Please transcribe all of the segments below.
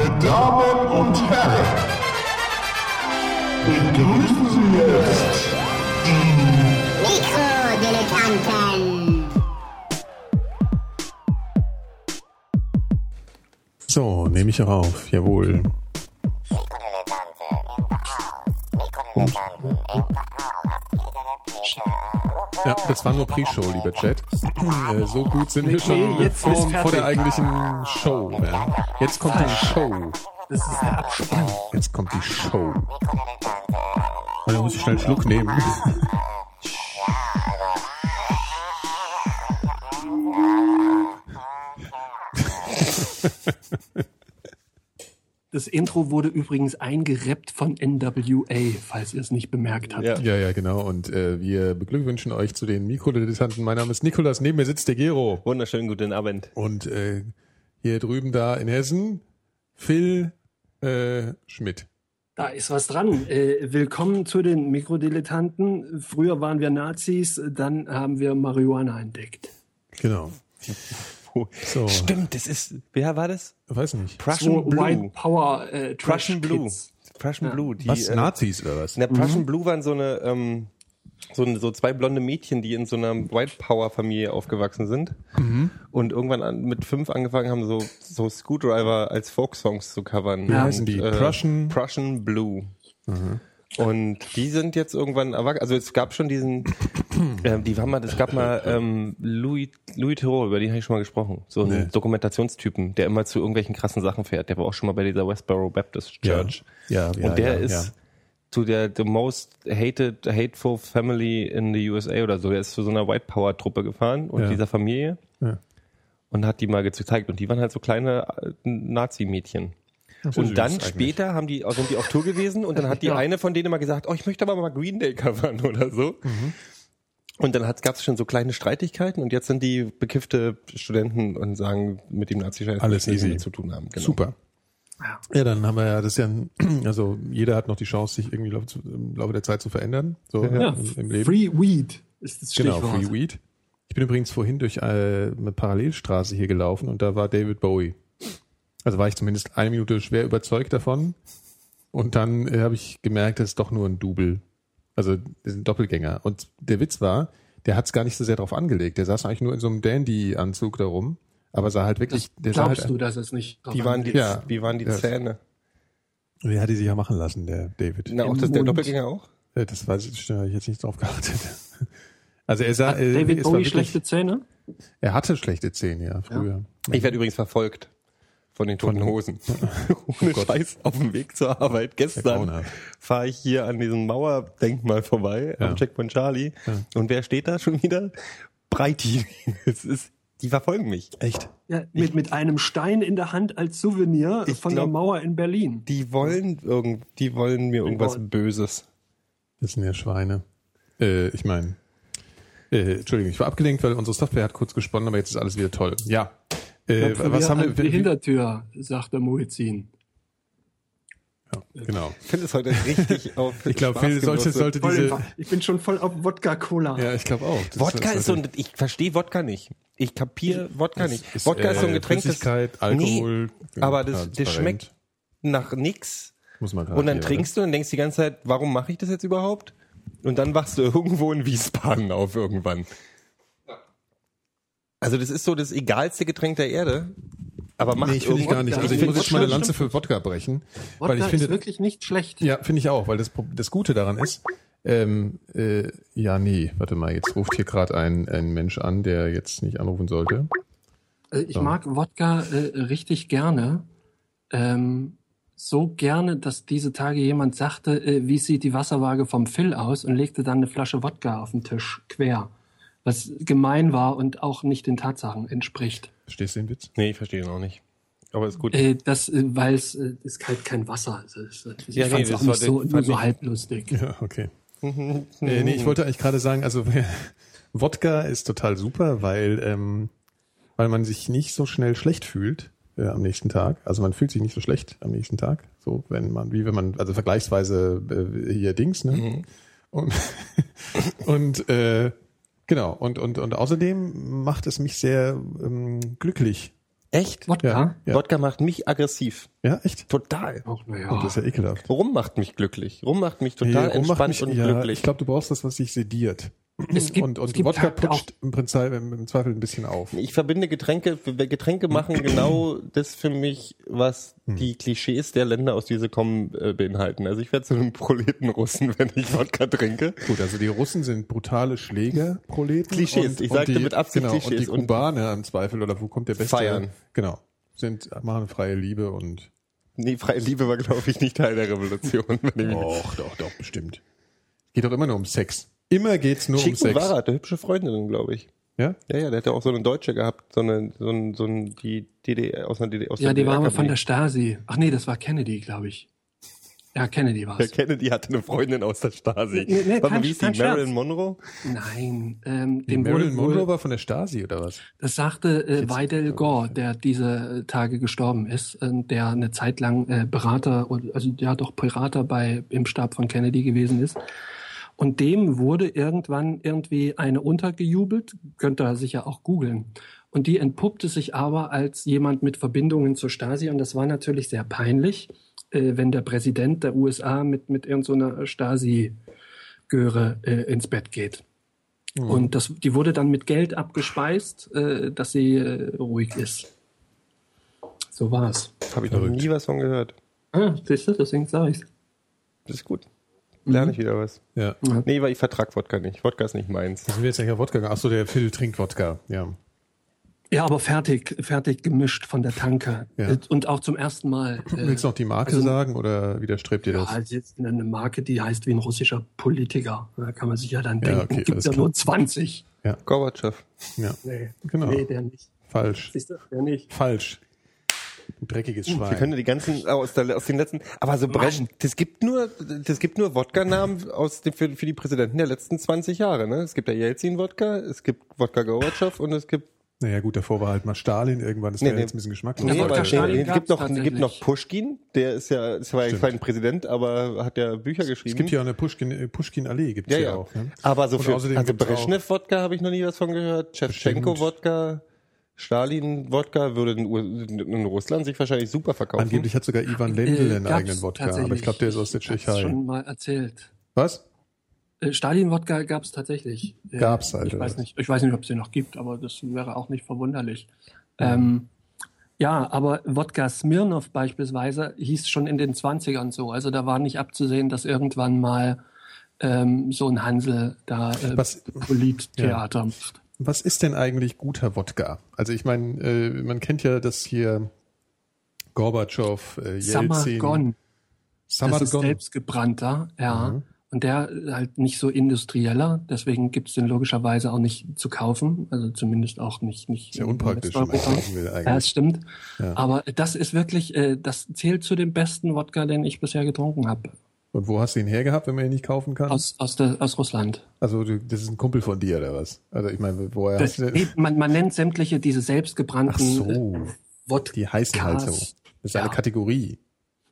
Meine Damen und Herren, begrüßen Sie jetzt die Mikrodilettanten. So, nehme ich auch auf, jawohl. Das war nur Pre-Show, lieber Chat. Äh, so gut sind wir schon nee, vor, vor der eigentlichen Show. Ja. Jetzt kommt die Show. Das ist der Abspann. Jetzt kommt die Show. Und da muss ich schnell einen Schluck nehmen. Das Intro wurde übrigens eingerappt von NWA, falls ihr es nicht bemerkt habt. Ja. Ja, ja, genau. Und äh, wir beglückwünschen euch zu den Mikrodilettanten. Mein Name ist Nikolas, neben mir sitzt der Gero. Wunderschönen guten Abend. Und äh, hier drüben da in Hessen, Phil äh, Schmidt. Da ist was dran. Äh, willkommen zu den Mikrodilettanten. Früher waren wir Nazis, dann haben wir Marihuana entdeckt. Genau. So. Stimmt, das ist, wer war das? Weiß nicht. Prussian So White Blue. Power äh, Prussian Blue. Kids. Prussian Ja. Blue. Die, Was? äh, Nazis oder was? Na, Prussian Blue waren so eine, ähm, so, so zwei blonde Mädchen, die in so einer White Power Familie aufgewachsen sind und irgendwann an, mit fünf angefangen haben, so, so Screwdriver als Folksongs zu covern. Wie Und, heißen die? Prussian- Prussian Blue. Und die sind jetzt irgendwann erwachsen. Also es gab schon diesen, ähm, die waren mal, es gab mal ähm, Louis Louis Theroux, über den habe ich schon mal gesprochen. So einen Nee. Dokumentationstypen, der immer zu irgendwelchen krassen Sachen fährt. Der war auch schon mal bei dieser Westboro Baptist Church. Ja, ja, Und der ja, ist ja. zu der the most hated, hateful family in the USA oder so. Der ist zu so einer White Power Truppe gefahren und dieser Familie Ja. und hat die mal gezeigt. Und die waren halt so kleine äh, Nazi-Mädchen. Und dann eigentlich. später haben die, sind die auf Tour gewesen und dann hat die Ja. eine von denen mal gesagt, oh, ich möchte aber mal Green Day covern oder so. Mhm. Und dann gab es schon so kleine Streitigkeiten und jetzt sind die bekiffte Studenten und sagen, mit dem Nazi-Scheiß Alles easy. zu tun haben. Genau. Super. Ja. Ja, dann haben wir ja, das ist ja, ein, also jeder hat noch die Chance, sich irgendwie im Laufe, zu- im Laufe der Zeit zu verändern, so Ja, im, im Leben. Free Weed ist das genau, Stichwort. Free Weed. Ich bin übrigens vorhin durch äh, eine Parallelstraße hier gelaufen und da war David Bowie. Also war ich zumindest eine Minute schwer überzeugt davon. Und dann äh, habe ich gemerkt, das ist doch nur ein Double. Also das ist ein Doppelgänger. Und der Witz war, der hat es gar nicht so sehr drauf angelegt. Der saß eigentlich nur in so einem Dandy-Anzug da rum. Aber sah halt wirklich, der sah Glaubst halt, du, dass es nicht drauf Wie waren die? Ja. wie waren die Ja. Zähne? Der hat die sich ja machen lassen, der David. Na, auch das, der. Doppelgänger auch? Äh, Das weiß ich, da habe ich jetzt nicht drauf geachtet. Also er sah, Hat äh, David Bowie wirklich- schlechte Zähne? Er hatte schlechte Zähne, ja, früher. Ich werde übrigens verfolgt von den toten Hosen. Ohne Scheiß auf dem Weg zur Arbeit. Gestern fahre ich hier an diesem Mauerdenkmal vorbei, Ja. am Checkpoint Charlie. Und wer steht da schon wieder? Breiti. Es ist, die verfolgen mich. Echt? Ja, mit, mit einem Stein in der Hand als Souvenir Ich von glaub- der Mauer in Berlin. Die wollen irgend, die wollen mir irgendwas wollen- Böses. Das sind ja Schweine. Äh, ich meine, äh, Entschuldigung, ich war abgelenkt, weil unsere Software hat kurz gesponnen, aber jetzt ist alles wieder toll. Ja. Äh, was haben wir? Die Hintertür, sagt der Muezzin. ja, genau. Ich finde es heute richtig auf. Ich glaube, Phil sollte, sollte Voll diese. Ich bin schon voll auf Wodka-Cola. Ja, ich glaube auch. Wodka ist so ein, ich verstehe Wodka nicht. Ich kapiere Wodka nicht. ist, Wodka ist so ein äh, Getränk, das Alkohol. Nee, aber das, das schmeckt nach nix. Muss man Und dann hier, trinkst du und denkst die ganze Zeit, warum mache ich das jetzt überhaupt? Und dann wachst du irgendwo in Wiesbaden auf irgendwann. Also das ist so das egalste Getränk der Erde. Aber macht Nee, ich finde ich gar nicht. Also ich ich muss jetzt mal eine Wodka Lanze für Wodka brechen. Wodka weil ich finde, ist wirklich nicht schlecht. Ja, finde ich auch, weil das, das Gute daran ist, ähm, äh, ja, nee, warte mal, jetzt ruft hier gerade ein, ein Mensch an, der jetzt nicht anrufen sollte. Also ich mag Wodka äh, richtig gerne. Ähm, so gerne, dass diese Tage jemand sagte, äh, wie sieht die Wasserwaage vom Phil aus und legte dann eine Flasche Wodka auf den Tisch quer. Was gemein war und auch nicht den Tatsachen entspricht. Verstehst du den Witz? Nee, ich verstehe ihn auch nicht. Aber ist gut. Äh, das, äh, weil es äh, ist halt kein Wasser. Also, es, ich Ja, nee, fand's das auch nicht so, nur fand so halblustig. Ja, okay. äh, nee, ich wollte eigentlich gerade sagen, also Wodka ist total super, weil, ähm, weil man sich nicht so schnell schlecht fühlt äh, am nächsten Tag. Also man fühlt sich nicht so schlecht am nächsten Tag. So, wenn man, wie wenn man, also vergleichsweise äh, hier Dings, ne? Und, und äh, genau, und, und, und außerdem macht es mich sehr ähm, glücklich, Echt? Wodka? Ja. Wodka macht mich aggressiv. Ja, echt? Total. Auch, Oh, naja. das ist ja ekelhaft. Rum macht mich glücklich. Rum macht mich total Nee, entspannt mich- und ja, glücklich. Ich glaube, du brauchst das, was dich sediert. Es gibt- und und es gibt Wodka halt putscht im Prinzip im, im Zweifel ein bisschen auf. Ich verbinde Getränke, Getränke machen genau das für mich, was Hm. die Klischees der Länder, aus denen sie kommen, äh, beinhalten. Also ich werde zu einem Proletenrussen, wenn ich Wodka trinke. Gut, also die Russen sind brutale Schläger, Proleten. Klischees. Und, Ich und sagte die, mit Absicht genau, Und Klischees. die Und- Kubaner im Zweifel, oder wo kommt der beste? Feiern. Genau. Sind, machen freie Liebe und. Nee, freie Liebe war, glaube ich, nicht Teil der Revolution. Wenn ich mich Och, doch, doch, bestimmt. Geht doch immer nur um Sex. Immer geht's nur um Chico Sex. Wara hatte hübsche Freundin, glaube ich. Ja? Ja, ja, der hatte auch so eine Deutsche gehabt, so eine, so ein, so ein, die DDR, aus einer DDR, aus Ja, der die war aber von der Stasi. Ach nee, das war Kennedy, glaube ich. Ja, Kennedy war es. Kennedy hatte eine Freundin aus der Stasi. Nee, nee, Warte wie ist die? Marilyn Scherz. Monroe? Nein, ähm, Die dem Marilyn Monroe war von der Stasi oder was? das sagte äh, Weidel Gore, der diese Tage gestorben ist, äh, der eine Zeit lang äh, Berater, also ja doch Berater bei im Stab von Kennedy gewesen ist. Und dem wurde irgendwann irgendwie eine untergejubelt, könnt ihr sicher auch googeln. Und die entpuppte sich aber als jemand mit Verbindungen zur Stasi und das war natürlich sehr peinlich, äh, wenn der Präsident der USA mit, mit irgendeiner Stasi-Göre äh, ins Bett geht. Und das, die wurde dann mit Geld abgespeist, äh, dass sie äh, ruhig ist. So war's. Habe ich noch nie was von gehört. Ah, siehst du, deswegen sage ich's. Das ist gut. Mhm. Lerne ich wieder was. Ja. Nee, weil ich vertrag Wodka nicht. Wodka ist nicht meins. Sind wir jetzt auf Wodka gegangen? Achso, der Phil trinkt Wodka. Ja. Ja, aber fertig, fertig gemischt von der Tanke. Ja. Äh, Und auch zum ersten Mal. äh, Willst du noch die Marke also- sagen oder widerstrebt dir Ja, das? also jetzt eine Marke, die heißt wie ein russischer Politiker. Da kann man sich ja dann Ja, denken, okay, gibt ja klar. nur 20. Gorbatschow. Ja. Nee, Genau. nee, der nicht. Falsch. Siehst du, der nicht. Falsch. Dreckiges Wir Schwein. können die ganzen aus, der, aus den letzten, aber so Breschen, das gibt nur, das gibt nur Wodka-Namen aus dem, für, für die Präsidenten der letzten 20 Jahre, ne? Es gibt ja Jelzin-Wodka, es gibt Wodka Gorbatschow und es gibt, Naja, gut, davor war halt mal Stalin. Irgendwann ist Nee, der nee. jetzt ein bisschen geschmacklos. Nee, aber, Stalin nee, es gibt noch, es gibt noch. Pushkin, der ist ja, ist zwar kein Präsident, aber hat ja Bücher geschrieben. Es gibt ja eine Pushkin, äh, Pushkin-Allee, gibt's ja, ja, ja. auch. Ne? Aber so Und für, also Brezhnev-Wodka habe ich noch nie was von gehört, Shevchenko-Wodka, Stalin-Wodka würde in, Russland sich wahrscheinlich super verkaufen. Angeblich hat sogar Ivan Lendl Äh, einen eigenen Wodka, aber ich glaube, der ist aus der Ich Tschechei. schon mal erzählt. Was? Äh, Stalin-Wodka gab es tatsächlich. Äh, Gab's halt, Ich weiß nicht, ich weiß nicht, ob es den noch gibt, aber das wäre auch nicht verwunderlich. Ähm, ja, aber Wodka Smirnov beispielsweise hieß schon in den 20ern so. Also da war nicht abzusehen, dass irgendwann mal ähm, so ein Hansel da äh, Was- Polittheater macht. Was ist denn eigentlich guter Wodka? Also ich meine, äh, man kennt ja das hier Gorbatschow, äh, Jelzin, Samargon. Das ist selbstgebrannter, ja. Mhm. Und der halt nicht so industrieller, deswegen gibt's den logischerweise auch nicht zu kaufen, also zumindest auch nicht nicht Sehr unpraktisch, wenn man will Ja, das eigentlich. stimmt. Ja. Aber das ist wirklich, äh, das zählt zu dem besten Wodka, den ich bisher getrunken habe. Und wo hast du ihn hergehabt, wenn man ihn nicht kaufen kann? Aus, aus, der, aus Russland. also du, das ist ein Kumpel von dir oder was? Also ich meine, woher Das, hast du nee, man, man nennt sämtliche diese Ach selbstgebrannten so, äh, Wodkas. die heißen halt so. Das ist eine Ja. Kategorie.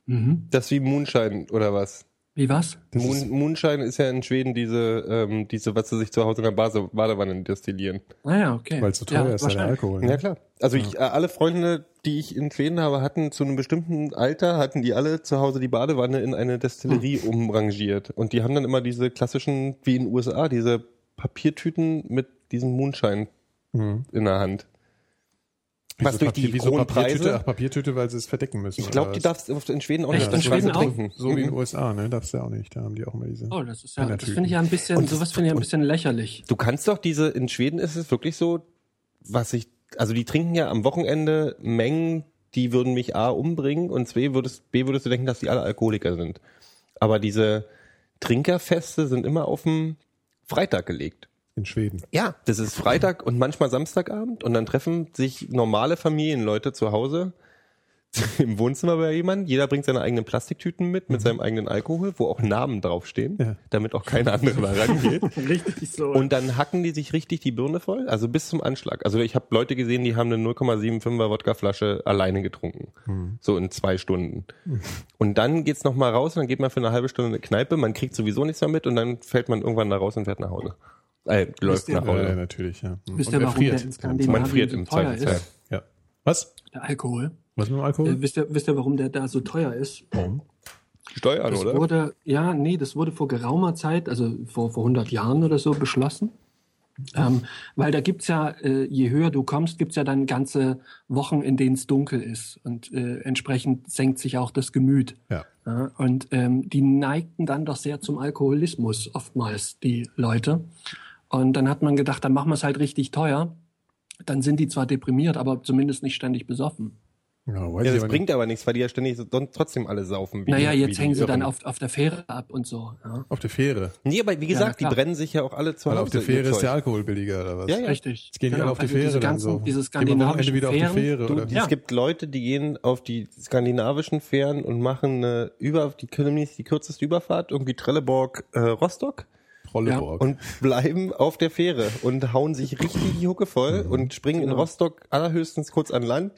Mhm. Das ist wie Moonshine oder was? Wie was? Moon, ist, Moonshine ist ja in Schweden diese, ähm, diese, was sie sich zu Hause in der Base, Badewanne destillieren. Ah ja, okay. weil es so teuer ja, ist, der. Alkohol. Ja Ne? klar. Also ich, äh, alle Freunde, die ich in Schweden habe, hatten zu einem bestimmten Alter, hatten die alle zu Hause die Badewanne in eine Destillerie umrangiert. Und die haben dann immer diese klassischen, wie in den USA, diese Papiertüten mit diesem Moonshine Mhm. in der Hand. Wieso Was durch die Papier- wieso hohen Papiertüte? Preise- Ach, Papiertüte, weil sie es verdecken müssen. Ich glaube, die darfst du in Schweden auch nicht In Schweden auch? trinken. So wie in den Mhm. USA, ne? Darfst du ja auch nicht. Da haben die auch immer diese. Oh, das ist ja, das finde ich ja ein bisschen, Und das- sowas finde ich ein bisschen lächerlich. Du kannst doch diese, in Schweden ist es wirklich so, was ich, also die trinken ja am Wochenende Mengen, die würden mich A umbringen und B würdest, B würdest du denken, dass die alle Alkoholiker sind. Aber diese Trinkerfeste sind immer auf den Freitag gelegt. In Schweden. Ja, das ist Freitag und manchmal Samstagabend und dann treffen sich normale Familienleute zu Hause im Wohnzimmer bei jemandem. Jeder bringt seine eigenen Plastiktüten mit, mit seinem eigenen Alkohol, wo auch Namen draufstehen, Ja. damit auch keiner andere da rangeht. Richtig so. Und dann hacken die sich richtig die Birne voll, also bis zum Anschlag. Also ich habe Leute gesehen, die haben eine 0,75er Wodkaflasche alleine getrunken. So in zwei Stunden. Und dann geht's noch mal raus und dann geht man für eine halbe Stunde in eine Kneipe, man kriegt sowieso nichts mehr mit und dann fällt man irgendwann da raus und fährt nach Hause. Äh, läuft nach Ja, ja, Hause. natürlich, ja. Wisst Und ihr, warum friert. der in Skandinavien Man friert so im teuer Zweifelsfall. ist? Ja. Was? Der Alkohol. Was mit dem Alkohol? Äh, wisst, ihr, wisst ihr, warum der da so teuer ist? Warum? Steuern, Das oder? wurde, ja, nee, das wurde vor geraumer Zeit, also vor, vor 100 Jahren oder so, beschlossen. Ähm, weil da gibt's ja, äh, je höher du kommst, gibt's ja dann ganze Wochen, in denen es dunkel ist. Und äh, entsprechend senkt sich auch das Gemüt. Ja. Ja, und ähm, die neigten dann doch sehr zum Alkoholismus, oftmals, die Leute. Und dann hat man gedacht, dann machen wir es halt richtig teuer. Dann sind die zwar deprimiert, aber zumindest nicht ständig besoffen. Ja, weiß Ja, das bringt aber nichts, weil die ja ständig so, sonst trotzdem alle saufen. Wie naja, die- jetzt die hängen sie dann auf, auf der Fähre ab und so. Ja. nicht. Auf der Fähre. Nee, aber wie gesagt, die klar. brennen sich ja auch alle zu Weil Hause. auf der Fähre ist der Alkohol billiger oder was? Ja, ja. Richtig. Jetzt gehen die Genau, alle auf die also Fähre diese dann ganzen, so. Diese skandinavischen wieder auf die Fähren. Fähre, du, oder? ja. Es gibt Leute, die gehen auf die skandinavischen Fähren und machen eine über die können nicht die kürzeste Überfahrt, irgendwie Trelleborg äh, Rostock Trolleborg. und bleiben auf der Fähre und hauen sich richtig die Hucke voll Mhm. und springen in Genau. Rostock allerhöchstens kurz an Land,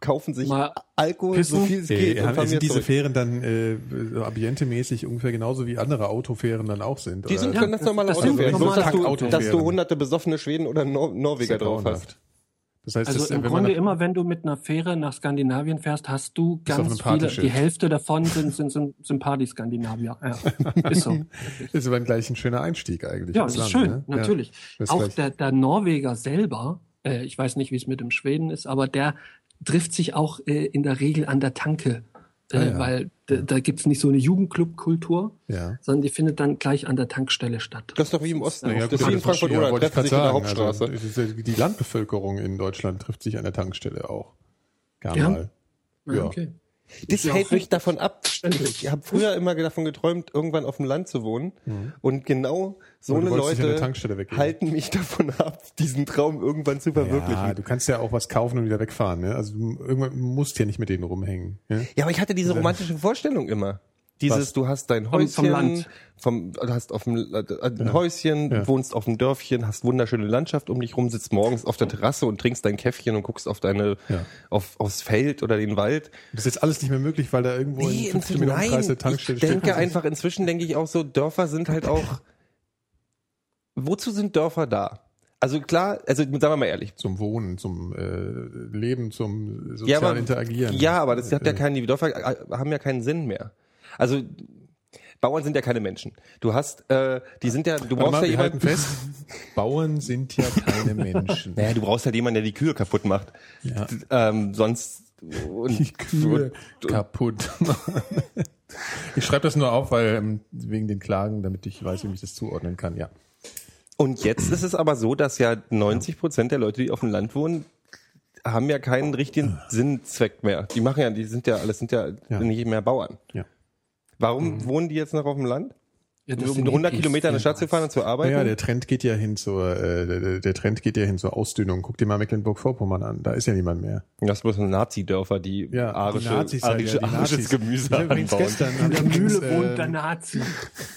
kaufen sich Mal Alkohol, so pissen. viel es Äh, geht und haben- fahren sind wieder diese zurück. Fähren dann äh, so ambientemäßig ungefähr genauso wie andere Autofähren dann auch sind? Die sind oder? können das normale das sind Autofähren. Bloß, normale dass du, dass du hunderte besoffene Schweden oder Nor Norweger drauf hast. Das heißt, Also das, im wenn man Grunde nach- immer, wenn du mit einer Fähre nach Skandinavien fährst, hast du ganz viele, die Hälfte davon sind, sind, sind, sind Party-Skandinavier. Ja, ist so. ist aber gleich ein schöner Einstieg eigentlich. Ja, das ist Land, schön, ne? natürlich. Ja, Auch der, der Norweger selber, äh, ich weiß nicht, wie es mit dem Schweden ist, aber der trifft sich auch äh, in der Regel an der Tanke. Äh, Ah, ja. Weil da, da gibt's nicht so eine Jugendclub-Kultur, Ja. sondern die findet dann gleich an der Tankstelle statt. Das ist doch wie im Osten. Ja, das ist wie in Frankfurt ja, oder ich treffen sich in der sagen. Hauptstraße. Also, es ja- die Landbevölkerung in Deutschland trifft sich an der Tankstelle auch. Gar Ja? mal. Ja. Okay. Das ja hält mich davon ab. verständlich. Ich habe früher immer davon geträumt, irgendwann auf dem Land zu wohnen. Und genau so Mhm. du eine Leute halten mich davon ab, diesen Traum irgendwann zu Ja, verwirklichen. du kannst ja auch was kaufen und wieder wegfahren. Ne? Also du, irgendwann musst du ja nicht mit denen rumhängen. Ne? Ja, aber ich hatte diese romantische Vorstellung immer. Dieses, Was? du hast dein Häuschen, vom Land. vom, du hast auf dem, äh, ein Häuschen, Ja. wohnst auf dem Dörfchen, hast wunderschöne Landschaft um dich rum, sitzt morgens auf der Terrasse und trinkst dein Käffchen und guckst auf deine, Ja. auf, aufs Feld oder den Wald. Das ist jetzt alles nicht mehr möglich, weil da irgendwo in 15 inzwischen- Minuten Kreis eine Tankstelle ich denke steht. einfach, inzwischen denke ich auch so, Dörfer sind halt auch, wozu sind Dörfer da? Also klar, also sagen wir mal ehrlich. Zum Wohnen, zum äh, Leben, zum Ja, sozialen aber, Interagieren. ja, aber das hat ja Äh, keinen, die Dörfer äh, haben ja keinen Sinn mehr. Also, Bauern sind ja keine Menschen. Du hast, äh, die sind ja, du brauchst mal, ja jemanden, fest, Bauern sind ja keine Menschen. naja, du brauchst halt jemanden, der die Kühe kaputt macht. Ja. Ähm, sonst, und, Die Kühe kaputt. ich schreibe das nur auf, weil ähm, wegen den Klagen, damit ich weiß, wie ich das zuordnen kann. Ja. Und jetzt ist es aber so, dass ja 90 Prozent der Leute, die auf dem Land wohnen, haben ja keinen richtigen Sinnzweck mehr. Die machen ja, die sind ja, alles sind ja, Ja. nicht mehr Bauern. Ja. Warum wohnen die jetzt noch auf dem Land? Ja, das Um sind 100 Hippies, Kilometer in die Stadt zu fahren und zu arbeiten? Ja, der Trend geht ja hin zur, äh, der, der Trend geht ja hin zur Ausdünnung. Guck dir mal Mecklenburg-Vorpommern an, da ist ja niemand mehr. Das sind bloß Nazi-Dörfer, die Ja, arische, die Nazis halt, arische, ja, die arisches Nazis. Gemüse anbauen. gestern In der Mühle wohnt der ähm, Nazi.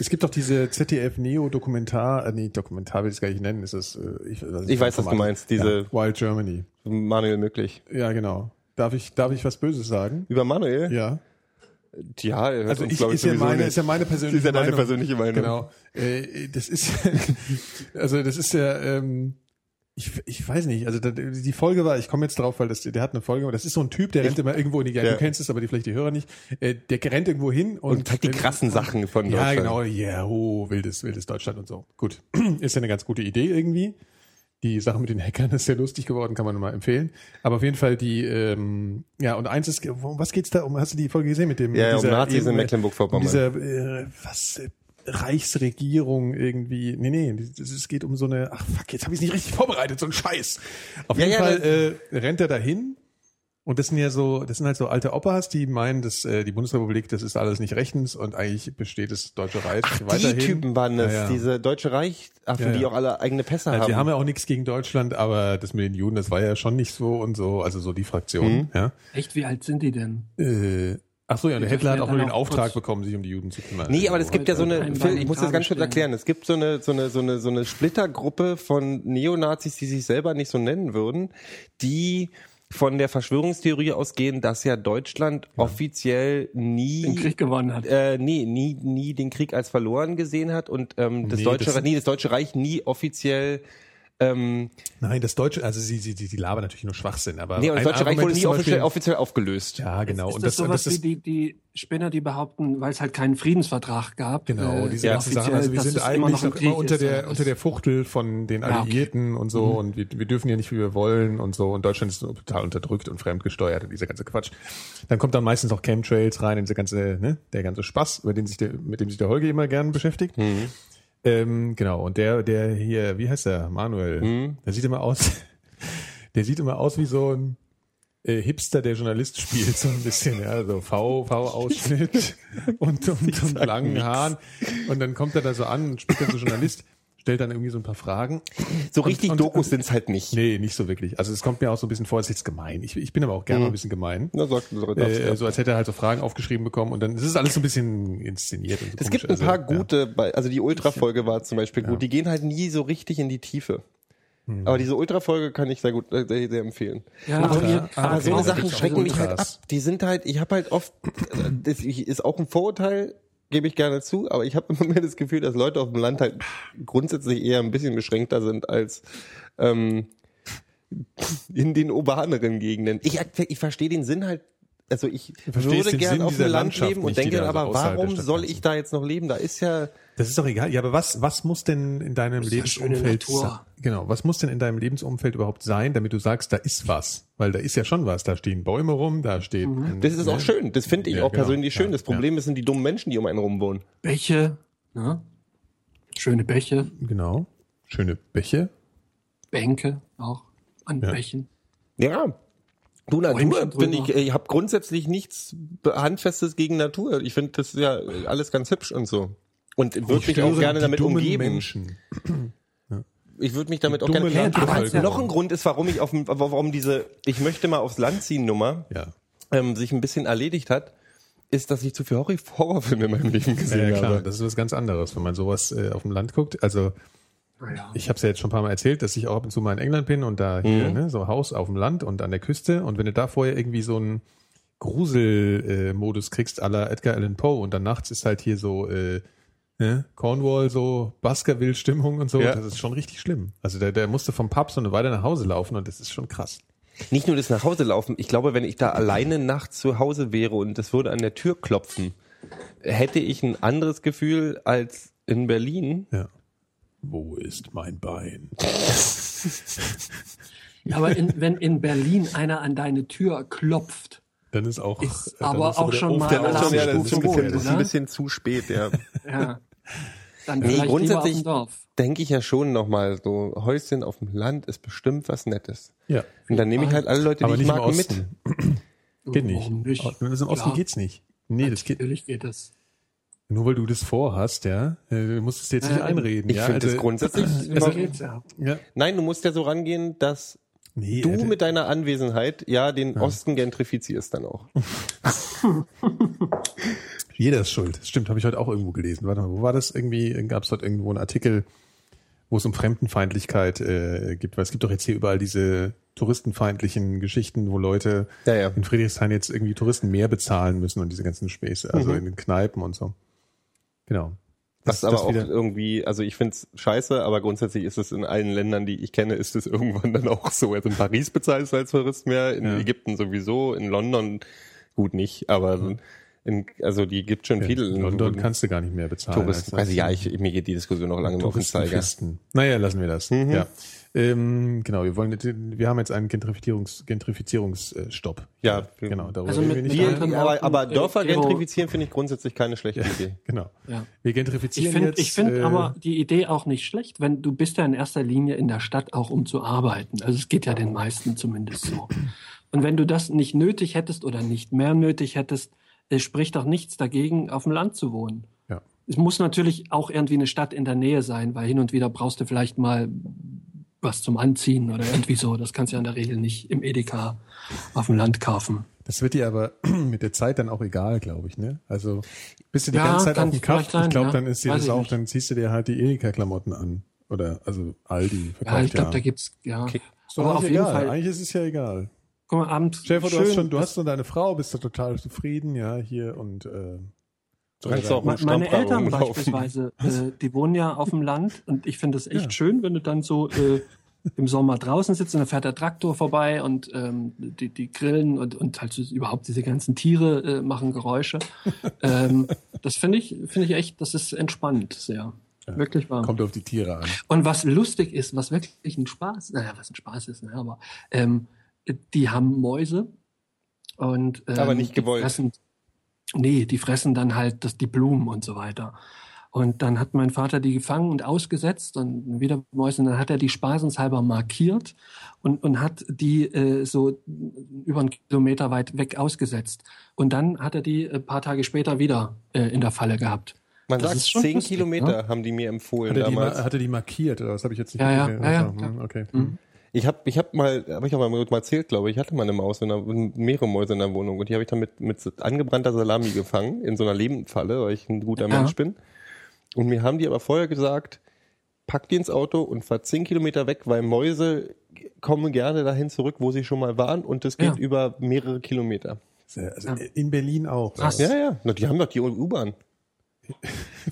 Es gibt doch diese ZDF-Neo-Dokumentar, äh, nee, Dokumentar will ich es gar nicht nennen, ist das, äh, ich, weiß nicht, Ich weiß, was du meinst, diese- ja, Wild Germany. Manuel möglich. Ja, genau. Darf ich, darf ich was Böses sagen? Über Manuel? Ja. Ja, er hört Also uns, ich, ist ja sowieso meine, nicht. ist ja meine persönliche Ist ja deine Meinung. persönliche Meinung. Genau. Äh, das ist, also das ist ja, ähm, ich, ich weiß nicht, also da, die Folge war, ich komme jetzt drauf, weil das, der hat eine Folge, das ist so ein Typ, der rennt immer irgendwo in die, ja, Ja. du kennst es, aber die vielleicht die Hörer nicht, äh, der rennt irgendwo hin und, Und zeigt die krassen Sachen von Ja, Deutschland. genau, ja, oh, wildes, wildes Deutschland und so. Gut, ist ja eine ganz gute Idee irgendwie. Die Sache mit den Hackern ist sehr lustig geworden, kann man nur mal empfehlen. Aber auf jeden Fall die, ähm, ja, und eins ist, um was geht's da um? Hast du die Folge gesehen mit dem? Ja, ja, um dieser Nazis in eben- Mecklenburg-Vorpommern. Um dieser, äh, was, äh, Reichsregierung irgendwie, nee, nee, es geht um so eine, ach fuck, jetzt habe ich nicht richtig vorbereitet, so ein Scheiß. Auf Ja, jeden ja, Fall äh, rennt er dahin und das sind ja so, das sind halt so alte Opas, die meinen, dass äh, die Bundesrepublik, das ist alles nicht rechtens und eigentlich besteht das Deutsche Reich Die weiterhin. Typen waren das, Ja, ja. diese Deutsche Reichaffen, Ja, ja. die auch alle eigene Pässe Also haben. wir haben ja auch nichts gegen Deutschland, aber das mit den Juden, das war ja schon nicht so und so, also so die Fraktion, Mhm. ja. Echt, wie alt sind die denn? Äh, ach so, ja, und der Hitler hat auch nur den auch Auftrag kurz- bekommen, sich um die Juden zu kümmern. Nee, aber es gibt ja so eine, Ein Phil, ich muss das ganz kurz erklären. Es gibt so eine, so eine, so eine, so eine Splittergruppe von Neonazis, die sich selber nicht so nennen würden, die von der Verschwörungstheorie ausgehen, dass ja Deutschland offiziell nie Den Krieg gewonnen hat. äh, nie, nie, nie den Krieg als verloren gesehen hat und ähm, das Nee, deutsche, das- nee, das deutsche Reich nie offiziell Ähm, Nein, das Deutsche, also sie, sie, sie, die labern natürlich nur Schwachsinn, aber. nee, und das Deutsche Reich wurde ist nie offiziell, Beispiel- offiziell aufgelöst. Ja, genau. Ist und das, das, und sowas das ist, wie die, die Spinner, die behaupten, weil es halt keinen Friedensvertrag gab. Genau, äh, diese ja, ganzen Sachen. Also wir sind eigentlich noch noch immer unter ist, der, unter der Fuchtel von den Ja, okay. Alliierten und so und wir, wir dürfen ja nicht, wie wir wollen und so und Deutschland ist total unterdrückt und fremdgesteuert und dieser ganze Quatsch. Dann kommt dann meistens auch Chemtrails rein, in diese ganze, ne, der ganze Spaß, über den sich der, mit dem sich der Holger immer gern beschäftigt. Ähm, genau, und der, der hier, wie heißt der? Manuel. Der sieht immer aus, der sieht immer aus wie so ein äh, Hipster, der Journalist spielt, so ein bisschen, ja, so V, V-Ausschnitt und, und, und langen Haaren. Und dann kommt er da so an und spielt dann so Journalist, stellt dann irgendwie so ein paar Fragen. So richtig und- Dokus sind's halt nicht. Nee, nicht so wirklich. Also es kommt mir auch so ein bisschen vor, es ist jetzt gemein. Ich, ich bin aber auch gerne mal ein bisschen gemein. Na, sag, sag, Äh, ja. so als hätte er halt so Fragen aufgeschrieben bekommen und dann es ist alles so ein bisschen inszeniert. Und so Es komisch. gibt ein paar Also, ja. gute, bei, also die Ultra-Folge war zum Beispiel gut. Die gehen halt nie so richtig in die Tiefe. Hm. Aber diese Ultra-Folge kann ich sehr gut, äh, sehr, sehr empfehlen. Ja, aber, aber die, aber so okay, eine da Sachen schrecken mich halt ab. Die sind halt, ich habe halt oft, äh, das ist auch ein Vorurteil, gebe ich gerne zu, aber ich habe immer mehr das Gefühl, dass Leute auf dem Land halt grundsätzlich eher ein bisschen beschränkter sind als ähm, in den urbaneren Gegenden. Ich, ich verstehe den Sinn halt, also ich verstehst würde gern Sinn auf dem Land Landschaft leben und denke aber, warum soll ich da jetzt noch leben? Da ist ja, Das ist doch egal. Ja, aber was, was muss denn in deinem ja Lebensumfeld? Genau, was muss denn in deinem Lebensumfeld überhaupt sein, damit du sagst, da ist was? Weil da ist ja schon was. Da stehen Bäume rum, da steht. ein- das ist auch ne? schön. Das finde ich Ja, auch genau. persönlich schön. Ja, Das Problem ist, sind die dummen Menschen, die um einen rum wohnen. Bäche, ne? schöne Bäche, Genau. Schöne Bäche. Bänke auch an Ja. Bächen. Ja. Du, Natur, drüber. ich, ich habe grundsätzlich nichts Handfestes gegen Natur. Ich finde das ja alles ganz hübsch und so. Und würde mich auch gerne damit umgeben. Menschen. Ich würde mich damit Die auch gerne. dumme Aber Landbevölkerung. noch ein Grund ist, warum ich auf dem, warum diese Ich möchte mal aufs Land ziehen Nummer Ja. ähm, sich ein bisschen erledigt hat, ist, dass ich zu viel Horror- Horrorfilme in meinem Leben Ja, gesehen ja, klar, habe. das ist was ganz anderes, wenn man sowas äh, auf dem Land guckt. Also ich habe es ja jetzt schon ein paar Mal erzählt, dass ich auch ab und zu mal in England bin und da hier, Mhm. ne, so Haus auf dem Land und an der Küste und wenn du da vorher irgendwie so einen Grusel-Modus kriegst, à la Edgar Allan Poe und dann nachts ist halt hier so äh, ne, Cornwall, so Baskerville-Stimmung und so, Ja. das ist schon richtig schlimm. Also der, der musste vom Pub so eine Weile nach Hause laufen und das ist schon krass. Nicht nur das nach Hause laufen. Ich glaube, wenn ich da alleine nachts zu Hause wäre und es würde an der Tür klopfen, hätte ich ein anderes Gefühl als in Berlin. Ja. Wo ist mein Bein? Aber in, wenn in Berlin einer an deine Tür klopft, Dann ist auch, Ist aber auch schon mal Ja, das ist, ein bisschen, holen, das ist ein oder? bisschen zu spät, ja. ja, dann Nee, grundsätzlich denke ich ja schon nochmal, so Häuschen auf dem Land ist bestimmt was Nettes. Ja. Und dann nehme ich halt alle Leute, die ich mag, mit. Osten. Geht nicht. Warum nicht? Wenn es im Osten Klar. geht's nicht. Nee, das geht. Natürlich geht das. Nur weil du das vorhast, ja. äh, Du musst es dir jetzt nicht Ja, einreden. Ich ja. finde das also, grundsätzlich. So immer- geht's ja. ja. Nein, du musst ja so rangehen, dass Nee, du äh, mit deiner Anwesenheit ja den Osten gentrifizierst dann auch. jeder ist schuld. Stimmt, habe ich heute auch irgendwo gelesen. Warte mal, wo war das? Irgendwie gab es dort irgendwo einen Artikel, wo es um Fremdenfeindlichkeit äh, gibt. Weil es gibt doch jetzt hier überall diese touristenfeindlichen Geschichten, wo Leute Ja, ja. in Friedrichshain jetzt irgendwie Touristen mehr bezahlen müssen und diese ganzen Späße, also Mhm. in den Kneipen und so. Genau. Das, ist aber auch wieder- irgendwie, also ich find's scheiße, aber grundsätzlich ist es in allen Ländern, die ich kenne, ist es irgendwann dann auch so. Also in Paris bezahlst du als Tourist mehr, in Ja. Ägypten sowieso, in London gut nicht, aber in, also die gibt schon Ja, viele in London kannst du gar nicht mehr bezahlen. Touristen. als- Also ja, ich, mir geht die Diskussion noch lange auf den Zeiger. Touristenfesten. Naja, lassen wir das. Mhm. Ja. Ähm, genau, wir wollen, wir haben jetzt einen Gentrifizierungs, Gentrifizierungsstopp. Ja, genau. Darüber Also mit- wir nicht. Wir, aber, aber Dörfer gentrifizieren finde ich grundsätzlich keine schlechte Idee. Genau. Ja. Wir gentrifizieren Ich finde jetzt. ich find äh, aber die Idee auch nicht schlecht, wenn du bist ja in erster Linie in der Stadt auch um zu arbeiten. Also es geht ja den meisten zumindest so. Und wenn du das nicht nötig hättest oder nicht mehr nötig hättest, äh, spricht doch nichts dagegen, auf dem Land zu wohnen. Ja. Es muss natürlich auch irgendwie eine Stadt in der Nähe sein, weil hin und wieder brauchst du vielleicht mal was zum Anziehen oder irgendwie so. Das kannst du ja in der Regel nicht im Edeka auf dem Land kaufen. Das wird dir aber mit der Zeit dann auch egal, glaube ich, ne? Also bist du die Ja, ganze Zeit auf dem es Kaff, ich glaube, ja. dann ist dir das auch, nicht. dann ziehst du dir halt die Edeka-Klamotten an. Oder also Aldi verkauft Ja, ich glaube, ja. da gibt's ja. Ist doch Aber auf jeden egal. Fall. Eigentlich ist es ja egal. Guck mal, abends. Stell dir vor, du hast schon, du hast so deine Frau, bist da total zufrieden, ja, hier und äh, Du kannst auch Meine Stammkragen Eltern beispielsweise, äh, die wohnen ja auf dem Land und ich finde es echt Ja. schön, wenn du dann so äh, im Sommer draußen sitzen, dann fährt der Traktor vorbei und ähm, die, die grillen und, und halt so überhaupt diese ganzen Tiere äh, machen Geräusche. ähm, das finde ich, finde ich echt, das ist entspannt sehr. Wirklich wahr. Kommt auf die Tiere an. Und was lustig ist, was wirklich ein Spaß, naja, was ein Spaß ist, ne, aber ähm, die haben Mäuse und ähm, Aber nicht die gewollt. Fressen, nee, die fressen dann halt das, die Blumen und so weiter. Und dann hat mein Vater die gefangen und ausgesetzt und wieder Mäuse. Und dann hat er die spaßenshalber markiert und, und hat die äh, so über einen Kilometer weit weg ausgesetzt. Und dann hat er die ein paar Tage später wieder äh, in der Falle gehabt. Man Das sagt, zehn lustig, Kilometer ne? haben die mir empfohlen Hat er, die, damals. ma- hat er die markiert oder was habe ich jetzt nicht Ja, ja, gesehen? ja, ja, Ach so, hm, Okay. Ich habe ich hab mal, habe ich auch mal, mal erzählt, glaube ich, ich hatte mal eine Maus, in der, mehrere Mäuse in der Wohnung und die habe ich dann mit, mit angebrannter Salami gefangen, in so einer Lebendfalle, weil ich ein guter Ja. Mensch bin. Und mir haben die aber vorher gesagt, pack die ins Auto und fahr zehn Kilometer weg, weil Mäuse kommen gerne dahin zurück, wo sie schon mal waren und das geht Ja. über mehrere Kilometer. Also in Berlin auch. Krass. Ja, ja, Na, die haben doch die U-Bahn.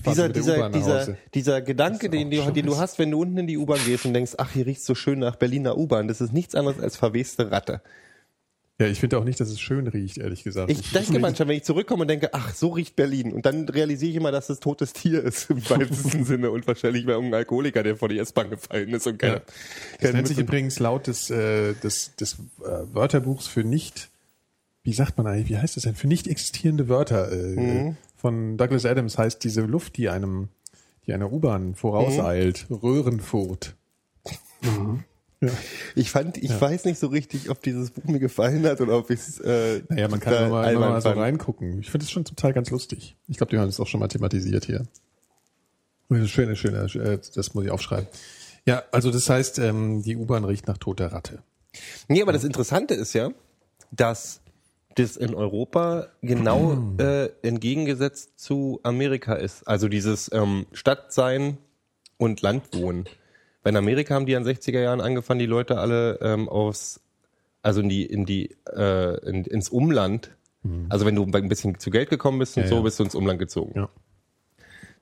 Dieser, dieser, dieser, dieser Gedanke, den du, den du hast, wenn du unten in die U-Bahn gehst und denkst, ach, hier riecht's so schön nach Berliner U-Bahn, das ist nichts anderes als verweste Ratte. Ja, ich finde auch nicht, dass es schön riecht, ehrlich gesagt. Ich denke manchmal, wenn ich zurückkomme und denke, ach, so riecht Berlin. Und dann realisiere ich immer, dass es totes Tier ist, im weitesten Sinne. Und wahrscheinlich war irgendein Alkoholiker, der vor die S-Bahn gefallen ist und keine, Ja. Das nennt sich übrigens laut des, äh, des, des äh, Wörterbuchs für nicht, wie sagt man eigentlich, wie heißt das denn, für nicht existierende Wörter äh, von Douglas Adams heißt diese Luft, die einem, die einer U-Bahn vorauseilt, Röhrenfurt. Ich fand, ich weiß nicht so richtig, ob dieses Buch mir gefallen hat oder ob ich es, äh, Naja, man kann immer mal, mal so reingucken. Ich finde es schon zum Teil ganz lustig. Ich glaube, die haben es auch schon mal thematisiert hier. Schöne, schöne, äh, das muss ich aufschreiben. Ja, also das heißt, ähm, die U-Bahn riecht nach toter Ratte. Nee, aber das Interessante ist ja, dass das in Europa genau äh, entgegengesetzt zu Amerika ist. Also dieses ähm, Stadtsein und Landwohnen. Weil in Amerika haben die in den 60er Jahren angefangen, die Leute alle ähm, aus, also in die, in die, äh, in, ins Umland. Also wenn du ein bisschen zu Geld gekommen bist und Ja, so, ja. bist du ins Umland gezogen. Ja.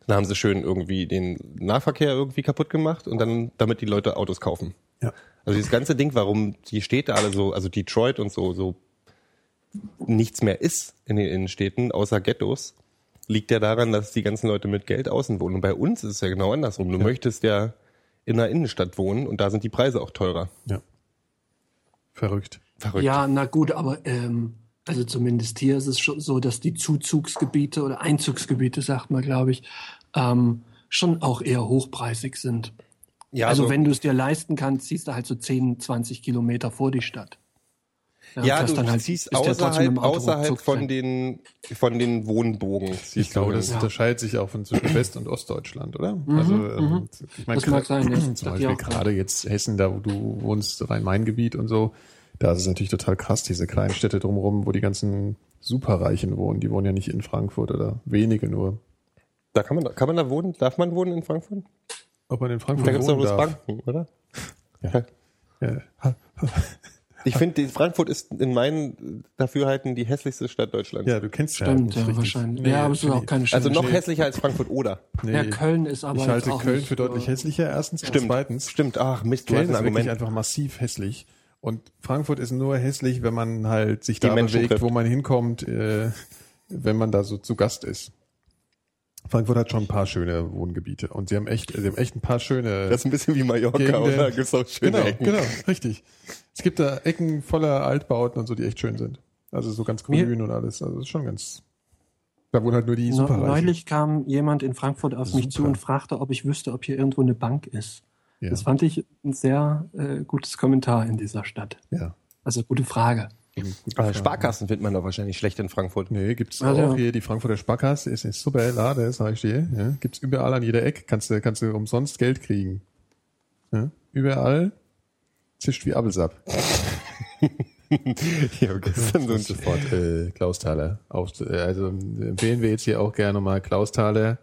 Dann haben sie schön irgendwie den Nahverkehr irgendwie kaputt gemacht und dann, damit die Leute Autos kaufen. Ja. Also dieses ganze Ding, warum die Städte alle so, also Detroit und so, so nichts mehr ist in den Innenstädten, außer Ghettos, liegt ja daran, dass die ganzen Leute mit Geld außen wohnen. Und bei uns ist es ja genau andersrum. Du möchtest ja in einer Innenstadt wohnen und da sind die Preise auch teurer. Ja. Verrückt. Verrückt. Ja, na gut, aber ähm, also zumindest hier ist es schon so, dass die Zuzugsgebiete oder Einzugsgebiete, sagt man, glaube ich, ähm, schon auch eher hochpreisig sind. ja also wenn du es dir leisten kannst, ziehst du halt so 10, 20 Kilometer vor die Stadt. Ja, du dann halt- ja trotzdem außerhalb, außerhalb von den, von den Wohnbogen. Ich glaube, du das hin. unterscheidet sich auch von zwischen West- und Ostdeutschland, oder? also, ähm, ich meine, Das mag sein, ja. zum Beispiel gerade jetzt Hessen, da wo du wohnst, Rhein-Main-Gebiet und so, da ist es natürlich total krass, diese kleinen Städte drumherum, wo die ganzen Superreichen wohnen. Die wohnen ja nicht in Frankfurt oder wenige nur. Da kann man, kann man da wohnen? Darf man wohnen in Frankfurt? Ob man in Frankfurt Da gibt es doch wohnen bloß. Banken, oder? Ja. Ja. Ich finde, Frankfurt ist in meinen Dafürhalten die hässlichste Stadt Deutschlands. ja, du kennst Stimmt, ja, ja, wahrscheinlich. Nee, ja, aber es ist auch keine schöne also noch hässlicher als Frankfurt oder. Nee. Ja, Köln ist aber ich halte auch Köln nicht für deutlich hässlicher, erstens. Und Stimmt. zweitens, Stimmt. Ach Mist, du Köln hast ist ein wirklich Argument. einfach massiv hässlich. Und Frankfurt ist nur hässlich, wenn man halt sich Die da Menschen bewegt, trifft. wo man hinkommt, äh, wenn man da so zu Gast ist. Frankfurt hat schon ein paar schöne Wohngebiete und sie haben echt, sie haben echt ein paar schöne. Das ist ein bisschen wie Mallorca, Gegenden. oder? Gibt's auch schöne genau, Ecken. genau, richtig. Es gibt da Ecken voller Altbauten und so, die echt schön sind. Also so ganz Mir- grün und alles. Also das ist schon ganz. Da wohnen halt nur die Superreichen. Neulich kam jemand in Frankfurt auf mich zu Super. und fragte, ob ich wüsste, ob hier irgendwo eine Bank ist. Ja. Das fand ich ein sehr äh, gutes Kommentar in dieser Stadt. ja. Also gute Frage. Frage. Sparkassen findet man doch wahrscheinlich schlecht in Frankfurt. Nee, gibt's Also- auch hier die Frankfurter Sparkasse, ist eine super Lade, sag ich dir. Ja, gibt's überall an jeder Ecke, kannst du, kannst du umsonst Geld kriegen. Ja, überall zischt wie Abelsab. Ich habe gestern so sofort äh, Klaus Thaler. Auf, äh, also empfehlen wir jetzt hier auch gerne mal Klaus Thaler,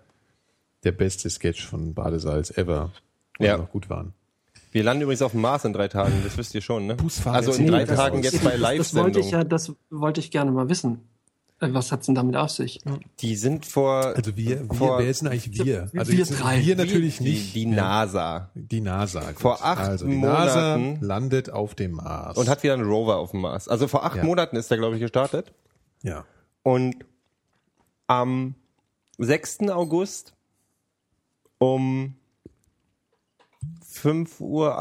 der beste Sketch von Badesalz ever, wo Ja. noch gut waren. Wir landen übrigens auf dem Mars in drei Tagen, das wisst ihr schon, ne? Busfahrer Also in drei Tagen jetzt bei das, das wollte ich ja, das wollte ich gerne mal wissen. Äh, Was hat's denn damit auf sich? Die sind vor Also wir, wir Vor- wer ist denn eigentlich wir? Also wir drei. wir natürlich die, nicht. die NASA Die NASA. gut. Vor acht also die Monaten- NASA landet auf dem Mars. und hat wieder einen Rover auf dem Mars. Also vor acht Ja. Monaten ist der, glaube ich, gestartet. ja. Und am 6. August um 5.31 Uhr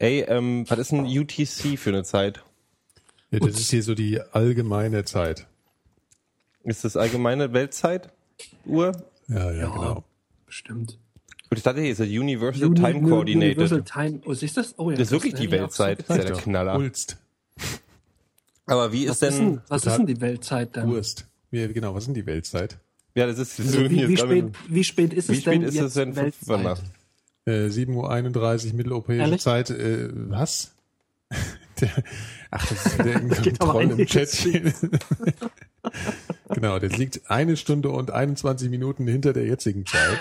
äh, AM, was ist ein UTC für eine Zeit? ja. Das ist hier so die allgemeine Zeit. Ist das allgemeine Weltzeit? Uhr? Ja, ja, genau. Bestimmt. Und ich dachte, hier ist das Universal Uni- Time Coordinated. Universal Time. Oh, siehst du das? Oh, ja, Das ist wirklich die auch so Weltzeit. Das ist ja der Knaller. Ulst. Aber wie Was ist ist denn, denn, was ist denn die Weltzeit dann? Wurst. Wie, genau, was ist denn die Weltzeit? Ja, das ist, Also wie, wie, spät, wie spät ist wie es spät denn ist jetzt es denn? Weltzeit? Äh, 7.31 Uhr mitteleuropäische Ehrlich? Zeit. Äh, was? Der, ach, das ist der Troll im Chat. genau, das liegt eine Stunde und 21 Minuten hinter der jetzigen Zeit.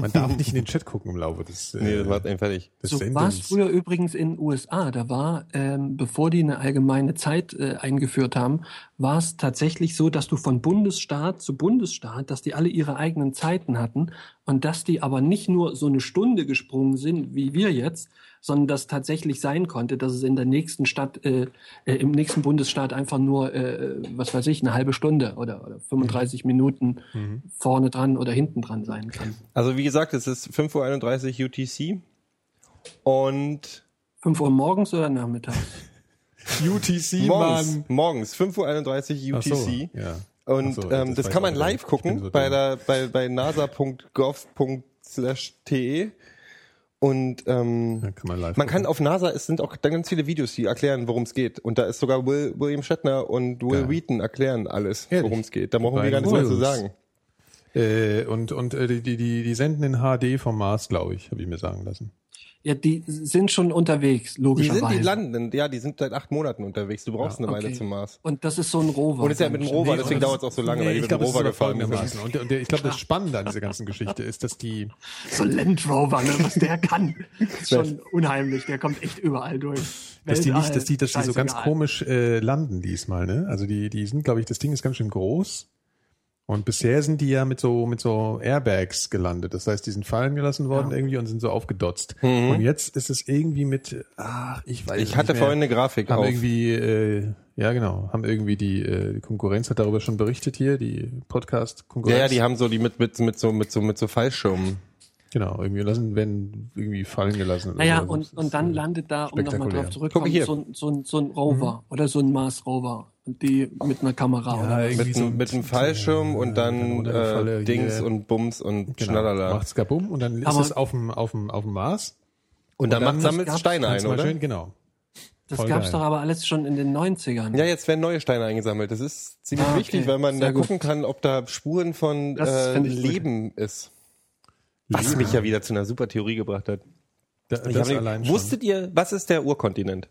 Man darf nicht in den Chat gucken im Laufe des, äh, Nee, das macht einen fertig. des So war es früher übrigens in den USA. Da war, ähm, bevor die eine allgemeine Zeit äh, eingeführt haben, war es tatsächlich so, dass du von Bundesstaat zu Bundesstaat, dass die alle ihre eigenen Zeiten hatten und dass die aber nicht nur so eine Stunde gesprungen sind, wie wir jetzt, sondern dass tatsächlich sein konnte, dass es in der nächsten Stadt, äh, äh, im nächsten Bundesstaat einfach nur, äh, was weiß ich, eine halbe Stunde oder, oder 35 Minuten vorne dran oder hinten dran sein kann. Also wie gesagt, es ist 5.31 Uhr UTC und 5 Uhr morgens oder nachmittags? UTC, morgens, Mann. morgens 5.31 Uhr so, UTC. ja. Und so, ähm, das weiß kann man live gucken so bei, der, bei, bei nasa.gov.te. Und ähm, Ja, kann man live man kann auf NASA, es sind auch dann ganz viele Videos, die erklären, worum es geht. Und da ist sogar Will, William Shatner und Will Geil. Wheaton erklären alles, worum es geht. Da brauchen wir gar nichts mehr zu sagen. Äh, und und äh, die, die, die die senden in HD vom Mars, glaube ich, habe ich mir sagen lassen. Ja, die sind schon unterwegs, Die logischerweise. sind, die landen, ja, die sind seit acht Monaten unterwegs. Du brauchst Ja, eine Weile Okay. zum Mars. Und das ist so ein Rover. Und ist ja mit dem Rover, deswegen dauert es auch so lange, weil die mit dem Rover gefahren folgendermaßen. sind. Und, und der, ich glaube, das Spannende an dieser ganzen Geschichte ist, dass die, So ein Land Rover, ne, was der kann. ist schon unheimlich. Der kommt echt überall durch. dass die nicht, dass die, dass die so ganz komisch äh, landen diesmal, ne? Also die, die sind, glaube ich, das Ding ist ganz schön groß. Und bisher sind die ja mit so mit so Airbags gelandet. Das heißt, die sind fallen gelassen worden Ja. irgendwie und sind so aufgedotzt. Und jetzt ist es irgendwie mit, ach, ich weiß Mhm. Ich nicht hatte mehr. vorhin eine Grafik haben auf. irgendwie, äh, ja genau, haben irgendwie die, äh, die Konkurrenz hat darüber schon berichtet hier, die Podcast-Konkurrenz. Ja, ja, die haben so die mit mit mit so mit so mit so Fallschirmen. Genau, irgendwie lassen, werden irgendwie fallen gelassen. Naja, so. und, und dann äh, landet da, um nochmal drauf zurückzukommen, so, ein- so, so ein Rover oder so ein Mars Rover. Die mit einer Kamera Ja, oder irgendwie Mit, so einem- mit einem Fallschirm und dann Kanonenfalle äh, Dings und Bums und Genau, Schnallerla. macht's kabum und dann ist Aber- es auf dem, auf dem, auf dem Mars. Und dann, dann sammelt Steine ein, oder? Schön, genau. Das voll gab's geil. doch aber alles schon in den 90ern. Ja, jetzt werden neue Steine eingesammelt. Das ist ziemlich Ah, okay. wichtig, weil man Sehr da gut. gucken kann, ob da Spuren von Das äh, ich gut. Leben ist. Was mich ja wieder zu einer super Theorie gebracht hat. Da, Ich das hab, allein schon. wusstet ihr, was ist der Urkontinent?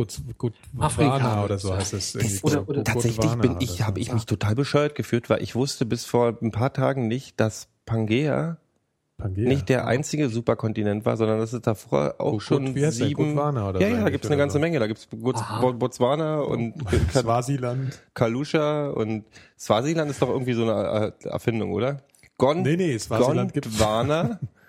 Gut, gut, Afrika. Oder so heißt es. irgendwie. Oder- oder- Tatsächlich bin ich, habe ich mich total bescheuert gefühlt, weil ich wusste bis vor ein paar Tagen nicht, dass Pangea Pangea. nicht der einzige Superkontinent war, sondern dass es davor auch Gut, schon wie sieben. Oder ja, ja, da gibt's eine ganze so. Menge. Da gibt's Botswana und Swaziland. Kalusha und Swasiland ist doch irgendwie so eine äh, Erfindung, oder? Gon Nee, nee, Swasiland. Gondwana,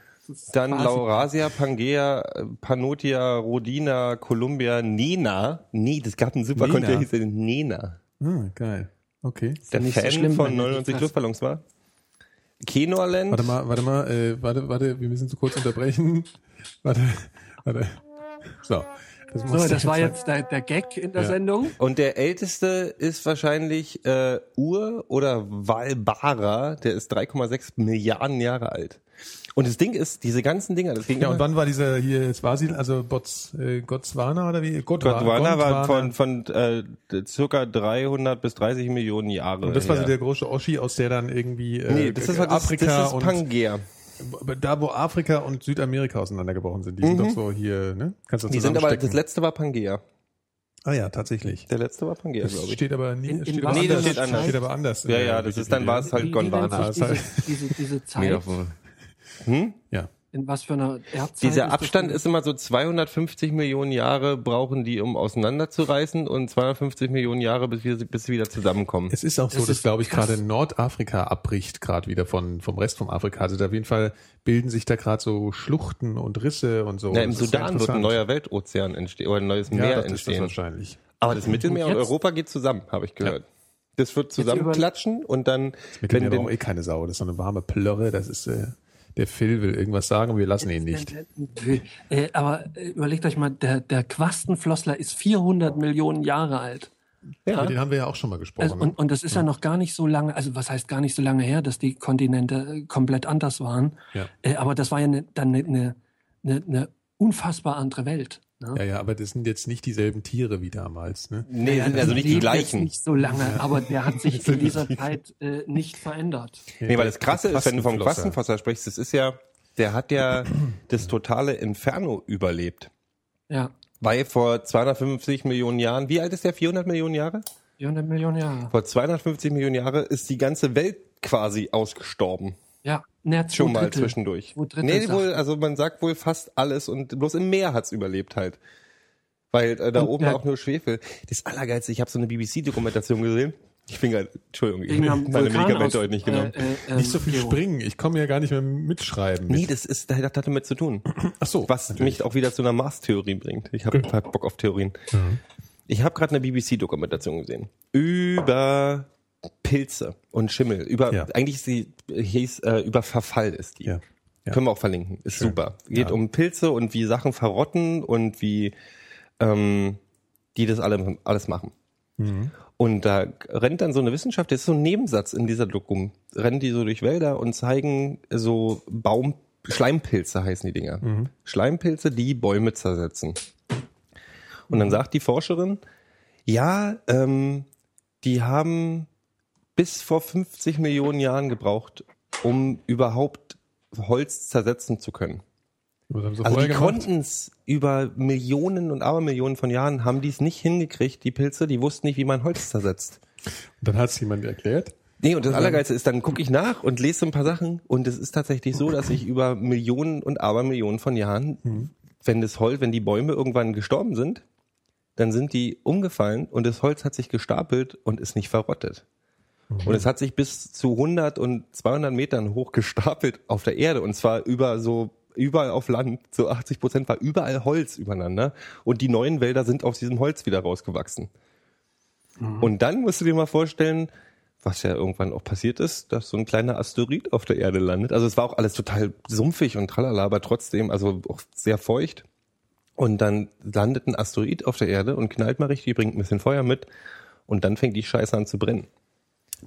dann Laurasia, Pangea, Panotia, Rodina, Columbia, Nena. Nee, das gab einen Superkontinent, der hieß Nena. Ah, geil. Okay. Der nicht so Fan schlimm, von wenn du 99 das- Luftballons war. Kenorland. Warte mal, warte mal, äh, warte, warte, wir müssen zu kurz unterbrechen. Warte, warte. So. Das, So, das war jetzt der, der Gag in der Ja. Sendung. Und der älteste ist wahrscheinlich äh, Ur oder Valbara, der ist 3,6 Milliarden Jahre alt. Und das Ding ist, diese ganzen Dinger, das ging Ja, und wann war dieser hier Swaziland, also Bots, äh, Gotswana oder wie? Gondwana, Gondwana war von, von äh, circa 300 bis 30 Millionen Jahre. Und das war so der große Oschi, aus der dann irgendwie äh, Nee, das ist, das, Afrika das ist und Pangea. da, wo Afrika und Südamerika auseinandergebrochen sind. Die sind doch so hier, ne? Kannst du Mhm. Die sind aber, das letzte war Pangea. Ah ja, tatsächlich. Der letzte war Pangea, Das glaube ich. steht aber nie, In- in steht Nee, das anders. steht anders. Steht aber anders. Ja, ja, das ist dann war es halt Gondwana. sich diese, diese, diese Zeit? Hm? Ja. In was für einer Erdzeit Dieser ist Abstand das ist immer so 250 Millionen Jahre brauchen die, um auseinanderzureißen und 250 Millionen Jahre, bis wir bis sie wieder zusammenkommen. Es ist auch so, Das dass, ist glaube ich, gerade Nordafrika abbricht gerade wieder von, vom Rest vom Afrika. Also da auf jeden Fall bilden sich da gerade so Schluchten und Risse und so. Ja, Im Das Sudan wird ein neuer Weltozean entstehen oder ein neues ja, Meer das ist das entstehen. wahrscheinlich. Aber das Mittelmeer und, Und Europa geht zusammen, habe ich gehört. Das wird zusammenklatschen und dann, Mit wenn dem den, auch eh keine Sau. Das ist so eine warme Plörre. Das ist, äh, der Phil will irgendwas sagen und wir lassen ihn nicht. Äh, aber äh, überlegt euch mal, der, der Quastenflossler ist 400 Millionen Jahre alt. Ja. ja, Den haben wir ja auch schon mal gesprochen. Also, und, und das ist ja noch gar nicht so lange, also was heißt gar nicht so lange her, dass die Kontinente äh, komplett anders waren. Ja. Äh, aber das war ja ne, dann eine ne, ne, ne unfassbar andere Welt. Ne? ja, ja, aber das sind jetzt nicht dieselben Tiere wie damals. Ne? nee, sind also nicht die gleichen. Nicht so lange, aber der hat sich in dieser Zeit äh, nicht verändert. Nee, weil das Krasse ist, wenn du vom. Quastenfosser sprichst, das ist ja, der hat ja das totale Inferno überlebt. Ja, Weil vor 250 Millionen Jahren, wie alt ist der? 400 Millionen Jahre? 400 Millionen Jahre. Vor 250 Millionen Jahre ist die ganze Welt quasi ausgestorben. Ja, ne, zwei Schon mal Drittel. zwischendurch. Drittel Nee, sagt- wohl, also man sagt wohl fast alles und bloß im Meer hat's überlebt halt. Weil äh, da Und oben der- auch nur Schwefel. Das Allergeilste, ich habe so eine BBC-Dokumentation gesehen. Ich bin gerade, Entschuldigung, ich habe meine Medikamente heute nicht genommen. äh, äh, Nicht so viel ähm, springen. Ich komme ja gar nicht mehr mitschreiben. nee, das ist, das hat damit zu tun. Ach so. Was natürlich. mich auch wieder zu einer Mars-Theorie bringt. Ich habe hab Bock auf Theorien. Ich habe gerade eine BBC-Dokumentation gesehen über Pilze und Schimmel. Über Ja. eigentlich ist die hieß äh, über Verfall ist die. Ja. Ja. Können wir auch verlinken. Ist Schön. super. Geht um Pilze und wie Sachen verrotten und wie ähm, die das alle, alles machen. Mhm. Und da rennt dann so eine Wissenschaft, das ist so ein Nebensatz in dieser Dokum, rennen die so durch Wälder und zeigen so Baum, Schleimpilze heißen die Dinger. Mhm. Schleimpilze, die Bäume zersetzen. Und Mhm. dann sagt die Forscherin, ja, ähm, die haben bis vor 50 Millionen Jahren gebraucht, um überhaupt Holz zersetzen zu können. Also die konnten es über Millionen und Abermillionen von Jahren, haben die es nicht hingekriegt, die Pilze, die wussten nicht, wie man Holz zersetzt. Dann hat es jemand erklärt. Nee, und das Allergeilste ist, dann gucke ich nach und lese ein paar Sachen und es ist tatsächlich so, dass ich über Millionen und Abermillionen von Jahren, wenn das Holz, wenn die Bäume irgendwann gestorben sind, dann sind die umgefallen und das Holz hat sich gestapelt und ist nicht verrottet. Und es hat sich bis zu 100 und 200 Metern hoch gestapelt auf der Erde und zwar über so überall auf Land, so 80 Prozent war überall Holz übereinander und die neuen Wälder sind aus diesem Holz wieder rausgewachsen. Und dann musst du dir mal vorstellen, was ja irgendwann auch passiert ist, dass so ein kleiner Asteroid auf der Erde landet. Also es war auch alles total sumpfig und tralala, aber trotzdem, also auch sehr feucht. Und dann landet ein Asteroid auf der Erde und knallt mal richtig, bringt ein bisschen Feuer mit und dann fängt die Scheiße an zu brennen.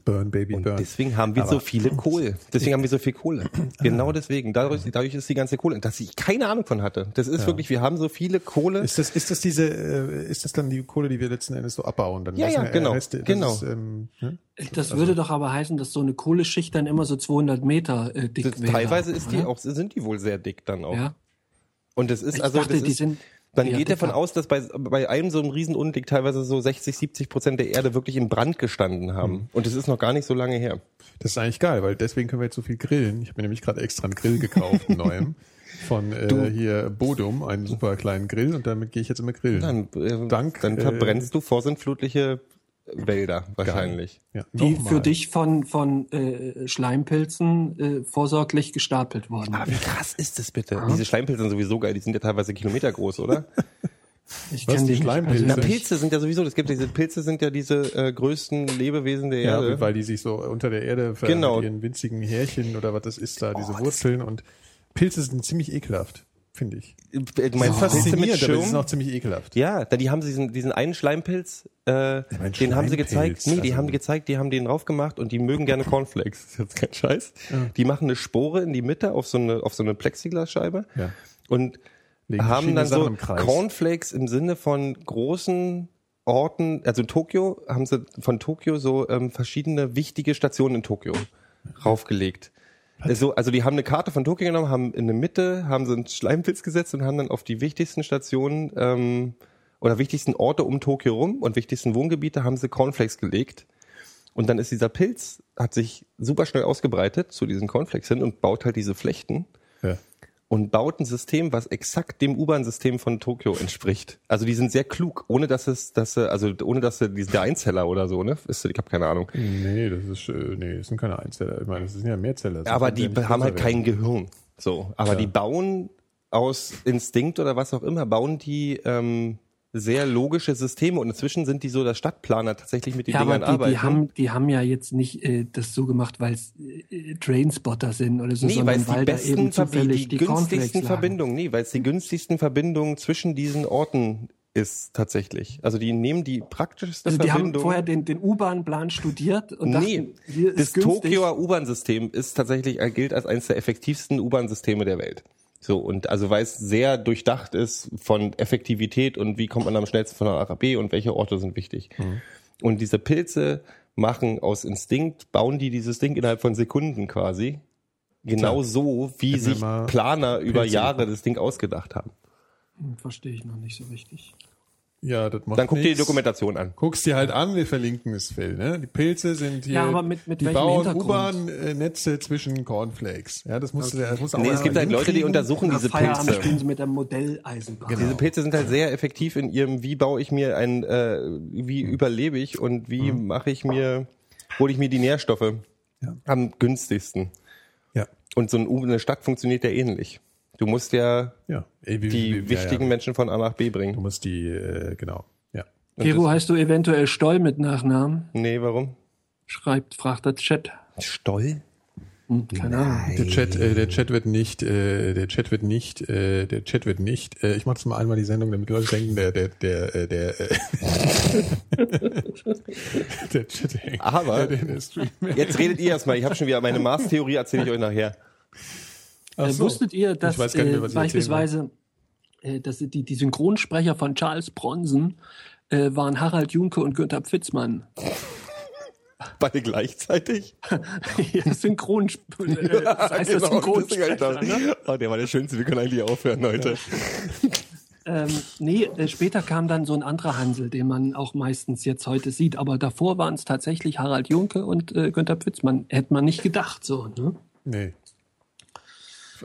Burn, Baby, Und burn. deswegen haben wir so viele Kohle. Deswegen haben wir so viel Kohle. Genau deswegen. Dadurch, dadurch ist die ganze Kohle, dass ich keine Ahnung von hatte. Das ist wirklich, wir haben so viele Kohle. Ist das, ist das diese, äh, ist das dann die Kohle, die wir letzten Endes so abbauen? Dann Ja, ja, genau, Reste- das genau. Ist, ähm, ne? Das würde doch aber heißen, dass so eine Kohleschicht dann immer so 200 Meter äh, dick Das, wäre. teilweise ist die oder? auch, sind die wohl sehr dick dann auch. Ja. Und das ist Ich also, dachte, das die ist, sind man eher geht davon aus, dass bei, bei einem so einem Riesenunglück teilweise so 60, 70 Prozent der Erde wirklich in Brand gestanden haben. Mhm. Und das ist noch gar nicht so lange her. Das ist eigentlich geil, weil deswegen können wir jetzt so viel grillen. Ich habe mir nämlich gerade extra einen Grill gekauft, einen neuen. Von äh, Du- hier Bodum, einen super kleinen Grill und damit gehe ich jetzt immer grillen. Dann, äh, Dank, dann äh, verbrennst du vorsintflutliche Wälder wahrscheinlich. Ja, die nochmal. für dich von, von äh, Schleimpilzen äh, vorsorglich gestapelt wurden. Aber wie krass ist das bitte? Diese Schleimpilze sind sowieso geil, die sind ja teilweise Kilometer groß, oder? Ich Was, kenn die nicht Schleimpilze? Na. Pilze sind ja sowieso, es gibt diese Pilze sind ja diese äh, größten Lebewesen der Ja, Erde. weil die sich so unter der Erde ver Genau. mit ihren winzigen Härchen oder was das ist da, diese Oh, Wurzeln und Pilze sind ziemlich ekelhaft, finde ich. Äh, Du Die meinst sind Pilze mit faszinierend, aber die Schirm? sind auch ziemlich ekelhaft. Ja, da die haben sie diesen, diesen einen Schleimpilz, äh, mein den haben sie gezeigt. Schleimpilz, Nee, die also- haben gezeigt, die haben den drauf gemacht und die mögen gerne Cornflakes. Das ist jetzt kein Scheiß. Die machen eine Spore in die Mitte auf so eine, auf so eine Plexiglasscheibe Ja. und Legen haben dann so. Cornflakes im Sinne von großen Orten, also in Tokio haben sie von Tokio so ähm, verschiedene wichtige Stationen in Tokio raufgelegt. Also, also die haben eine Karte von Tokio genommen, haben in der Mitte, haben sie einen Schleimpilz gesetzt und haben dann auf die wichtigsten Stationen ähm, oder wichtigsten Orte um Tokio rum und wichtigsten Wohngebiete haben sie Cornflakes gelegt. Und dann ist dieser Pilz, hat sich super schnell ausgebreitet zu diesen Cornflakes hin und baut halt diese Flechten. Ja. Und baut ein System, was exakt dem U-Bahn-System von Tokio entspricht. Also die sind sehr klug, ohne dass es, dass sie, also ohne dass sie der Einzeller oder so, ne? Ist, ich habe keine Ahnung. Nee, das ist, äh, nee, das sind keine Einzeller. Ich meine, das sind ja Mehrzeller. Das Aber die ja haben halt kein. Gehirn. So, aber Klar. die bauen aus Instinkt oder was auch immer, bauen die ähm, sehr logische Systeme und inzwischen sind die so, dass Stadtplaner tatsächlich mit den Ja, aber Dingern die, arbeiten. die, haben, die haben ja jetzt nicht äh, das so gemacht, weil es äh, Trainspotter sind oder so, Nee, weil sondern es die weil da besten, eben zufällig die, die, günstigsten. Verbindungen, nee, weil es die günstigsten Verbindungen zwischen diesen Orten ist tatsächlich. Also die nehmen die praktischste Also die haben Verbindung. vorher den, den U-Bahn-Plan studiert und nee, dachten, hier das ist günstig. Tokioer U-Bahn-System ist tatsächlich äh, gilt als eines der effektivsten U-Bahn-Systeme der Welt. So und also weil es sehr durchdacht ist von Effektivität und wie kommt man am schnellsten von A nach B und welche Orte sind wichtig. Mhm. Und diese Pilze machen aus Instinkt, bauen die dieses Ding innerhalb von Sekunden quasi. Genau Klar. so, wie Hätten sich Planer über Pilze Jahre das Ding ausgedacht haben. Hm, Verstehe ich noch nicht so richtig. Ja, das macht Dann guck dir die. Dokumentation an. Guckst dir halt an, wir verlinken es, Phil. Ne? Die Pilze sind hier. Ja, aber mit- mit die bauen? U-Bahn-Netze zwischen Cornflakes. Ja, das musst du, das musst du auch Nee, es gibt halt Leute, die untersuchen diese Feierabend Pilze. spielen sie mit der Modelleisenbahn. Diese Pilze sind halt sehr effektiv in ihrem, wie baue ich mir ein, äh, wie überlebe ich und wie mache ich mir, hole ich mir die Nährstoffe Ja. am günstigsten. Ja, Und so eine Stadt funktioniert ja ähnlich. Du musst ja ja. Ey, wie, die wie, wichtigen ja, ja. Menschen von A nach B Du bringen. musst die, äh, genau. Ja. Gero, heißt du eventuell Stoll mit Nachnamen? Nee, warum? Schreibt, fragt der Chat. Stoll? Hm, keine Ahnung. Der Chat, äh, der Chat wird nicht, äh, der Chat wird nicht, äh, der Chat wird nicht. Äh, ich mache das mal einmal die Sendung, damit Leute denken, der, der, der, äh, der, äh, der Chat hängt. Aber- der, der. Jetzt redet ihr erstmal. Ich habe schon wieder meine Mars-Theorie, erzähle ich euch nachher. Äh, so. wusstet ihr, dass nicht äh, beispielsweise äh, dass die, die Synchronsprecher von Charles Bronson äh, waren Harald Junke und Günther Pfitzmann. Beide gleichzeitig? ja, Synchron, äh, das heißt das Genau, Synchronsprecher. Ne? Oh, der war der schönste. Wir können eigentlich aufhören heute. Ähm, nee, äh, später kam dann so ein anderer Hansel, den man auch meistens jetzt heute sieht. Aber davor waren es tatsächlich Harald Junke und äh, Günther Pfitzmann. Hätte man nicht gedacht so. Ne? Nee.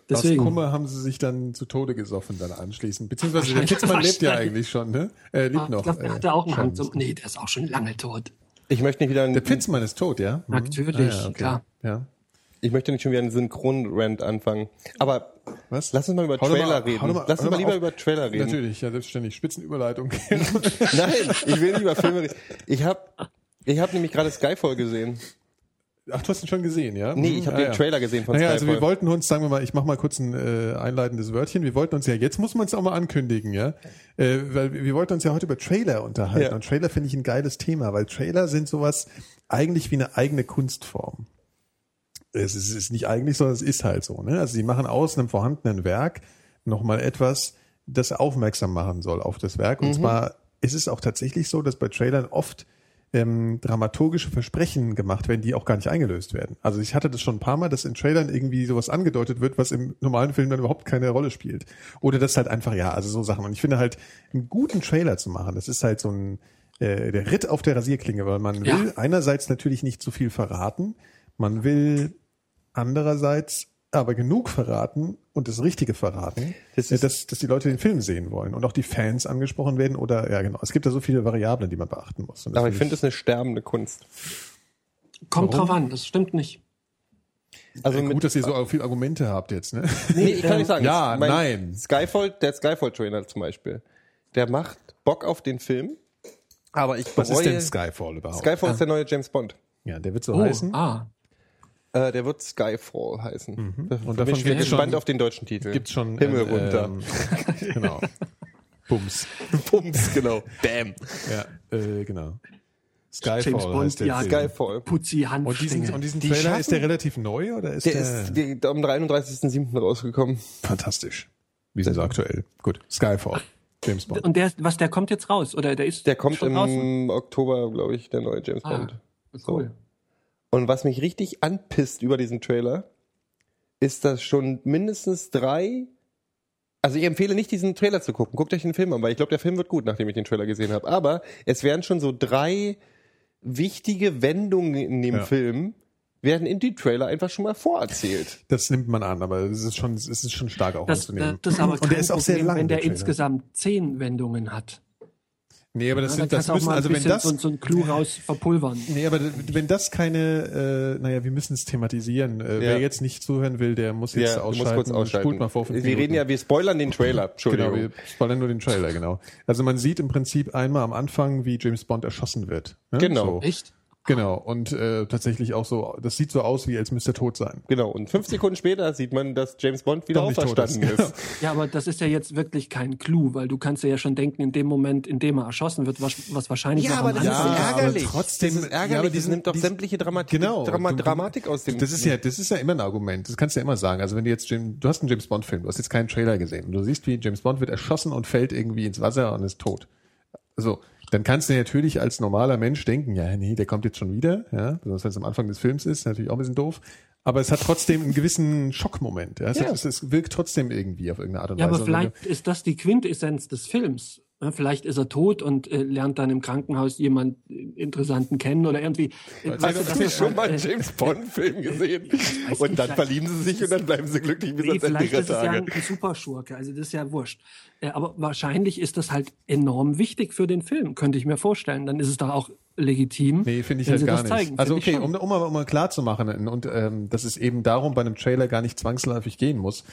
Deswegen. Aus Kummer haben sie sich dann zu Tode gesoffen dann anschließend. Beziehungsweise der Fitzmann lebt ja eigentlich schon, ne? Äh, lebt Ah, noch. ich glaube, der äh, hatte auch einen. Hang zum. Nee, der ist auch schon lange tot. Ich möchte nicht wieder einen, Der Fitzmann ist tot, ja? Mhm. Natürlich, klar. Ja. ich möchte nicht schon wieder einen Synchron-Rant anfangen. Aber Was? lass uns mal über Hau Trailer mal- reden. mal- lass uns mal lieber auf. über Trailer reden. Natürlich, ja, selbstverständlich. Spitzenüberleitung. Nein, ich will nicht über Filme reden. Ich habe ich hab nämlich gerade Skyfall gesehen. Ach, du hast ihn schon gesehen, ja? Nee, Mhm. ich habe Ah, den ja. Trailer gesehen von Naja, also Skyfall. wir wollten uns, sagen wir mal, ich mache mal kurz ein äh, einleitendes Wörtchen. Wir wollten uns ja, jetzt muss man es auch mal ankündigen, ja, äh, weil wir wollten uns ja heute über Trailer unterhalten. Ja. Und Trailer finde ich ein geiles Thema, weil Trailer sind sowas eigentlich wie eine eigene Kunstform. Es ist, es ist nicht eigentlich, sondern es ist halt so. Ne? Also sie machen aus einem vorhandenen Werk nochmal etwas, das aufmerksam machen soll auf das Werk. Und zwar ist es auch tatsächlich so, dass bei Trailern oft ähm, dramaturgische Versprechen gemacht werden, die auch gar nicht eingelöst werden. Also ich hatte das schon ein paar Mal, dass in Trailern irgendwie sowas angedeutet wird, was im normalen Film dann überhaupt keine Rolle spielt. Oder das halt einfach, ja, also so Sachen. Und ich finde halt, einen guten Trailer zu machen, das ist halt so ein, äh, der Ritt auf der Rasierklinge, weil man Ja. will einerseits natürlich nicht zu viel verraten, man will andererseits aber genug verraten und das Richtige verraten, Das ist- dass, dass die Leute den Film sehen wollen und auch die Fans angesprochen werden oder ja genau. Es gibt da so viele Variablen, die man beachten muss. Aber ich finde es eine sterbende Kunst. Kommt Warum? drauf an, das stimmt nicht. Also gut, dass ihr so viele Argumente habt jetzt, ne? nee, ich kann nicht sagen. Ja, Mein nein. Skyfall, der Skyfall-Trailer zum Beispiel, der macht Bock auf den Film, aber ich Was bereue... ist denn Skyfall überhaupt? Skyfall ist der neue James Bond. ja, der wird so Oh, heißen. ah, Äh, der wird Skyfall heißen. Da Und bin davon ich gibt's gespannt schon- auf den deutschen Titel. Gibt's schon Himmel äh, runter. Ähm, genau. Bums. Bums, genau. Bam. Ja, äh, genau. Skyfall James Bond, heißt der ja, Film. Skyfall. Putzi Und diesen, und diesen Die Trailer schaffen- ist der relativ neu oder ist Der der, ist die, am 33.07. rausgekommen. fantastisch? Wie sind sie aktuell? Gut, Skyfall. James Bond. Und der, was, der kommt jetzt raus, oder der ist Der kommt schon im draußen? Oktober, glaube ich, der neue James Ah, Bond. cool. Und was mich richtig anpisst über diesen Trailer, ist, dass schon mindestens drei. Also ich empfehle nicht, diesen Trailer zu gucken. Guckt euch den Film an, weil ich glaube, der Film wird gut, nachdem ich den Trailer gesehen habe. Aber es werden schon so drei wichtige Wendungen in dem Ja. Film werden in die Trailer einfach schon mal vorerzählt. Das nimmt man an, aber es ist schon, es ist schon stark auch Das, anzunehmen. das ist aber Und der ist auch sehr lang, wenn der, der insgesamt zehn Wendungen hat. Nee, aber das Ja, sind, da das müssen, also wenn das, so, so ein Clou raus verpulvern. nee, aber wenn das keine, äh, naja, wir müssen es thematisieren. Äh, Ja. Wer jetzt nicht zuhören will, der muss jetzt Ja, ausschalten. kurz ausschalten. Spult mal vor wir reden ja, wir spoilern den Trailer. Entschuldigung. Genau, wir spoilern nur den Trailer, genau. Also man sieht im Prinzip einmal am Anfang, wie James Bond erschossen wird. Ne? Genau. So. Echt? Genau. Und äh, tatsächlich auch so, das sieht so aus, wie als müsste er tot sein. Genau. Und fünf Sekunden später sieht man, dass James Bond wieder auferstanden ist. ist. Ja, aber das ist ja jetzt wirklich kein Clou, weil du kannst dir ja schon denken, in dem Moment, in dem er erschossen wird, was, was wahrscheinlich Ja, noch aber das ist ärgerlich. aber trotzdem- das ist ärgerlich. ja, aber das nimmt doch sämtliche Dramatik, Genau. Drama, Du- Dramatik aus dem. Das ist ja, das ist ja immer ein Argument. Das kannst du ja immer sagen. Also wenn du jetzt James, du hast einen James Bond Film, du hast jetzt keinen Trailer gesehen und du siehst, wie James Bond wird erschossen und fällt irgendwie ins Wasser und ist tot. Also, dann kannst du natürlich als normaler Mensch denken, ja, nee, der kommt jetzt schon wieder, ja, besonders wenn es am Anfang des Films ist, natürlich auch ein bisschen doof. Aber es hat trotzdem einen gewissen Schockmoment. Ja. Es, Ja. Hat, es wirkt trotzdem irgendwie auf irgendeine Art und Ja, Weise. aber vielleicht ist das die Quintessenz des Films. Ja, Vielleicht ist er tot und äh, lernt dann im Krankenhaus jemand äh, Interessanten kennen oder irgendwie. Äh, Hast weißt du das das ist schon mal einen äh, James Bond-Film gesehen? weiß Und dann verlieben sie sich und dann bleiben sie glücklich bis Nee, ans Ende vielleicht ihrer ist es ja Tage. ein Superschurke, also das ist ja wurscht. Äh, Aber wahrscheinlich ist das halt enorm wichtig für den Film, könnte ich mir vorstellen. Dann ist es doch auch legitim. Nee, finde ich wenn halt sie gar das nicht. Zeigen, also okay, um, um, mal, um mal klar zu machen und ähm, dass es eben darum bei einem Trailer gar nicht zwangsläufig gehen muss.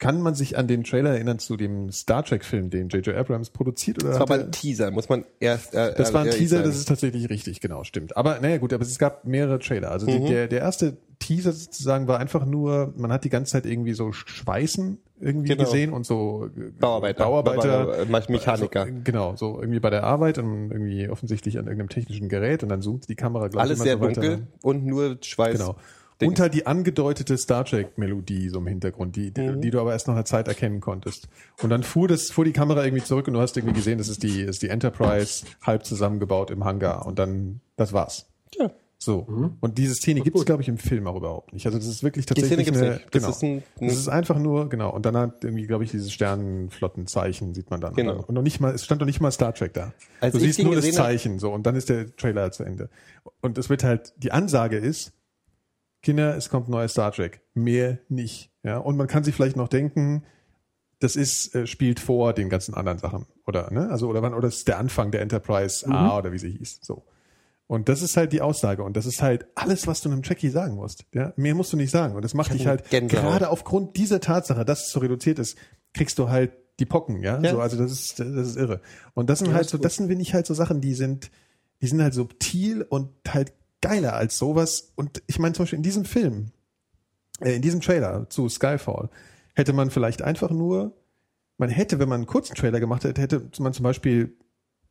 Kann man sich an den Trailer erinnern zu dem Star Trek Film, den J.J. Abrams produziert? Oder Das war aber er- ein Teaser, muss man erst. Äh, das war ein ehrlich Teaser, sein. das ist tatsächlich richtig, genau, stimmt. Aber naja gut, aber es gab mehrere Trailer. Also die, der, der erste Teaser sozusagen war einfach nur, man hat die ganze Zeit irgendwie so Schweißen irgendwie Genau. gesehen und so äh, Bauarbeiter. Bauarbeiter, Ba- ba- Mechaniker. Also, genau, so irgendwie bei der Arbeit und irgendwie offensichtlich an irgendeinem technischen Gerät und dann zoomt die Kamera gleich Alles sehr so weiter dunkel rein. und nur Schweiß. Genau. Halt die angedeutete Star Trek Melodie so im Hintergrund, die, die, Mhm. die du aber erst nach einer Zeit erkennen konntest. Und dann fuhr das, fuhr die Kamera irgendwie zurück und du hast irgendwie gesehen, das ist die, ist die Enterprise halb zusammengebaut im Hangar und dann, das war's. Tja. So. Und diese Szene gibt es, glaube ich, im Film auch überhaupt nicht. Also das ist wirklich Die Szene tatsächlich eine, nicht. Das genau. ist ein- das ist einfach nur, genau. Und dann hat irgendwie, glaube ich, dieses Sternenflottenzeichen sieht man dann. Genau. Und noch nicht mal, es stand noch nicht mal Star Trek da. Als du siehst nur das Zeichen, so. Und dann ist der Trailer zu Ende. Und es wird halt, die Ansage ist, Kinder, es kommt neuer Star Trek. Mehr nicht. Ja. Und man kann sich vielleicht noch denken, das ist, äh, spielt vor den ganzen anderen Sachen. Oder, ne? Also, oder wann, oder das ist der Anfang der Enterprise Mhm. A oder wie sie hieß. So. Und das ist halt die Aussage. Und das ist halt alles, was du einem Trekkie sagen musst. Ja? Mehr musst du nicht sagen. Und das macht dich halt, Gänsehaut. gerade aufgrund dieser Tatsache, dass es so reduziert ist, kriegst du halt die Pocken, ja. Ja. So, also das ist, das ist irre. Und das sind halt ist so, gut. das sind, finde ich, halt so Sachen, die sind, die sind halt subtil und halt geiler als sowas. Und ich meine zum Beispiel in diesem Film, äh, in diesem Trailer zu Skyfall, hätte man vielleicht einfach nur, man hätte, wenn man einen kurzen Trailer gemacht hätte, hätte man zum Beispiel,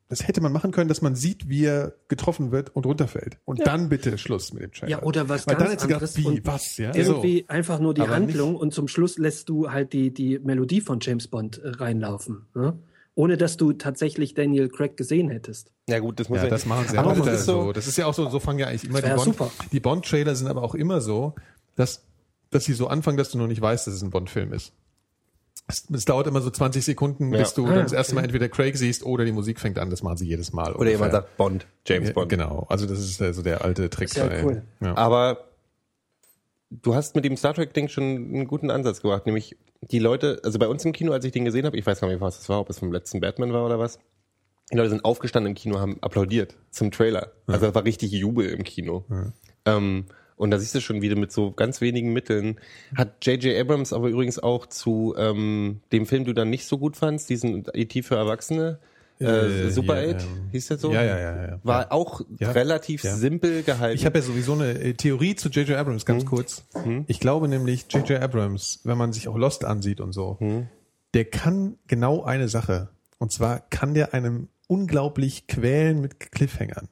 das hätte man machen können, dass man sieht, wie er getroffen wird und runterfällt. Und dann bitte Schluss mit dem Trailer. Ja, oder was Weil ganz dann hätte sie gedacht, anderes wie, was, ja. Irgendwie einfach nur die Aber Handlung und zum Schluss lässt du halt die, die Melodie von James Bond äh, reinlaufen. Ne? Ohne dass du tatsächlich Daniel Craig gesehen hättest. Ja gut, das muss Ja, ja, das machen sie aber auch das ist so. so. Das ist ja auch so, so fangen ja eigentlich immer die Bond, super. die Bond-Trailer sind aber auch immer so, dass, dass sie so anfangen, dass du noch nicht weißt, dass es ein Bond-Film ist. Es, es dauert immer so 20 Sekunden, Ja. bis du Ah, dann das erste Mal entweder Craig siehst oder die Musik fängt an. Das machen sie jedes Mal. Oder jemand sagt Bond, James Ja, Bond. Genau, also das ist so der alte Trick. Ist ja cool. Ja. Aber du hast mit dem Star Trek-Ding schon einen guten Ansatz gebracht, nämlich die Leute, also bei uns im Kino, als ich den gesehen habe, ich weiß gar nicht, was das war, ob es vom letzten Batman war oder was, die Leute sind aufgestanden im Kino, haben applaudiert zum Trailer. Also da war richtig Jubel im Kino. Ähm, und da siehst du schon wieder mit so ganz wenigen Mitteln. Hat J.J. Abrams aber übrigens auch zu ähm, dem Film, du dann nicht so gut fandst, diesen E.T. für Erwachsene, äh, Äh, Super hier, 8, ähm, hieß der so? Ja, ja, ja, ja. War Ja. auch Ja. relativ Ja. simpel gehalten. Ich habe ja sowieso eine äh, Theorie zu J.J. Abrams, ganz Hm. kurz. Ich glaube nämlich, J.J. Abrams, wenn man sich auch Lost ansieht und so, Hm. der kann genau eine Sache. Und zwar kann der einem unglaublich quälen mit Cliffhangern.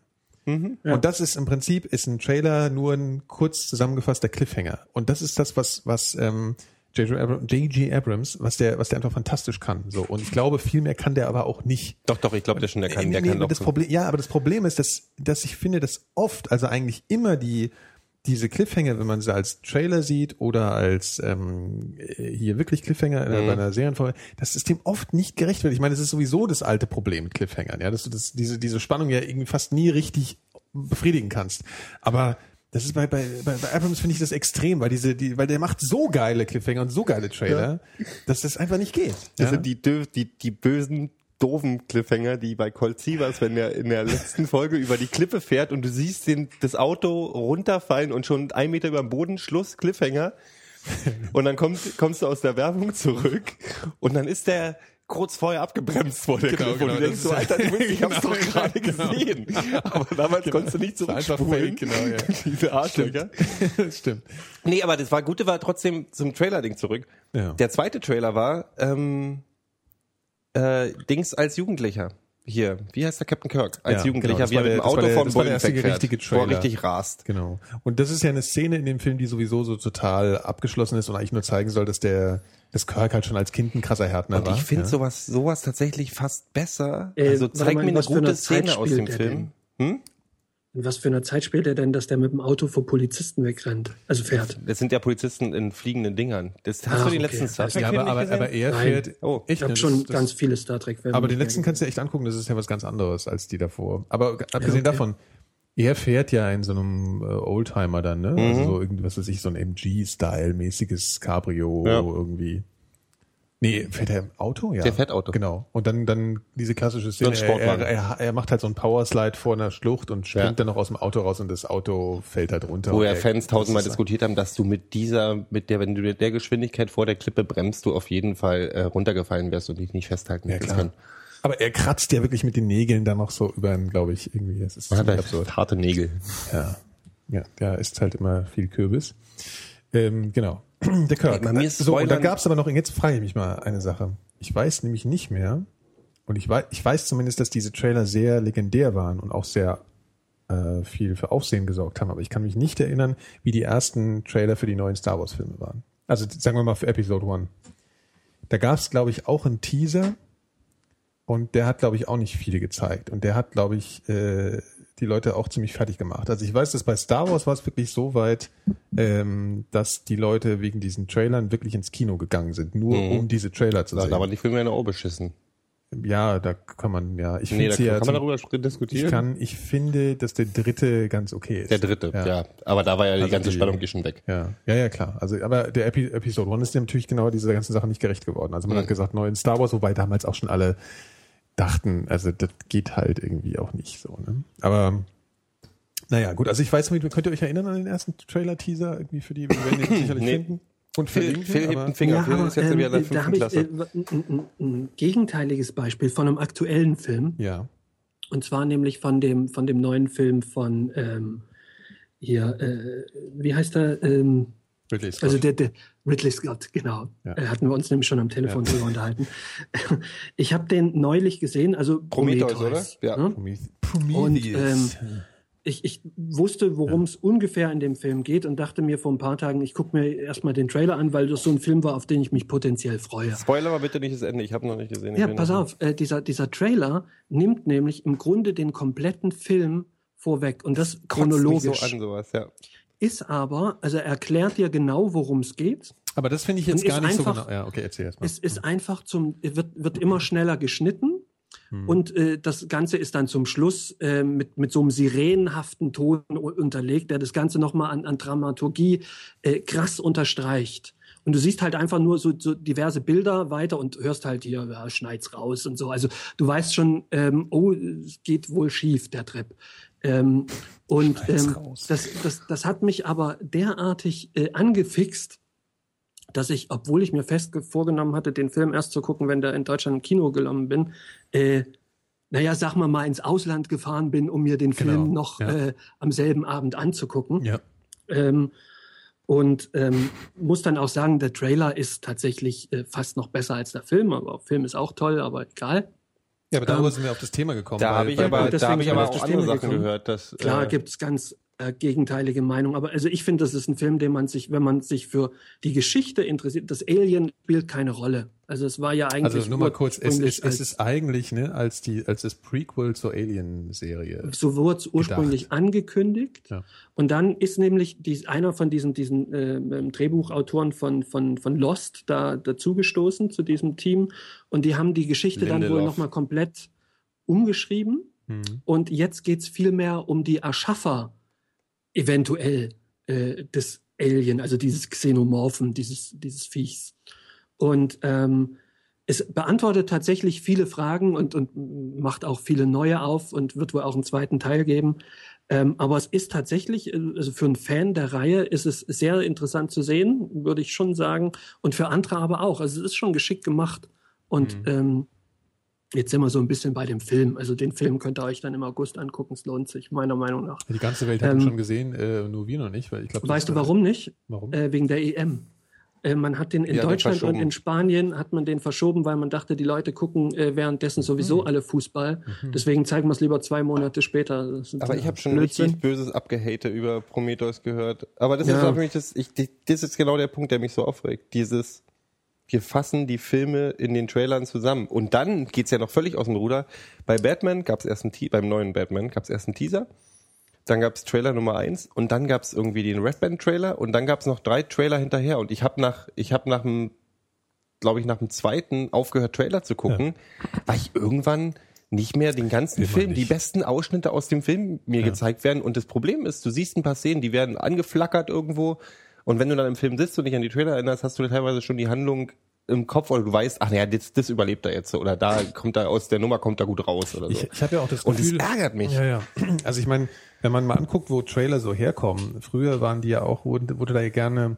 Mhm. Und das ist im Prinzip, ist ein Trailer nur ein kurz zusammengefasster Cliffhanger. Und das ist das, was, was ähm, J.J. Abrams. Abrams, was der, was der einfach fantastisch kann. So. Und ich glaube, viel mehr kann der aber auch nicht. Doch, doch, ich glaube, der schon, der kann, der Nee, kann nee, das Problem, ja, aber das Problem ist, dass, dass ich finde, dass oft, also eigentlich immer die, diese Cliffhanger, wenn man sie als Trailer sieht oder als ähm, hier wirklich Cliffhanger Mhm. bei einer Serienfolge, dass es dem oft nicht gerecht wird. Ich meine, das ist sowieso das alte Problem mit Cliffhangern, ja, dass du das, diese, diese Spannung ja irgendwie fast nie richtig befriedigen kannst. Aber Das ist bei, bei, bei, bei Abrams finde ich das extrem, weil diese, die, weil der macht so geile Cliffhanger und so geile Trailer, dass das einfach nicht geht. Das ja? sind die, die, die bösen, doofen Cliffhanger, die bei Colt Sievers, wenn er in der letzten Folge über die Klippe fährt und du siehst den, das Auto runterfallen und schon ein Meter über dem Boden, Schluss, Cliffhanger. Und dann kommst, kommst du aus der Werbung zurück und dann ist der kurz vorher abgebremst vor der Genau, genau, du denkst das so, Alter, ich hab's Genau, doch gerade genau. gesehen. Aber damals konntest du nicht war einfach fake, genau, ja. Diese Arschlöcher. das stimmt. Nee, aber das war Gute war trotzdem zum Trailer-Ding zurück. Ja. Der zweite Trailer war ähm, äh, Dings als Jugendlicher. Hier, wie heißt der Captain Kirk? Als Ja, Jugendlicher, genau, wie er mit dem Auto der- der Bullen wegfährt, richtige wo er Trailer. richtig rast. Genau. Und das ist ja eine Szene in dem Film, die sowieso so total abgeschlossen ist und eigentlich nur zeigen soll, dass der, dass Kirk halt schon als Kind ein krasser Härtner Und war. ich finde ja. sowas, sowas tatsächlich fast besser. Äh, also zeig mir eine gute eine Szene aus dem Film. Hm? In was für einer Zeit spielt er denn, dass der mit dem Auto vor Polizisten wegrennt? Also fährt. Das sind ja Polizisten in fliegenden Dingern. Das, hast Ach, du den okay. letzten Star Ja, Trek Ja, aber, aber, aber er Nein. fährt. Oh. Ich habe ne, schon das- das- ganz viele Star Trek-Filme. Aber den letzten kannst du echt angucken, das ist ja was ganz anderes als die davor. Aber abgesehen okay. davon, er fährt ja in so einem äh, Oldtimer dann, ne? Mhm. Also so irgendwie, was weiß ich, so ein MG-Style-mäßiges Cabrio Ja. irgendwie. Nee, fährt er im Auto? Ja. Der fährt Auto. Genau. Und dann, dann diese klassische Szene, ein er, Sportwagen. er, er, macht halt so einen Powerslide vor einer Schlucht und springt Ja. dann noch aus dem Auto raus und das Auto fällt halt runter. Wo ja Fans tausendmal diskutiert haben, dass du mit dieser, mit der, wenn du mit der Geschwindigkeit vor der Klippe bremst, du auf jeden Fall äh, runtergefallen wärst und dich nicht festhalten Ja, klar. können. Aber er kratzt ja wirklich mit den Nägeln dann noch so über ihn, glaube ich, irgendwie. Das ist Man hat absurd. harte Nägel. Ja, ja, da ist halt immer viel Kürbis. Ähm, genau. Der Kirk. Bei mir so, und da Spoilern- gab's aber noch, jetzt frage ich mich mal eine Sache. Ich weiß nämlich nicht mehr, und ich weiß, ich weiß zumindest, dass diese Trailer sehr legendär waren und auch sehr äh, viel für Aufsehen gesorgt haben, aber ich kann mich nicht erinnern, wie die ersten Trailer für die neuen Star Wars Filme waren. Also sagen wir mal für Episode One. Da gab's, glaube ich, auch einen Teaser und der hat, glaube ich, auch nicht viele gezeigt. Und der hat, glaube ich, äh, die Leute auch ziemlich fertig gemacht. Also ich weiß, dass bei Star Wars war es wirklich so weit, ähm, dass die Leute wegen diesen Trailern wirklich ins Kino gegangen sind, nur Mhm. um diese Trailer zu Da, sehen. da waren die Filme ja noch beschissen. ja, da kann man, ja. Ich Nee, finde da sie ja kann man darüber diskutieren. ich kann, ich finde, dass der dritte ganz okay ist. der dritte, ja. Ja. Aber da war ja die Also ganze die- Spannung eh schon weg. Ja, ja, ja, klar. Also, aber der Epi Episode One ist ja natürlich genau dieser ganzen Sache nicht gerecht geworden. Also man Mhm. hat gesagt, neuen Star Wars, wobei damals auch schon alle dachten, also das geht halt irgendwie auch nicht so. Ne? Aber naja, gut. Also ich weiß nicht, könnt ihr euch erinnern an den ersten Trailer-Teaser irgendwie für die? Wir werden den sicherlich Nee. finden. Und Phil, Phil hebt einen Finger. Phil ist jetzt ähm, wieder in der da fünften habe ich Klasse. äh, ein, ein, ein gegenteiliges Beispiel von einem aktuellen Film. Ja. Und zwar nämlich von dem, von dem neuen Film von ähm, hier, äh, wie heißt er? Ähm, Ridley Scott. also der, der Ridley Scott, genau. Ja. Äh, hatten wir uns nämlich schon am Telefon drüber unterhalten. Ich habe den neulich gesehen, also Prometheus, Prometheus, oder? Ja. ne? Promethe- Und Prometheus. ähm, ich, ich wusste, worum es ungefähr in dem Film geht und dachte mir vor ein paar Tagen, ich gucke mir erstmal den Trailer an, weil das so ein Film war, auf den ich mich potenziell freue. Spoiler mal bitte nicht das Ende. Ich habe noch nicht gesehen. Ich Ja, pass auf, äh, dieser, dieser Trailer nimmt nämlich im Grunde den kompletten Film vorweg und das chronologisch. so an sowas, ja. Ist aber, also er erklärt dir genau, worum es geht. aber das finde ich jetzt gar nicht so einfach- genau. Ja, okay, erzähl erst mal. Es ist einfach zum, wird, wird immer schneller geschnitten. Hm. Und äh, das Ganze ist dann zum Schluss äh, mit, mit so einem sirenenhaften Ton unterlegt, der das Ganze nochmal an, an Dramaturgie äh, krass unterstreicht. Und du siehst halt einfach nur so, so diverse Bilder weiter und hörst halt hier, ja, schneid's raus und so. Also du weißt schon, ähm, oh, es geht wohl schief, der Trip. Ähm, und ähm, das, das, das hat mich aber derartig äh, angefixt, dass ich, obwohl ich mir fest ge- vorgenommen hatte, den Film erst zu gucken, wenn der in Deutschland im Kino genommen bin, äh, naja, sag mal mal ins Ausland gefahren bin, um mir den Film Genau, noch ja. äh, am selben Abend anzugucken. ja. Ähm, und ähm, muss dann auch sagen, der Trailer ist tatsächlich äh, fast noch besser als der Film, aber der Film ist auch toll, aber egal. ja, aber darüber Ähm, sind wir auf das Thema gekommen. Da habe ich aber, deswegen da habe ich aber auf das auch andere Thema Sachen gekommen. gehört, dass Klar äh, gibt's ganz äh, gegenteilige Meinungen, aber also ich finde, das ist ein Film, den man sich, wenn man sich für die Geschichte interessiert, das Alien spielt keine Rolle. Also es war ja eigentlich Also nur mal kurz, es ist, es ist eigentlich, ne, als die, als das Prequel zur Alien-Serie. so wurde es ursprünglich angekündigt. Ja. Und dann ist nämlich dies, einer von diesen, diesen ähm, Drehbuchautoren von, von, von Lost da dazugestoßen zu diesem Team. Und die haben die Geschichte dann wohl Lindelof. nochmal komplett umgeschrieben. Mhm. Und jetzt geht's viel mehr um die Erschaffer eventuell äh, des Alien, also dieses Xenomorphen, dieses, dieses Viechs. Und ähm, es beantwortet tatsächlich viele Fragen und, und macht auch viele neue auf und wird wohl auch einen zweiten Teil geben. Ähm, aber es ist tatsächlich, äh, also für einen Fan der Reihe ist es sehr interessant zu sehen, würde ich schon sagen. Und für andere aber auch. Also es ist schon geschickt gemacht. Und mhm. ähm, jetzt sind wir so ein bisschen bei dem Film. Also den Film könnt ihr euch dann im August angucken. Es lohnt sich, meiner Meinung nach. Die ganze Welt hat ähm, ihn schon gesehen, äh, nur wir noch nicht. Weil ich glaub, weißt du warum nicht? Warum? Äh, wegen der EM. Äh, man hat den in ja, Deutschland und in Spanien hat man den verschoben, weil man dachte, die Leute gucken äh, währenddessen sowieso mhm. alle Fußball. Mhm. Deswegen zeigen wir es lieber zwei Monate später. Aber ich habe schon Blödsinn. richtig böses Abgehate über Prometheus gehört. Aber das ja. ist für das, ich, das ist genau der Punkt, der mich so aufregt. Dieses, wir fassen die Filme in den Trailern zusammen. Und dann geht's ja noch völlig aus dem Ruder. Bei Batman gab's erst einen, beim neuen Batman gab's erst einen Teaser dann gab's Trailer Nummer eins und dann gab's irgendwie den Red Band Trailer und dann gab's noch drei Trailer hinterher und ich habe nach ich habe nach dem glaube ich nach dem zweiten aufgehört Trailer zu gucken, ja. weil ich irgendwann nicht mehr den ganzen Immer Film, nicht. die besten Ausschnitte aus dem Film mir ja. gezeigt werden und das Problem ist, du siehst ein paar Szenen, die werden angeflackert irgendwo und wenn du dann im Film sitzt und dich an die Trailer erinnerst, hast du teilweise schon die Handlung im Kopf oder du weißt, ach naja, das, das überlebt er jetzt oder da kommt er aus der Nummer kommt er gut raus oder so. Ich, ich habe ja auch das Gefühl, und das ärgert mich. Ja, ja. Also ich meine, wenn man mal anguckt, wo Trailer so herkommen, früher waren die ja auch, wurde, wurde da ja gerne,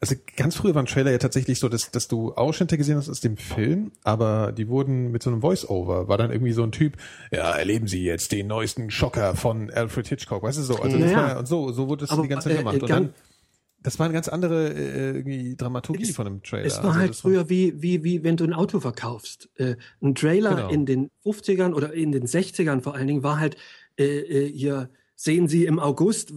also ganz früher waren Trailer ja tatsächlich so, dass, dass du Ausschnitte gesehen hast aus dem Film, aber die wurden mit so einem Voice-Over, war dann irgendwie so ein Typ, ja, erleben Sie jetzt den neuesten Schocker von Alfred Hitchcock, weißt du so, also das ja. war ja, und so, so wurde das aber, die ganze Zeit äh, gemacht. und dann, das war eine ganz andere äh, Dramaturgie es, von einem Trailer. Es war also halt früher wie, wie, wie wenn du ein Auto verkaufst. Äh, ein Trailer genau. in den 50ern oder in den 60ern vor allen Dingen war halt äh, äh, hier sehen Sie im August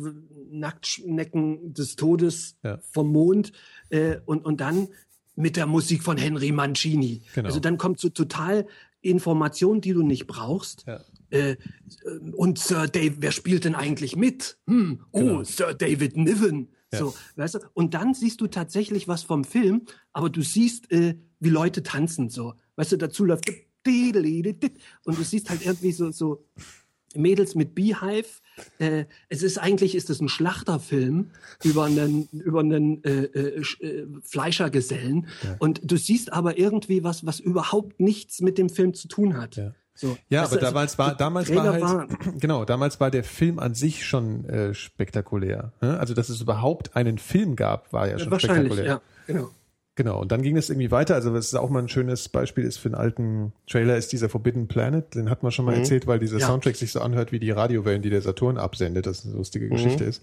Nacktschnecken des Todes ja. vom Mond äh, und, und dann mit der Musik von Henry Mancini. Genau. Also dann kommt so total Information, die du nicht brauchst. Ja. Äh, und Sir Dave, wer spielt denn eigentlich mit? Hm, oh, genau. Sir David Niven. Ja. So, weißt du? Und dann siehst du tatsächlich was vom Film, aber du siehst, äh, wie Leute tanzen so. Weißt du, dazu läuft und du siehst halt irgendwie so, so Mädels mit Beehive. Äh, es ist eigentlich ist es ein Schlachterfilm über einen über einen äh, äh, äh, Fleischergesellen ja. und du siehst aber irgendwie was was überhaupt nichts mit dem Film zu tun hat. Ja. So. Ja, aber damals war damals war halt war, genau damals war der Film an sich schon äh, spektakulär. Ne? Also dass es überhaupt einen Film gab, war ja schon wahrscheinlich, spektakulär. Ja, genau. Genau, und dann ging es irgendwie weiter. Also, was auch mal ein schönes Beispiel ist für einen alten Trailer, ist dieser Forbidden Planet. Den hat man schon mal mhm. erzählt, weil dieser ja. Soundtrack sich so anhört wie die Radiowellen, die der Saturn absendet. Das eine lustige mhm. Geschichte ist.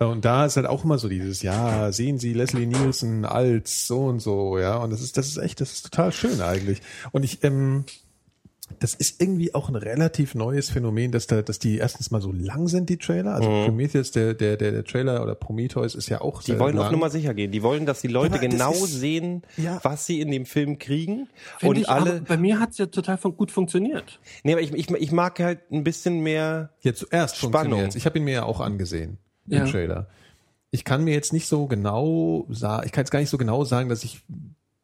Und da ist halt auch immer so dieses, ja, sehen Sie Leslie Nielsen als so und so, ja. Und das ist, das ist echt, das ist total schön eigentlich. Und ich, ähm, das ist irgendwie auch ein relativ neues Phänomen, dass da, dass die erstens mal so lang sind, die Trailer. Also mhm. Prometheus, der, der, der, der Trailer oder Prometheus ist ja auch Die wollen lang. auf Nummer sicher gehen. Die wollen, dass die Leute ja, genau ist, sehen, ja. was sie in dem Film kriegen. Find und ich, alle. bei mir hat's ja total gut funktioniert. Nee, aber ich, ich, ich mag halt ein bisschen mehr. Ja, zuerst Spannung. Ich habe ihn mir ja auch angesehen, den ja. Trailer. Ich kann mir jetzt nicht so genau sagen, ich kann jetzt gar nicht so genau sagen, dass ich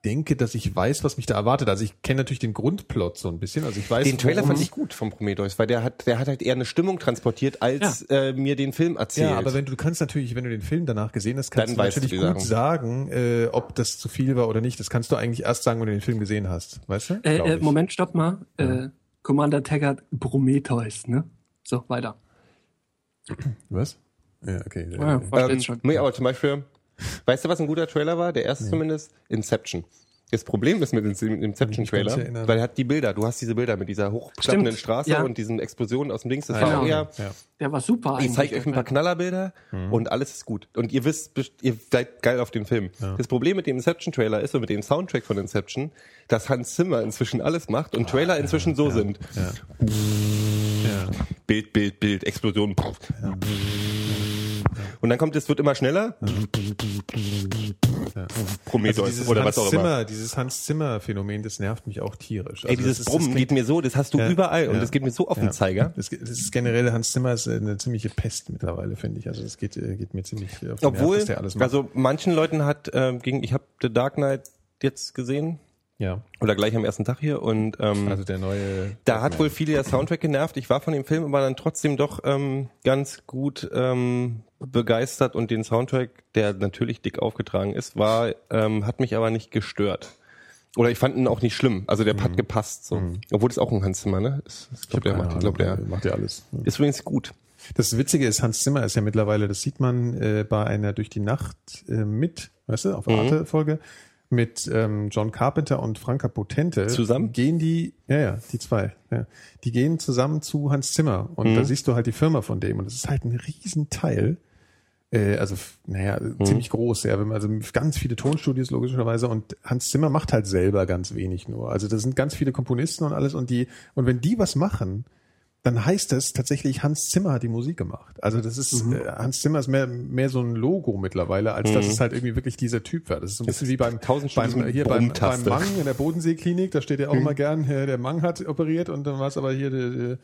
denke, dass ich weiß, was mich da erwartet. Also ich kenne natürlich den Grundplot so ein bisschen. Also ich weiß. Den Trailer fand ich gut vom Prometheus, weil der hat, der hat halt eher eine Stimmung transportiert, als ja. äh, mir den Film erzählt. Ja, aber wenn du, du kannst natürlich, wenn du den Film danach gesehen hast, kannst Dann du natürlich du gut sagen, äh, ob das zu viel war oder nicht. Das kannst du eigentlich erst sagen, wenn du den Film gesehen hast. Weißt du? Äh, äh, Moment, stopp mal. Ja. Äh, Commander Taggart Prometheus, ne? So, weiter. Was? Ja, okay. Ja, ähm, schon. Nee, aber zum Beispiel Weißt du, was ein guter Trailer war? Der erste nee. zumindest? Inception. Das Problem ist mit dem Inception-Trailer, weil er hat die Bilder, du hast diese Bilder mit dieser hochklappenden Straße ja. und diesen Explosionen aus dem Dings, das ja, war auch eher, ja. der war super Ich zeige euch ein paar Knallerbilder mhm. und alles ist gut. Und ihr wisst, ihr seid geil auf den Film. Ja. Das Problem mit dem Inception-Trailer ist und mit dem Soundtrack von Inception, dass Hans Zimmer inzwischen alles macht und Trailer inzwischen so sind. Bild, Bild, Bild, Explosion. Und dann kommt es, wird immer schneller. Ja. Prometheus also oder Hans was auch Zimmer, immer. Dieses Hans Zimmer Phänomen, das nervt mich auch tierisch. Also Ey, dieses ist, Brummen geht mir so, das hast du ja, überall ja, und das geht mir so auf den Zeiger. Das, das, ist generell Hans Zimmer ist eine ziemliche Pest mittlerweile, finde ich. Also das geht, äh, geht mir ziemlich auf den Obwohl, Nerv, der alles macht. also manchen Leuten hat äh, gegen, ich habe The Dark Knight jetzt gesehen Ja. Oder gleich am ersten Tag hier und ähm, Also der neue. da hat wohl viele der Soundtrack genervt. Ich war von dem Film aber dann trotzdem doch ähm, ganz gut ähm, begeistert und den Soundtrack, der natürlich dick aufgetragen ist, war, ähm, hat mich aber nicht gestört. Oder ich fand ihn auch nicht schlimm. Also der hat gepasst. So. Obwohl das auch ein Hans Zimmer, ne? Ist, ich glaube, der macht, ich glaub, der macht ja alles. ist übrigens gut. Das Witzige ist, Hans Zimmer ist ja mittlerweile, das sieht man äh, bei einer durch die Nacht äh, mit, weißt du, auf Arte-Folge, mit ähm, John Carpenter und Franka Potente. Zusammen? Gehen die, ja, ja, die zwei, ja, die gehen zusammen zu Hans Zimmer und da siehst du halt die Firma von dem und das ist halt ein Riesenteil. Äh, also, naja, ziemlich groß, ja, wenn man, also ganz viele Tonstudios logischerweise und Hans Zimmer macht halt selber ganz wenig nur. Also da sind ganz viele Komponisten und alles und die, und wenn die was machen, dann heißt das tatsächlich, Hans Zimmer hat die Musik gemacht. Also das ist, Mhm. äh, Hans Zimmer ist mehr, mehr so ein Logo mittlerweile, als dass es halt irgendwie wirklich dieser Typ war. Das ist so ein bisschen wie beim, tausend beim Stunden hier beim, beim. Mang in der Bodenseeklinik, da steht ja auch Mhm. immer gern, äh, der Mang hat operiert und dann war es aber hier der, der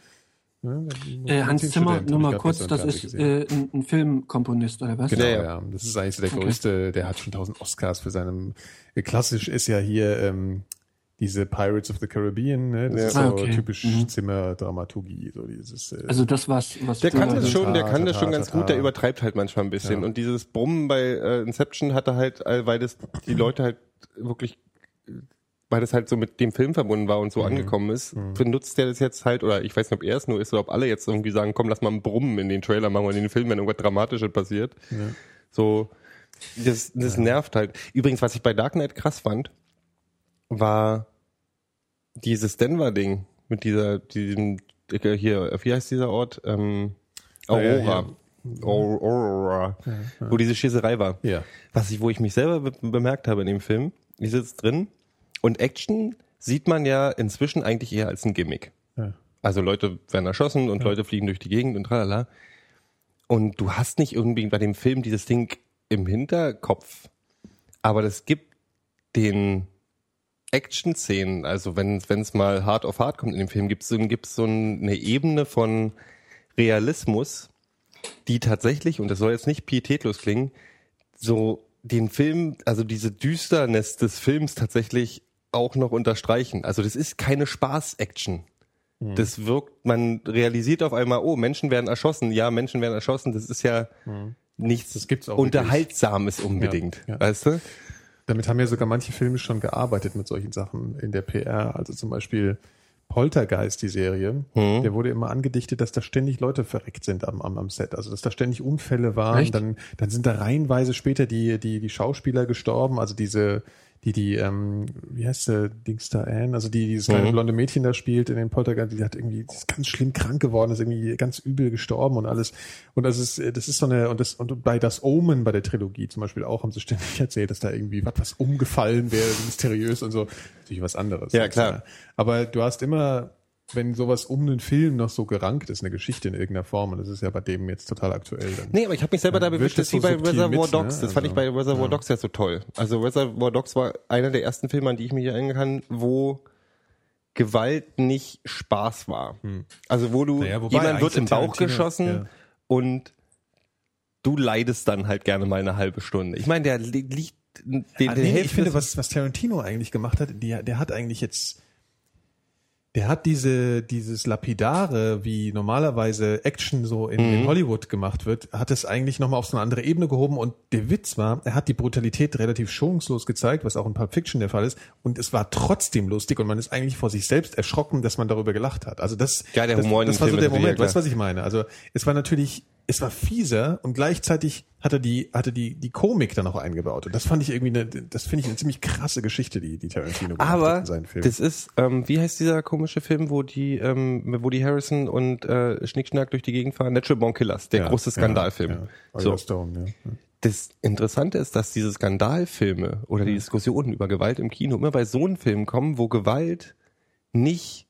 ne, Äh, Hans Zimmer, nur mal kurz, das ist äh, ein, ein Filmkomponist oder was? Genau, Ja, ja, ja. Das ist eigentlich so der Okay. größte, der hat schon tausend Oscars für seinem, äh, klassisch ist ja hier, ähm, diese Pirates of the Caribbean, ne? Das Ja. ist so Ah, okay. typisch Mhm. Zimmerdramaturgie, so dieses, äh, Also das was, was Der du kann das schon, der kann das schon ganz gut, der übertreibt halt manchmal ein bisschen. Ja. Und dieses Brummen bei äh, Inception hatte halt, äh, weil das die Leute halt wirklich, weil das halt so mit dem Film verbunden war und so angekommen ist, benutzt der das jetzt halt, oder ich weiß nicht, ob er es nur ist oder ob alle jetzt irgendwie sagen, komm, lass mal ein Brummen in den Trailer machen oder in den Film, wenn irgendwas Dramatisches passiert. So, das, das nervt halt. Übrigens, was ich bei Dark Knight krass fand, war dieses Denver-Ding mit dieser, diesem, hier, wie heißt dieser Ort? Ähm, Ah, ja, Aurora. Aur- Aurora. Wo diese Schießerei war. Ja. Was ich, wo ich mich selber be bemerkt habe in dem Film, ich sitze drin und Action sieht man ja inzwischen eigentlich eher als ein Gimmick. Ja. Also Leute werden erschossen und Leute fliegen durch die Gegend und tralala. Und du hast nicht irgendwie bei dem Film dieses Ding im Hinterkopf. Aber das gibt den Action-Szenen, also wenn es mal hart auf hart kommt in dem Film, gibt es so, gibt's so eine Ebene von Realismus, die tatsächlich, und das soll jetzt nicht pietätlos klingen, so den Film, also diese Düsternis des Films tatsächlich auch noch unterstreichen. Also das ist keine Spaß-Action. Das wirkt, man realisiert auf einmal, oh, Menschen werden erschossen. Ja, Menschen werden erschossen. Das ist ja nichts Das gibt's auch Unterhaltsames unbedingt. Ja, ja. Weißt du? Damit haben ja sogar manche Filme schon gearbeitet mit solchen Sachen in der PR. Also zum Beispiel Poltergeist, die Serie. Mhm. Der wurde immer angedichtet, dass da ständig Leute verreckt sind am, am, am Set. Also dass da ständig Unfälle waren. Echt? Dann, dann sind da reihenweise später die, die, die Schauspieler gestorben. Also diese, die, die, ähm, wie heißt der Dings da, Anne? Also die, dieses kleine Mhm. blonde Mädchen da spielt in den Poltergeist, die hat irgendwie, die ist ganz schlimm krank geworden, ist irgendwie ganz übel gestorben und alles. Und das ist, das ist so eine, und das, und bei das Omen bei der Trilogie zum Beispiel auch, haben sie ständig erzählt, dass da irgendwie was, was umgefallen wäre, mysteriös und so. Natürlich was anderes. Ja, klar. Aber du hast immer, wenn sowas um den Film noch so gerankt ist, eine Geschichte in irgendeiner Form, und das ist ja bei dem jetzt total aktuell. Dann. Nee, aber ich habe mich selber da wirkt das wie so bei Reservoir mit, Dogs. ne? Das fand ich Also, bei Reservoir ja. Dogs ja so toll. Also Reservoir Dogs war einer der ersten Filme, an die ich mich erinnern kann, wo Gewalt nicht Spaß war. Also wo du, Naja, wobei jemand wird im Bauch Tarantino- geschossen ja. und du leidest dann halt gerne mal eine halbe Stunde. Ich meine, der li- liegt den, Ah, der nee, ich finde, was, was Tarantino eigentlich gemacht hat, der, der hat eigentlich jetzt, der hat diese, dieses Lapidare, wie normalerweise Action so in, Mhm. in Hollywood gemacht wird, hat es eigentlich nochmal auf so eine andere Ebene gehoben und der Witz war, er hat die Brutalität relativ schonungslos gezeigt, was auch in Pulp Fiction der Fall ist und es war trotzdem lustig und man ist eigentlich vor sich selbst erschrocken, dass man darüber gelacht hat. Also das, Ja, der das, Humor das den war so der Moment, weißt du, was ich meine? Also es war natürlich, es war fieser und gleichzeitig hatte die, hatte die, die Komik dann auch eingebaut. Und das fand ich irgendwie eine, das finde ich eine ziemlich krasse Geschichte, die, die Tarantino gemacht hat Aber in seinen Filmen. das ist, ähm, wie heißt dieser komische Film, wo die, ähm, wo die Harrison und äh, Schnickschnack durch die Gegend fahren? Natural Born Killers, der Ja, große Skandalfilm. Ja, ja. So. Stone, ja. Das Interessante ist, dass diese Skandalfilme oder die Diskussionen über Gewalt im Kino immer bei so einem Film kommen, wo Gewalt nicht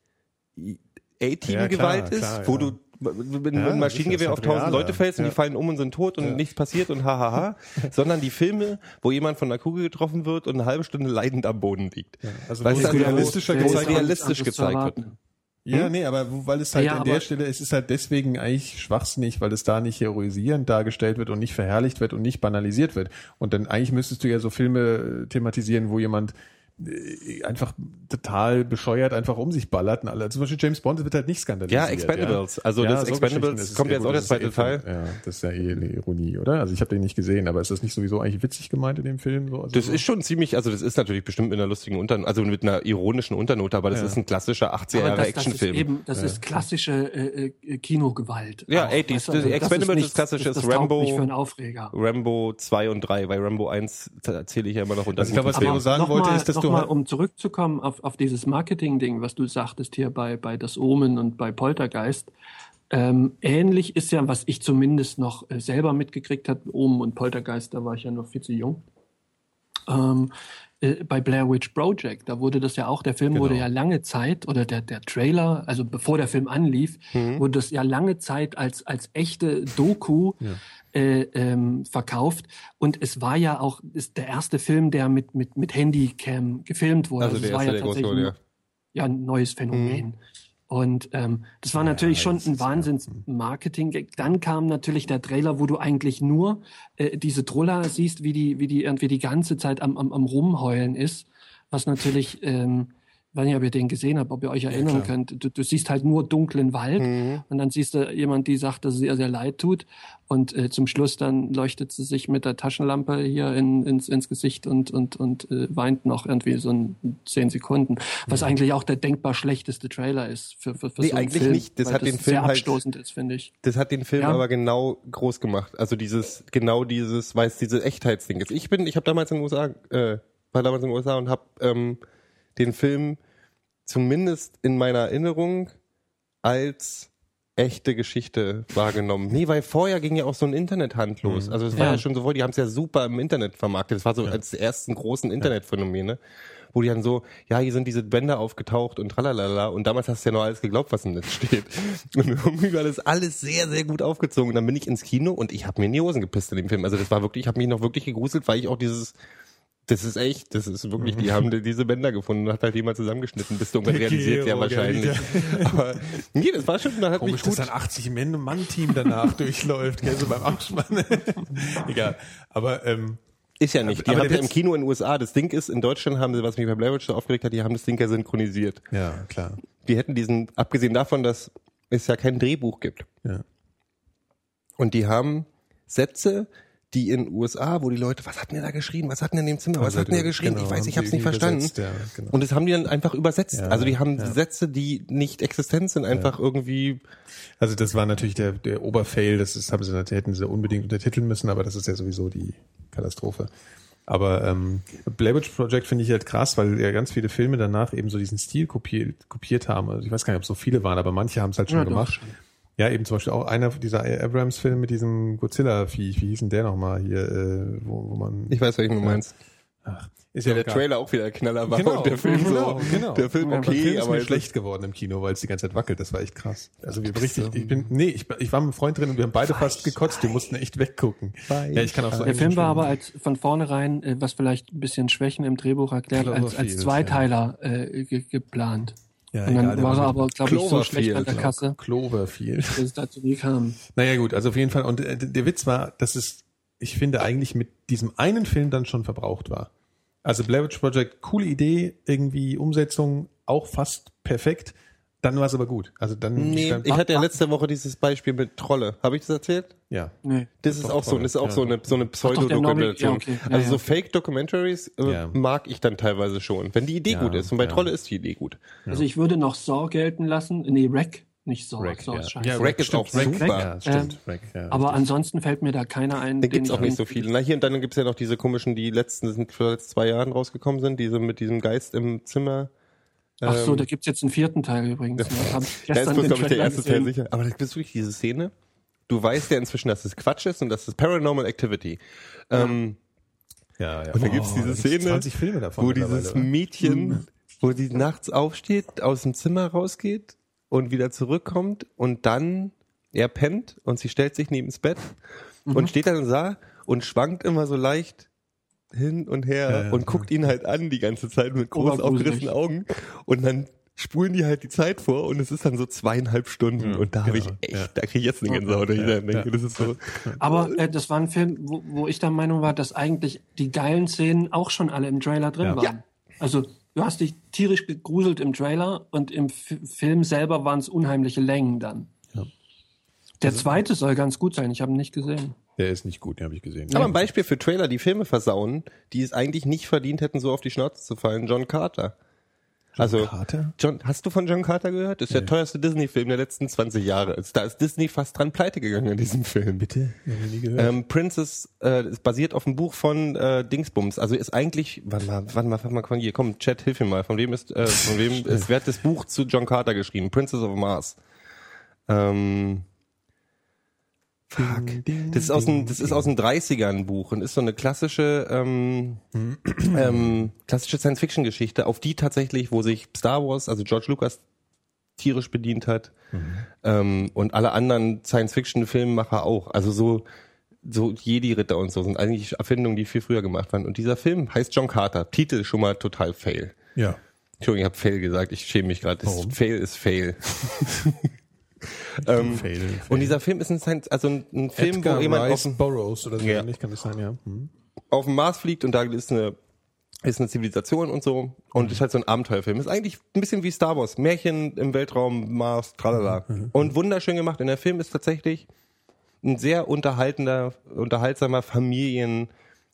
A-Team-Gewalt ist, wo du mit Ja, einem Maschinengewehr auf tausend. Leute fällst und Ja. die fallen um und sind tot und nichts passiert und hahaha, sondern die Filme, wo jemand von einer Kugel getroffen wird und eine halbe Stunde leidend am Boden liegt. Also du, es also, realistischer Ja, gezeigt realistisch gezeigt wird. erwarten. Ja, nee, aber weil es halt Ja, an der Stelle, es ist halt deswegen eigentlich schwachsinnig, weil es da nicht heroisierend dargestellt wird und nicht verherrlicht wird und nicht banalisiert wird. Und dann eigentlich müsstest du ja so Filme thematisieren, wo jemand einfach total bescheuert einfach um sich ballert. Und alle. Zum Beispiel James Bond wird halt nicht skandalisiert. Ja, Expendables. Also Ja, das so Expendables kommt jetzt auch der zweite eh- Teil. Ja, das ist ja eh eine Ironie, oder? Also ich habe den nicht gesehen, aber ist das nicht sowieso eigentlich witzig gemeint in dem Film? So, also Das so? ist schon ziemlich, also das ist natürlich bestimmt mit einer lustigen Unternote, also mit einer ironischen Unternote, aber das Ja. ist ein klassischer 80er Aber Jahre das, das ist Actionfilm. eben, das ist klassische äh, äh, Kinogewalt. Ja, Auch, 80s. weißt du, Das Expendables ist klassisches das, das Rambo. nicht für einen Aufreger. Rambo 2 und 3, weil Rambo 1 erzähle ich ja immer noch unter Also ich glaube, was Leo sagen wollte, ist, dass noch du mal, halt- um zurückzukommen auf, auf dieses Marketing-Ding, was du sagtest hier bei, bei Das Omen und bei Poltergeist. Ähm, ähnlich ist ja, was ich zumindest noch äh, selber mitgekriegt habe, Omen und Poltergeist, da war ich ja noch viel zu jung. Ähm, äh, bei Blair Witch Project, da wurde das ja auch, der Film wurde Genau. ja lange Zeit, oder der, der Trailer, also bevor der Film anlief, wurde das ja lange Zeit als, als echte Doku äh, ähm, verkauft. Und es war ja auch ist der erste Film, der mit, mit, mit Handycam gefilmt wurde. Also es der war erste, ja tatsächlich wurde, ja. ja ein neues Phänomen. Und ähm, das war natürlich schon das ein ja- Wahnsinns-Marketing. Dann kam natürlich der Trailer, wo du eigentlich nur äh, diese Troller siehst, wie die, wie die irgendwie die ganze Zeit am, am, am Rumheulen ist. Was natürlich, ähm, weiß nicht, ob ihr den gesehen habt, ob ihr euch erinnern könnt. Du, du siehst halt nur dunklen Wald Mhm. und dann siehst du jemand, die sagt, dass es ihr sehr leid tut. Und äh, zum Schluss dann leuchtet sie sich mit der Taschenlampe hier in, ins, ins Gesicht und, und, und äh, weint noch irgendwie so ein zehn Sekunden. Was eigentlich auch der denkbar schlechteste Trailer ist für, für, für Nee, so einen eigentlich Film, nicht. Das weil hat den sehr Film halt- abstoßend ist, finde ich. Das hat den Film Ja. aber genau groß gemacht. Also dieses, genau dieses, weil es diese Echtheitsding ist. Ich bin, ich habe damals in den USA, äh, war damals in den USA und habe ähm, den Film zumindest in meiner Erinnerung als echte Geschichte wahrgenommen. Nee, weil vorher ging ja auch so ein Internethand los. Also es war ja, Ja. schon so vor, die haben es ja super im Internet vermarktet. Das war so als die ersten großen Internetphänomene, wo die dann so, ja, hier sind diese Bänder aufgetaucht und tralalala. Und damals hast du ja noch alles geglaubt, was im Netz steht. Und irgendwie war das alles sehr, sehr gut aufgezogen. Und dann bin ich ins Kino und ich habe mir in die Hosen gepisst in dem Film. Also das war wirklich, ich habe mich noch wirklich gegruselt, weil ich auch dieses das ist echt, das ist wirklich, die haben diese Bänder gefunden und hat halt jemand zusammengeschnitten, bis du realisiert, ja wahrscheinlich. Aber nee, das war schon, man hat Komisch, mich dass gut. dann 80 Mann-Team danach durchläuft, gell, so beim Abspann. Egal. Aber ähm, Ist ja nicht. Die haben ja im Kino in den USA. Das Ding ist, in Deutschland haben sie, was mich bei Blair Witch so aufgeregt hat, die haben das Ding ja synchronisiert. ja, klar. Die hätten diesen, abgesehen davon, dass es ja kein Drehbuch gibt. Ja. Und die haben Sätze, die in den USA, wo die Leute, was hatten der da geschrien? Was hatten der in dem Zimmer? Was Also, hatten der geschrien? genau, ich weiß, ich habe es nicht verstanden. ja, genau. Und das haben die dann einfach übersetzt. Ja, also die haben ja. Sätze, die nicht existent sind, einfach irgendwie Also das war natürlich der, der Oberfail, das ist, haben sie, hätten sie unbedingt untertiteln müssen, aber das ist ja sowieso die Katastrophe. Aber ähm, Blair Witch Project finde ich halt krass, weil ja ganz viele Filme danach eben so diesen Stil kopiert, kopiert haben. Also ich weiß gar nicht, ob es so viele waren, aber manche haben es halt schon Ja, doch, gemacht. schon. Ja, eben zum Beispiel auch einer dieser Abrams-Filme mit diesem Godzilla-Viech, wie hieß denn der nochmal hier, äh, wo, wo man... Ich weiß, welchen du meinst. Ach, ist Ja, ja der. Trailer auch wieder Knaller war Genau, und der Film genau, so, genau. der Film Ja, okay, der Film ist aber mir es schlecht geworden im Kino, weil es die ganze Zeit wackelt. Das war echt krass. Also wir richtig, ich bin, nee, ich, ich war mit einem Freund drin und wir haben beide fast gekotzt. Wir mussten echt weggucken. Ja, ich kann auch so Der Film war aber als von vornherein, äh, was vielleicht ein bisschen Schwächen im Drehbuch erklärt, als, als Zweiteiler äh, ge geplant. Ja, Und dann egal, war er aber, glaube ich, so schlecht an der Kasse, Cloverfield. dass es dazu nie kam. Naja gut, also auf jeden Fall. Und äh, der Witz war, dass es, ich finde, eigentlich mit diesem einen Film dann schon verbraucht war. Also Blair Witch Project, coole Idee, irgendwie Umsetzung auch fast perfekt. Dann war es aber gut. Also dann, Nee, dann ich hatte ja letzte Woche dieses Beispiel mit Trolle. Habe ich das erzählt? ja. Nee. Das ist auch so, das ist auch ja. so eine, so eine Pseudo-Dokumentation. ja, okay. Ja, also ja. so Fake-Documentaries äh, Ja. mag ich dann teilweise schon, wenn die Idee Ja, gut ist. Und bei ja. Trolle ist die Idee gut. Also ich würde noch Saw gelten lassen. Nee, Rack, nicht Saw. Rack, Saw ja. ist scheiße. Ja, Rack ist auch stimmt, super. Ja, stimmt. Rack, ja. Aber ansonsten fällt mir da keiner ein. Da gibt's auch nicht so viele. Na, hier und dann gibt's ja noch diese komischen, die letzten, sind vor zwei Jahren rausgekommen sind, diese mit diesem Geist im Zimmer. Ach so, Ähm, da gibt's jetzt einen vierten Teil übrigens. ne? Hab ich Da ist gestern den glaube ich, der erste Teil sicher. Aber da gibt's wirklich diese Szene. Du weißt ja inzwischen, dass es Quatsch ist und dass es Paranormal Activity. Ähm, ja, ja. Und da gibt's Oh, diese da gibt's Szene, 20 Filme davon wo dieses oder? Mädchen, wo die nachts aufsteht, aus dem Zimmer rausgeht und wieder zurückkommt und dann er pennt und sie stellt sich neben das Bett Mhm. und steht dann Saal und schwankt immer so leicht hin und her Ja, ja, und guckt ihn halt an die ganze Zeit mit groß aufgerissenen Augen und dann spulen die halt die Zeit vor und es ist dann so zweieinhalb Stunden Ja, und da habe ich genau, echt, ja. da kriege ich jetzt eine Gänsehaut, ich Ja, dann denke, ja. das ist so. Aber äh, das war ein Film, wo, wo ich der Meinung war, dass eigentlich die geilen Szenen auch schon alle im Trailer drin Ja. waren. Also du hast dich tierisch gegruselt im Trailer und im F Film selber waren es unheimliche Längen dann. Ja. Der zweite soll ganz gut sein, ich habe ihn nicht gesehen. Der ist nicht gut, den habe ich gesehen. Aber ein Beispiel für Trailer, die Filme versauen, die es eigentlich nicht verdient hätten, so auf die Schnauze zu fallen, John Carter. also, Carter? John, hast du von John Carter gehört? Das ist der teuerste Disney-Film der letzten 20 Jahre. Da ist Disney fast dran pleite gegangen in diesem Film. Bitte? Nie gehört. Ähm, Princess äh, ist basiert auf einem Buch von äh, Dingsbums. Also ist eigentlich, warte mal, warte mal, warte mal, komm, hier, komm, Chat, hilf mir mal. Von wem ist, äh, von wem ist, wer hat das Buch zu John Carter geschrieben? Princess of Mars. Ähm, fuck. Das ist aus dem, das ist aus den 30ern ein Buch und ist so eine klassische, ähm, ähm, klassische Science-Fiction-Geschichte, auf die tatsächlich, wo sich Star Wars, also George Lucas tierisch bedient hat ähm, und alle anderen Science-Fiction-Filmemacher auch. Also so so Jedi-Ritter und so sind eigentlich Erfindungen, die viel früher gemacht waren. Und dieser Film heißt John Carter. Titel schon mal total fail. ja. Entschuldigung, ich habe fail gesagt. Ich schäme mich gerade. Fail ist fail. ähm, Fail, fail. Und dieser Film ist ein, also ein, ein Film, Edgar wo jemand auf Rice dem, Burroughs oder so Ja. ähnlich, kann das sein, ja. Hm. auf dem Mars fliegt und da ist eine ist eine Zivilisation und so und ist halt so ein Abenteuerfilm. Ist eigentlich ein bisschen wie Star Wars. Märchen im Weltraum, Mars, tralala. Und wunderschön gemacht. Und der Film ist tatsächlich ein sehr unterhaltender, unterhaltsamer Familien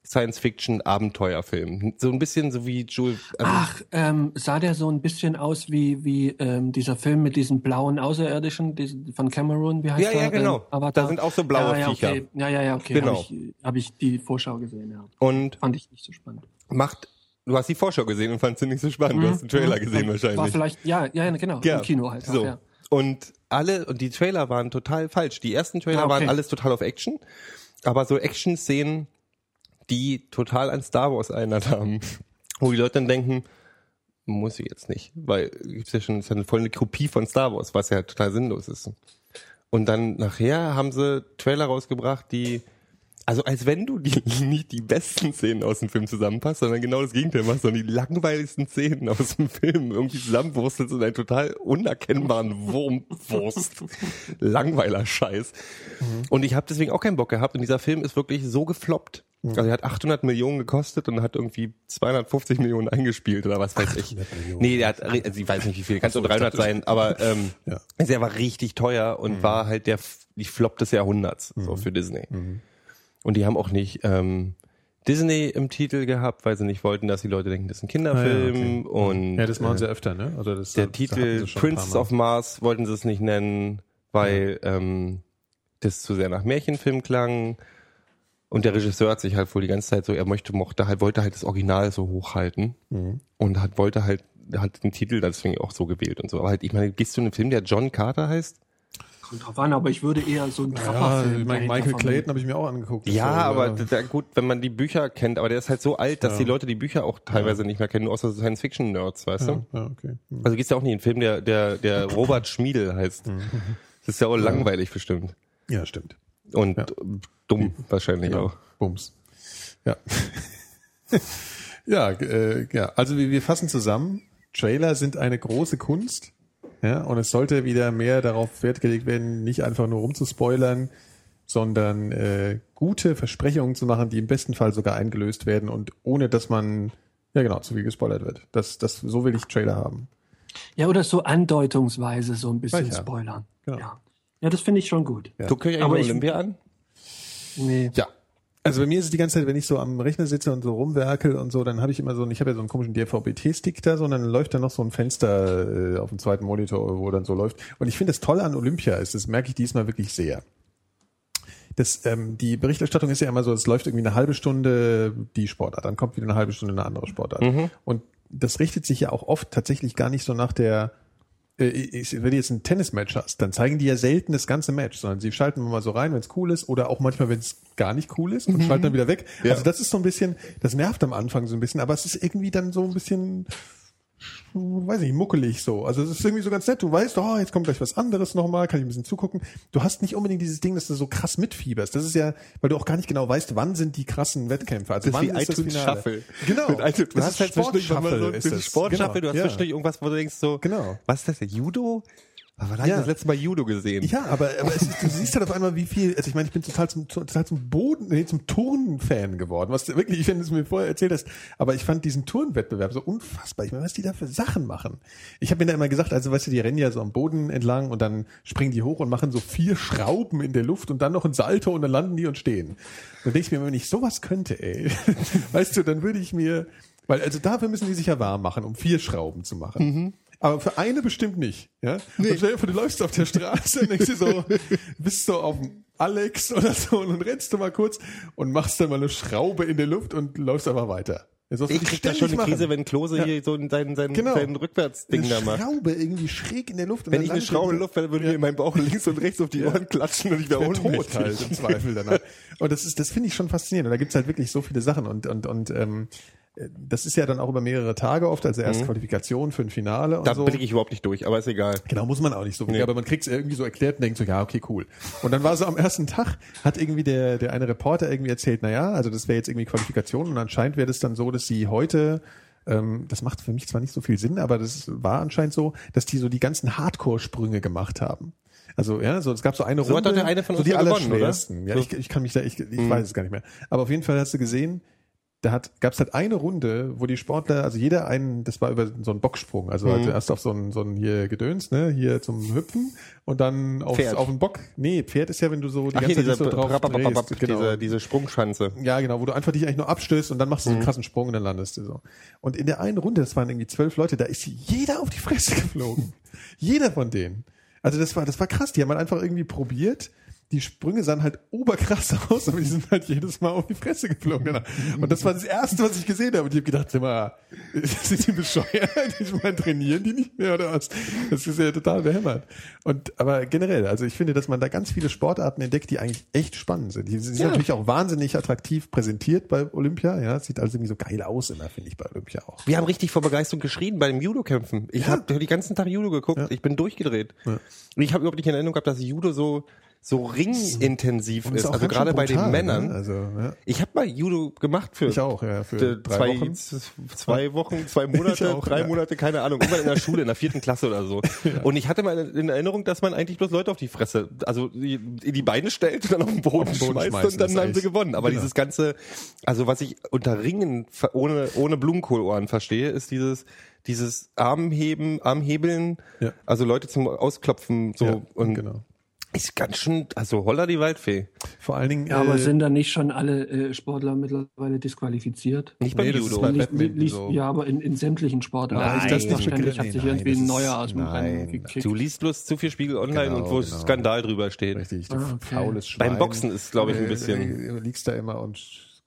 Science-Fiction-Abenteuerfilm. So ein bisschen so wie Jules. Also Ach, ähm, sah der so ein bisschen aus wie, wie ähm, dieser Film mit diesen blauen Außerirdischen diesen, von Cameron, wie heißt Ja, der? ja, genau. Ähm? Da sind auch so blaue ja, ja, Viecher. Okay. Ja, ja, ja, okay. Genau. Habe ich, hab ich die Vorschau gesehen, ja. und Fand ich nicht so spannend. macht. Du hast die Vorschau gesehen und fandst sie nicht so spannend. Du hast den Trailer gesehen wahrscheinlich. War vielleicht, ja, ja, ja, genau. Im Kino halt. So. Ja. Und alle, und die Trailer waren total falsch. Die ersten Trailer Ah, okay. waren alles total auf Action, aber so Action-Szenen, die total an Star Wars erinnert haben. Wo die Leute dann denken, muss ich jetzt nicht, weil gibt's ja schon, ist ja eine voll eine Kopie von Star Wars, was ja total sinnlos ist. Und dann nachher haben sie Trailer rausgebracht, die also als wenn du die, nicht die besten Szenen aus dem Film zusammenpasst, sondern genau das Gegenteil machst, sondern die langweiligsten Szenen aus dem Film irgendwie zusammenwurstelst in einen total unerkennbaren Wurmwurst. Langweiler Scheiß. Und ich habe deswegen auch keinen Bock gehabt und dieser Film ist wirklich so gefloppt. Also er hat 800 Millionen gekostet und hat irgendwie 250 Millionen eingespielt oder was weiß ich. Millionen. Nee, der hat, also ich weiß nicht wie viel, kann so 300 sein, aber ähm, Ja. also er war richtig teuer und war halt der, die Flop des Jahrhunderts, so für Disney. Und die haben auch nicht ähm, Disney im Titel gehabt, weil sie nicht wollten, dass die Leute denken, das ist ein Kinderfilm. Ah, Und Ja, das machen äh, sie öfter, ne? Also das, der hatten Titel sie schon ein Prince paar Mal. of Mars wollten sie es nicht nennen, weil ähm, das zu sehr nach Märchenfilm klang. Und der Regisseur hat sich halt wohl die ganze Zeit so, er möchte, mochte halt, wollte halt das Original so hochhalten Mhm. und hat, wollte halt, hat den Titel deswegen auch so gewählt und so. Aber halt, ich meine, gehst du in einen Film, der John Carter heißt? Kommt drauf an, aber ich würde eher so einen Ja, Trapperfilm ich meine, dahinter Michael. Clayton habe ich mir auch angeguckt. Ja, war- aber da, gut, wenn man die Bücher kennt, aber der ist halt so alt, dass Ja. die Leute die Bücher auch teilweise nicht mehr kennen, nur außer Science-Fiction-Nerds, weißt ja, du? ja, okay. Hm. Also gehst du auch nie in einen Film, der, der, der Robert Schmiedel heißt. Mhm. Das ist ja auch langweilig bestimmt. Ja, stimmt. Und Ja. dumm wahrscheinlich Genau. auch. Bums. Ja. ja, äh, ja, also wir, wir fassen zusammen. Trailer sind eine große Kunst. Ja, und es sollte wieder mehr darauf Wert gelegt werden, nicht einfach nur rumzuspoilern, sondern äh, gute Versprechungen zu machen, die im besten Fall sogar eingelöst werden und ohne dass man ja genau zu viel gespoilert wird. Das, das so will ich Trailer haben. Ja, oder so andeutungsweise so ein bisschen Ja, ja. spoilern. Genau. Ja. Ja, das finde ich schon gut. Ja. Guckt euch eigentlich ich- Olympia an? Nee. Ja. Also bei mir ist es die ganze Zeit, wenn ich so am Rechner sitze und so rumwerkel und so, dann habe ich immer so, ich habe ja so einen komischen DVB-T-Stick da, so, und dann läuft da noch so ein Fenster äh, auf dem zweiten Monitor, wo dann so läuft. Und ich finde das toll an Olympia ist, das merke ich diesmal wirklich sehr. Das, ähm, die Berichterstattung ist ja immer so, es läuft irgendwie eine halbe Stunde die Sportart, dann kommt wieder eine halbe Stunde eine andere Sportart. Und das richtet sich ja auch oft tatsächlich gar nicht so nach der äh, wenn du jetzt ein Tennismatch hast, dann zeigen die ja selten das ganze Match, sondern sie schalten mal so rein, wenn es cool ist, oder auch manchmal, wenn es gar nicht cool ist und schalten dann wieder weg. Ja. Also das ist so ein bisschen, das nervt am Anfang so ein bisschen, aber es ist irgendwie dann so ein bisschen, weiß nicht, muckelig so. Also es ist irgendwie so ganz nett. Du weißt, oh, jetzt kommt gleich was anderes nochmal, kann ich ein bisschen zugucken. Du hast nicht unbedingt dieses Ding, dass du so krass mitfieberst. Das ist ja, weil du auch gar nicht genau weißt, wann sind die krassen Wettkämpfe. Also Das ist wann wie ist das Finale. Shuffle. Genau. Mit iTunes, das Du ist halt zwischendurch, wenn man so Sportshuffle ein ist. Sportshuffle, Genau. du hast Ja. zwischendurch irgendwas, wo du denkst so, Genau. was ist das, Judo? Aber wann hab ich Ja. das letzte Mal Judo gesehen? Ja, aber, aber es du siehst halt auf einmal, wie viel, also ich meine, ich bin total zum, total zum Boden, nee, zum Turnen-Fan geworden, was du wirklich, wenn du es mir vorher erzählt hast, aber ich fand diesen Turnwettbewerb so unfassbar. Ich meine, was die da für Sachen machen. Ich habe mir da immer gesagt, also weißt du, die rennen ja so am Boden entlang und dann springen die hoch und machen so vier Schrauben in der Luft und dann noch ein Salto und dann landen die und stehen. Dann denke ich mir, wenn ich sowas könnte, ey, weißt du, dann würde ich mir, weil also dafür müssen die sich ja warm machen, um vier Schrauben zu machen. Aber für eine bestimmt nicht. Ja? Und stell dir vor, du läufst auf der Straße und denkst dir so, bist so auf dem Alex oder so und dann rennst du mal kurz und machst dann mal eine Schraube in der Luft und läufst einfach weiter. Du Ich krieg da schon eine Krise, machen. wenn Klose Ja. hier so sein, sein, Genau. sein Rückwärtsding eine da macht. Schraube irgendwie schräg in der Luft. und Wenn ich eine Schraube in der Luft wäre, würde mir in meinem Bauch links und rechts auf die Ohren klatschen und ich wäre ohnmächtig. halt im Zweifel danach. Und das ist, das finde ich schon faszinierend. Und da gibt's halt wirklich so viele Sachen und und und ähm, das ist ja dann auch über mehrere Tage oft, also erst Qualifikation für ein Finale und Mhm. Da so. blicke ich überhaupt nicht durch, aber ist egal. Genau, muss man auch nicht so Nee. aber man kriegt es irgendwie so erklärt und denkt so, ja, okay, cool. Und dann war so am ersten Tag, hat irgendwie der, der eine Reporter irgendwie erzählt, na ja, also das wäre jetzt irgendwie Qualifikation und anscheinend wäre das dann so, dass sie heute, ähm, das macht für mich zwar nicht so viel Sinn, aber das war anscheinend so, dass die so die ganzen Hardcore-Sprünge gemacht haben. Also ja, so es gab so eine So Runde, doch der eine von so die allerschwersten. Ja, ich, ich kann mich da, ich, ich weiß es gar nicht mehr. Aber auf jeden Fall hast du gesehen, da hat gab es halt eine Runde, wo die Sportler, also jeder einen, das war über so einen Bocksprung, also Mhm. halt erst auf so einen, so einen hier Gedöns, ne, hier zum Hüpfen und dann aufs, Pferd. auf den Bock. Nee, Pferd ist ja, wenn du so die Ach hier, ganze dieser Zeit so drauf drehst, genau. diese, diese Sprungschanze. Ja, genau, wo du einfach dich eigentlich nur abstößt und dann machst du so Mhm. einen krassen Sprung und dann landest du so. Und in der einen Runde, das waren irgendwie zwölf Leute, da ist jeder auf die Fresse geflogen. jeder von denen. Also das war, das war krass. Die haben halt einfach irgendwie probiert. Die Sprünge sahen halt oberkrass aus, aber die sind halt jedes Mal auf die Fresse geflogen. Genau. Und das war das Erste, was ich gesehen habe. Und ich habe gedacht, sind die bescheuert? Ich meine, trainieren die nicht mehr oder was? Das ist ja total behämmert. Und, aber generell, also ich finde, dass man da ganz viele Sportarten entdeckt, die eigentlich echt spannend sind. Die sind natürlich auch wahnsinnig attraktiv präsentiert bei Olympia. Ja, sieht also irgendwie so geil aus immer, finde ich, bei Olympia auch. Wir haben richtig vor Begeisterung geschrien bei den Judo-Kämpfen. Ich Ja. habe die ganzen Tag Judo geguckt. Ich bin durchgedreht. Und ich habe überhaupt nicht in Erinnerung gehabt, dass Judo so so ringintensiv ist. auch Also gerade bei den brutal, Männern. Ne? Also, ja. Ich habe mal Judo gemacht für Ich auch, ja, für zwei, Wochen. zwei Wochen, zwei Monate, auch, drei ja. Monate, keine Ahnung, irgendwann in der Schule, in der vierten Klasse oder so. Und ich hatte mal in Erinnerung, dass man eigentlich bloß Leute auf die Fresse, also die- in die Beine stellt und dann auf den Boden, Auf den Boden schmeißt und dann ist haben sie gewonnen. Aber genau. dieses ganze, also was ich unter Ringen ohne, ohne Blumenkohlohren verstehe, ist dieses, dieses Armheben, Armhebeln, Ja. also Leute zum Ausklopfen, so, Ja, und genau. Ist ganz schön, also holla die Waldfee. Vor allen Dingen. Ja, aber äh, sind da nicht schon alle äh, Sportler mittlerweile disqualifiziert? Nicht beim Nee, das ist Judo. bei Nicht, nicht, so. Ja, aber in, in sämtlichen Sportarten. Nein, das nicht Ständig begriffen. hat sich Nein, irgendwie das ein ist- neuer aus dem. Rennen gekickt. Du liest bloß zu viel Spiegel Online Genau, und wo genau. Skandal drüber steht. Richtig, du Ah, okay. faules Schwein. Beim Boxen ist, glaube ich, ein Äh, bisschen. äh, Du liegst da immer und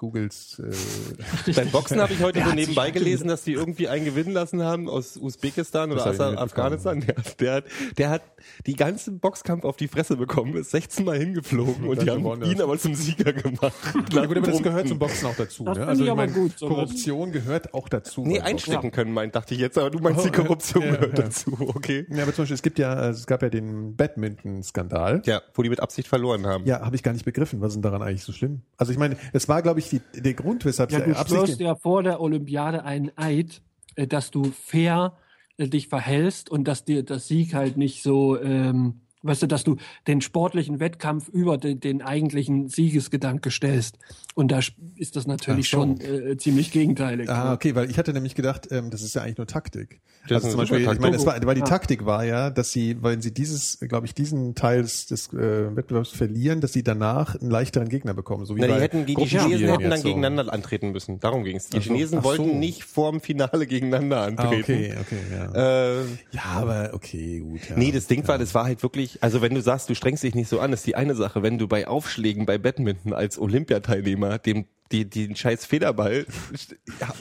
googelst. Äh, Beim Boxen habe ich heute so nebenbei gelesen, dass die irgendwie einen gewinnen lassen haben aus Usbekistan oder aus Afghanistan. Der, der, hat, der hat die ganzen Boxkampf auf die Fresse bekommen, ist 16 Mal hingeflogen und dann die haben gewonnen. ihn aber zum Sieger gemacht. Na gut, aber das gehört zum Boxen auch dazu. Das ne? Also ich meine, gut. Korruption gehört auch dazu. Nee, einstecken können, meint, dachte ich jetzt, aber du meinst, Oh, die Korruption ja, gehört ja. dazu, okay. Ja, aber zum Beispiel, es gibt ja, also es gab ja den Badminton-Skandal. Ja, wo die mit Absicht verloren haben. Ja, habe ich gar nicht begriffen. Was ist denn daran eigentlich so schlimm? Also ich meine, es war, glaube ich, die, der Grund, weshalb Ja, du schwörst ja vor der Olympiade einen Eid, äh, dass du fair äh, dich verhältst und dass dir das Sieg halt nicht so, ähm, weißt du, dass du den sportlichen Wettkampf über den, den eigentlichen Siegesgedanke stellst. Und da ist das natürlich so. schon äh, ziemlich gegenteilig. Ah, okay, weil ich hatte nämlich gedacht, ähm, das ist ja eigentlich nur Taktik. Das also ist zum Beispiel, super ich meine, es war, weil die Ja. Taktik war ja, dass sie, weil sie dieses, glaube ich, diesen Teil des, des äh, Wettbewerbs verlieren, dass sie danach einen leichteren Gegner bekommen. So wie Na, die hätten, die, die Chinesen hätten dann so. gegeneinander antreten müssen. Darum ging es. Die Ach so. Chinesen Ach wollten so. nicht vorm Finale gegeneinander Ah, antreten. okay, okay, ja. Äh, ja, aber okay, gut. Ja. Nee, das Ding war, das war halt wirklich, also wenn du sagst, du strengst dich nicht so an, ist die eine Sache. Wenn du bei Aufschlägen bei Badminton als Olympiateilnehmer dem die, den scheiß Federball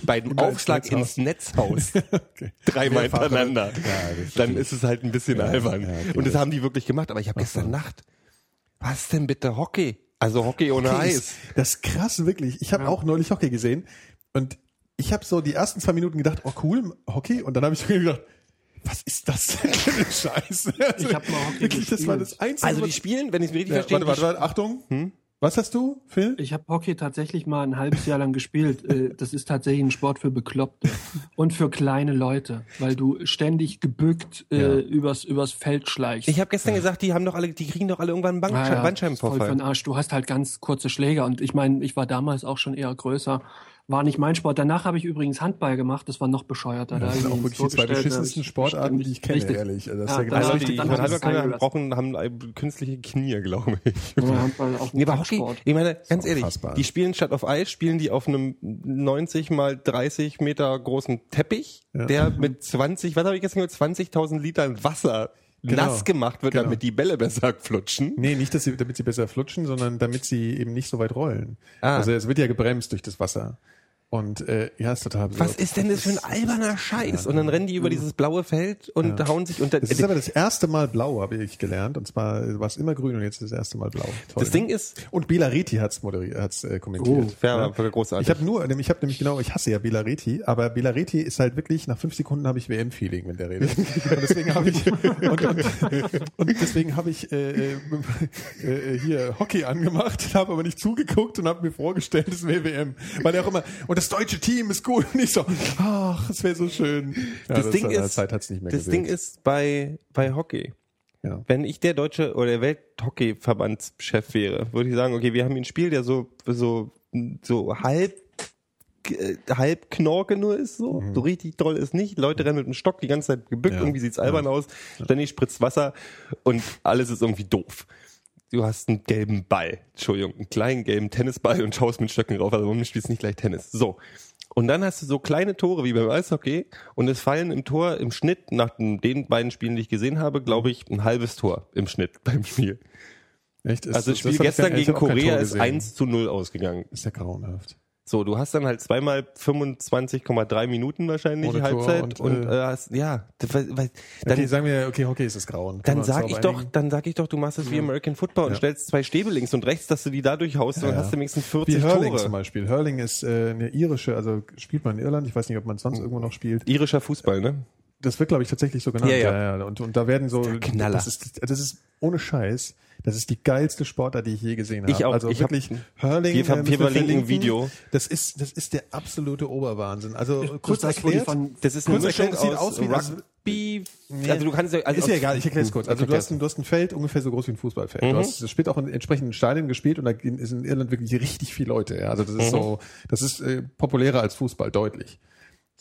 bei dem Aufschlag Netz ins Netz haust, okay. dreimal hintereinander, Ja, dann ist es halt ein bisschen Ja, albern. ja, okay, Und das das- haben die wirklich gemacht. Aber ich habe gestern Nacht, was denn bitte Hockey? Also Hockey ohne Hockey Eis. ist, das ist krass, wirklich. Ich habe auch neulich Hockey gesehen und ich habe so die ersten zwei Minuten gedacht, oh cool, Hockey. Und dann habe ich mir gedacht, was ist das denn für eine Scheiße? Also Ich hab mal Hockey Wirklich, das war das gespielt. Einzige. Also die spielen, wenn ich es mir richtig ja, verstehe, warte, warte, warte, Achtung. Hm? Was hast du, Phil? Ich habe Hockey tatsächlich mal ein halbes Jahr lang gespielt. Äh, Das ist tatsächlich ein Sport für Bekloppte und für kleine Leute, weil du ständig gebückt äh, Ja. übers, übers Feld schleichst. Ich habe gestern gesagt, die haben doch alle, die kriegen doch alle irgendwann einen Bandschei Ah ja, voll für Bandscheibenvorfall. den Arsch. Du hast halt ganz kurze Schläger und ich meine, ich war damals auch schon eher größer. War nicht mein Sport. Danach habe ich übrigens Handball gemacht. Das war noch bescheuerter. Da Das hab sind auch wirklich die zwei beschissensten Sportarten, die ich kenne, richtig- ehrlich. Also das Ja, ist ja genau Also hab die dann Handballkinder es sein brauchen, haben äh, künstliche Knie, glaube ich. Ja, Handball auch ein Nee, aber Hockey, Sport. ich meine, ganz ehrlich, unfassbar. die spielen statt auf Eis, spielen die auf einem 90 mal 30 Meter großen Teppich, Ja. der mit 20, was habe ich gestern gehört, 20.000 Litern Wasser Genau. nass gemacht wird, Genau. damit die Bälle besser flutschen. Nee, nicht, dass sie, damit sie besser flutschen, sondern damit sie eben nicht so weit rollen. Ah. Also es wird ja gebremst durch das Wasser. Und äh, ja, ist total Was absurd. ist denn das für ein alberner Scheiß? Und dann rennen die über dieses blaue Feld und hauen sich unter. Das ist aber das erste Mal blau, habe ich gelernt. Und zwar war es immer grün und jetzt ist das erste Mal blau. Toll, das Ding ist, Und Bela Reti hat's moderiert, hat's äh, kommentiert. Oh, ja, war großartig. Ich habe nur, ich habe nämlich genau, ich hasse ja Bela Reti, aber Bela Reti ist halt wirklich, nach fünf Sekunden habe ich WM-Feeling, wenn der redet. Und deswegen habe ich, und, und, und deswegen habe ich äh, äh, äh, hier Hockey angemacht, habe aber nicht zugeguckt und habe mir vorgestellt, es wäre WM. Weil er auch immer, und das deutsche Team ist gut. Und ich so, ach, es wäre so schön. Ja, das Ding an der ist, das. Ding ist bei, bei Hockey. ja. Wenn ich der deutsche oder der Welthockeyverbandschef wäre, würde ich sagen, okay, wir haben hier ein Spiel, der so, so, so halb, äh, halb Knorke nur ist, so, so richtig doll ist nicht. Leute rennen mit dem Stock die ganze Zeit gebückt, Ja. irgendwie sieht's albern aus, ständig spritzt Wasser und alles ist irgendwie doof. Du hast einen gelben Ball, Entschuldigung, einen kleinen gelben Tennisball und schaust mit Stöcken drauf, also warum spielst du nicht gleich Tennis? So. Und dann hast du so kleine Tore wie beim Eishockey und es fallen im Tor im Schnitt, nach den den beiden Spielen, die ich gesehen habe, glaube ich, ein halbes Tor im Schnitt beim Spiel. Echt? Ist, Also das Spiel ich gestern gegen Korea ist gesehen. 1 zu 0 ausgegangen. Ist ja grauenhaft. So, du hast dann halt zweimal 25,3 Minuten wahrscheinlich Ohne Tor Halbzeit und, und, äh, äh, hast, ja, weil, weil, dann, okay, sagen wir, okay, Hockey ist das Grauen. Können dann sag ich doch, dann sag ich doch, du machst es wie American Football und Ja. stellst zwei Stäbe links und rechts, dass du die da durchhaust und dann Ja, hast du ja. wenigstens Wie 40 Hurling Tore. zum Beispiel. Hurling ist äh, eine irische, also spielt man in Irland. Ich weiß nicht, ob man sonst irgendwo noch spielt. Irischer Fußball, ne? Das wird, glaube ich, tatsächlich so genannt. Ja, ja. Und, und da werden so, das ist, das ist ohne Scheiß, das ist die geilste Sportart, die ich je gesehen habe. Ich auch. Also Ich hab- wirklich Hurling. wir äh, wir verlinken ein. Video. Das ist, das ist der absolute Oberwahnsinn. Also kurz das, wo die erklärt. von, Das ist eine Kurz Mischung erklärt, sieht aus, aus wie das- Rugby. Also du kannst ja, also ist ja egal, ich erkläre es kurz. Also du hast, ein, du hast ein Feld ungefähr so groß wie ein Fußballfeld. Mhm. Du hast, das spielt auch in entsprechenden Stadien gespielt und da ist in Irland wirklich richtig viele Leute. Ja. Also das ist Mhm. so, das ist äh, populärer als Fußball, deutlich.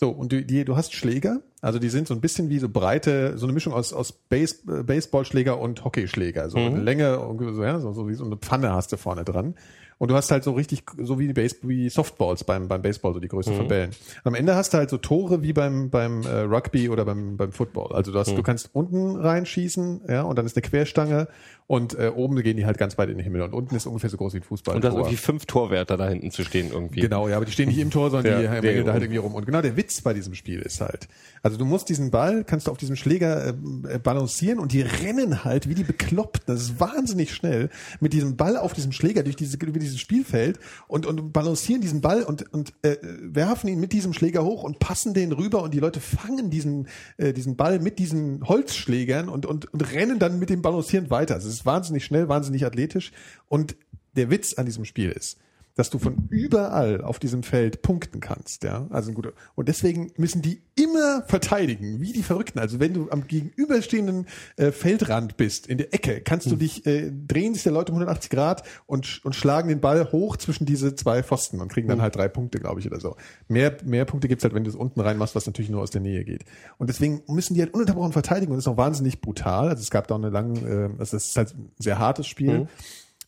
So, und du, die, du hast Schläger, also die sind so ein bisschen wie so breite, so eine Mischung aus, aus Base, äh, Baseballschläger und Hockeyschläger. So Mhm. eine Länge, so, ja, so, so wie so eine Pfanne hast du vorne dran. Und du hast halt so richtig, so wie die Base, wie Softballs beim, beim Baseball, so die Größe Mhm. von Bällen. Am Ende hast du halt so Tore wie beim, beim äh, Rugby oder beim, beim Football. Also du hast, Mhm. du kannst unten reinschießen, ja, und dann ist eine Querstange und äh, oben gehen die halt ganz weit in den Himmel und unten ist ungefähr so groß wie ein Fußball. und du hast irgendwie fünf Torwärter da hinten zu stehen irgendwie. Genau, ja, aber die stehen nicht im Tor, sondern Ja, die hängen da halt irgendwie rum. Und genau der Witz bei diesem Spiel ist halt, also du musst diesen Ball, kannst du auf diesem Schläger äh, äh, balancieren und die rennen halt wie die Bekloppten, das ist wahnsinnig schnell, mit diesem Ball auf diesem Schläger durch diese, über dieses Spielfeld und, und balancieren diesen Ball und, und äh, werfen ihn mit diesem Schläger hoch und passen den rüber und die Leute fangen diesen, äh, diesen Ball mit diesen Holzschlägern und, und, und rennen dann mit dem Balancieren weiter. Also ist wahnsinnig schnell, wahnsinnig athletisch. Und der Witz an diesem Spiel ist, dass du von überall auf diesem Feld punkten kannst, ja. Also ein guter. Und deswegen müssen die immer verteidigen, wie die Verrückten. Also wenn du am gegenüberstehenden äh, Feldrand bist, in der Ecke, kannst du dich, äh, drehen sich der Leute um 180 Grad und, und schlagen den Ball hoch zwischen diese zwei Pfosten und kriegen dann halt drei Punkte, glaube ich, oder so. Mehr, mehr Punkte gibt's halt, wenn du es unten reinmachst, was natürlich nur aus der Nähe geht. Und deswegen müssen die halt ununterbrochen verteidigen und das ist auch wahnsinnig brutal. Also es gab da auch eine lange, äh, also es ist halt ein sehr hartes Spiel.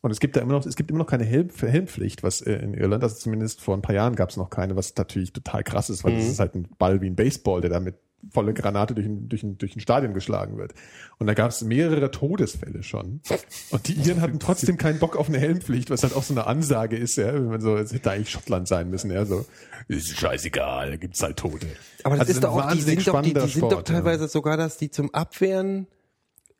Und es gibt da immer noch, es gibt immer noch keine Helm, Helmpflicht, was äh, in Irland, also zumindest vor ein paar Jahren gab es noch keine, was natürlich total krass ist, weil das ist halt ein Ball wie ein Baseball, der da mit volle Granate durch ein, durch ein, durch ein Stadion geschlagen wird. Und da gab es mehrere Todesfälle schon. Und die Iren hatten trotzdem keinen Bock auf eine Helmpflicht, was halt auch so eine Ansage ist, ja, wenn man so, es hätte eigentlich Schottland sein müssen, ja, so, ist scheißegal, da gibt's halt Tote. Aber das Also ist ein doch auch, die wahnsinnig sind doch, die, die spannender sind doch Sport, ja. teilweise sogar, dass die zum Abwehren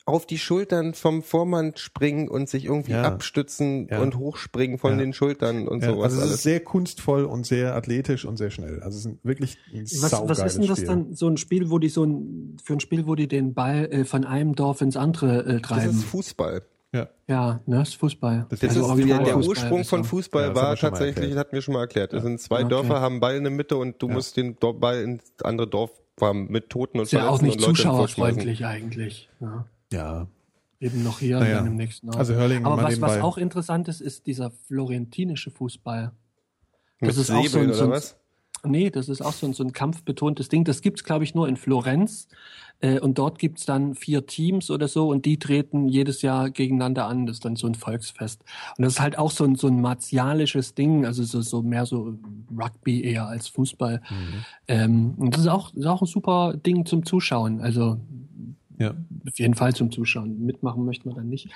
auf die Schultern vom Vormann springen und sich irgendwie Ja. abstützen Ja. und hochspringen von Ja. den Schultern und Ja, sowas also es alles. ist sehr kunstvoll und sehr athletisch und sehr schnell. Also es ist wirklich ein Was, was ist denn das Spiel. dann, so ein Spiel, wo die so ein, für ein Spiel, wo die den Ball äh, von einem Dorf ins andere äh, Das treiben? ist Fußball. Ja. Ja, ne, das ist Fußball. Das Also ist der, der Ursprung von. Fußball Ja, das war tatsächlich, das hatten wir schon mal erklärt. Es sind zwei Okay. Dörfer, haben Ball in der Mitte und du musst den Ball ins andere Dorf fahren mit Toten und Ist ja auch nicht zuschauerfreundlich eigentlich. Ja. Ja. Eben noch hier, Naja. dann im nächsten Ort. Also Hurling Aber was, was auch interessant ist, ist dieser florentinische Fußball. Mit Das ist auch so ein, so oder ein, was? Nee, das ist auch so ein, so ein kampfbetontes Ding. Das gibt's glaube ich, nur in Florenz. Äh, und dort gibt's dann vier Teams oder so und die treten jedes Jahr gegeneinander an. Das ist dann so ein Volksfest. Und das ist halt auch so ein, so ein martialisches Ding, also so, so mehr so Rugby eher als Fußball. Ähm, und das ist auch, ist auch ein super Ding zum Zuschauen. Also Ja. auf jeden Fall zum Zuschauen. Mitmachen möchte man dann nicht.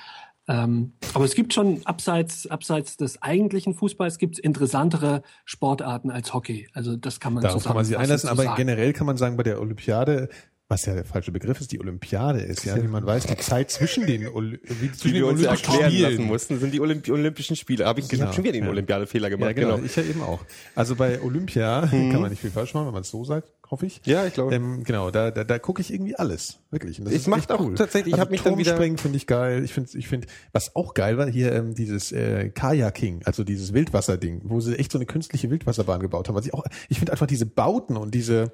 Ähm, aber es gibt schon abseits, abseits des eigentlichen Fußballs gibt es interessantere Sportarten als Hockey. Also das kann man Darauf kann man sich einlassen, aber generell kann man sagen, bei der Olympiade, was ja der falsche Begriff ist, die Olympiade ist, ja, wie man weiß, die Zeit zwischen den, Oli wie Die zwischen wir den uns Olympischen erklären Spielen. lassen mussten, sind die Olymp Olympischen Spiele. Habe ich, ich Genau, schon wieder den ja. Olympiadefehler Ja, gemacht. genau. genau. Ich ja eben auch. Also bei Olympia kann man nicht viel falsch machen, wenn man es so sagt, hoffe ich. Ja, ich glaube. Ähm, genau, da, da, da gucke ich irgendwie alles. Wirklich. Und das ist macht auch cool. tatsächlich- ich also hab mich dann wieder- finde ich geil. Ich finde, ich finde, was auch geil war, hier ähm, dieses äh, Kajaking, also dieses Wildwasserding, wo sie echt so eine künstliche Wildwasserbahn gebaut haben. Was ich auch, ich finde einfach diese Bauten und diese,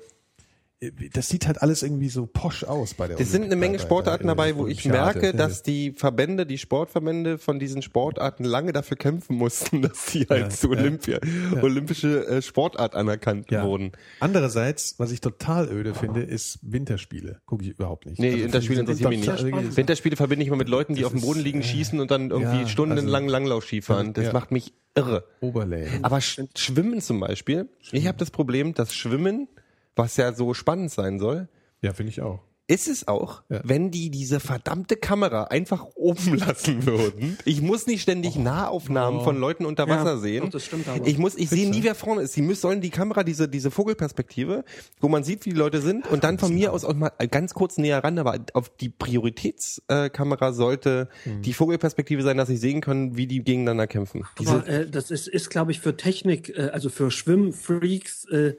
das sieht halt alles irgendwie so posch aus bei der Es sind eine Menge Sportarten dabei, wo ich merke, dass die Verbände, die Sportverbände von diesen Sportarten lange dafür kämpfen mussten, dass sie halt Ja, zu ja. Olympia, olympische äh, Sportart anerkannt ja. wurden. Andererseits, was ich total öde finde, ist Winterspiele. Gucke ich überhaupt nicht. Nee, Also Winterspiele interessieren mich nicht. Winterspiele verbinde ich immer mit Leuten, die Das auf dem Boden liegen, äh, schießen und dann irgendwie ja, stundenlang also- Langlauf Skifahren. Das Ja. macht mich irre. Oberlay. Aber Sch Schwimmen zum Beispiel, ich habe das Problem, dass Schwimmen, was ja so spannend sein soll, Ja, finde ich auch. ist es auch, Ja. wenn die diese verdammte Kamera einfach oben lassen würden. Ich muss nicht ständig Nahaufnahmen Oh. von Leuten unter Ja, Wasser sehen. doch, das stimmt aber. Ich muss, ich sehe nie, wer vorne ist. Sie müssen, sollen die Kamera, diese, diese Vogelperspektive, wo man sieht, wie die Leute sind, und dann von mir aus auch mal ganz kurz näher ran, aber auf die Prioritätskamera sollte Hm. die Vogelperspektive sein, dass ich sehen kann, wie die gegeneinander kämpfen. Diese, Aber äh, das ist, ist glaube ich, für Technik, äh, also für Schwimmfreaks, äh,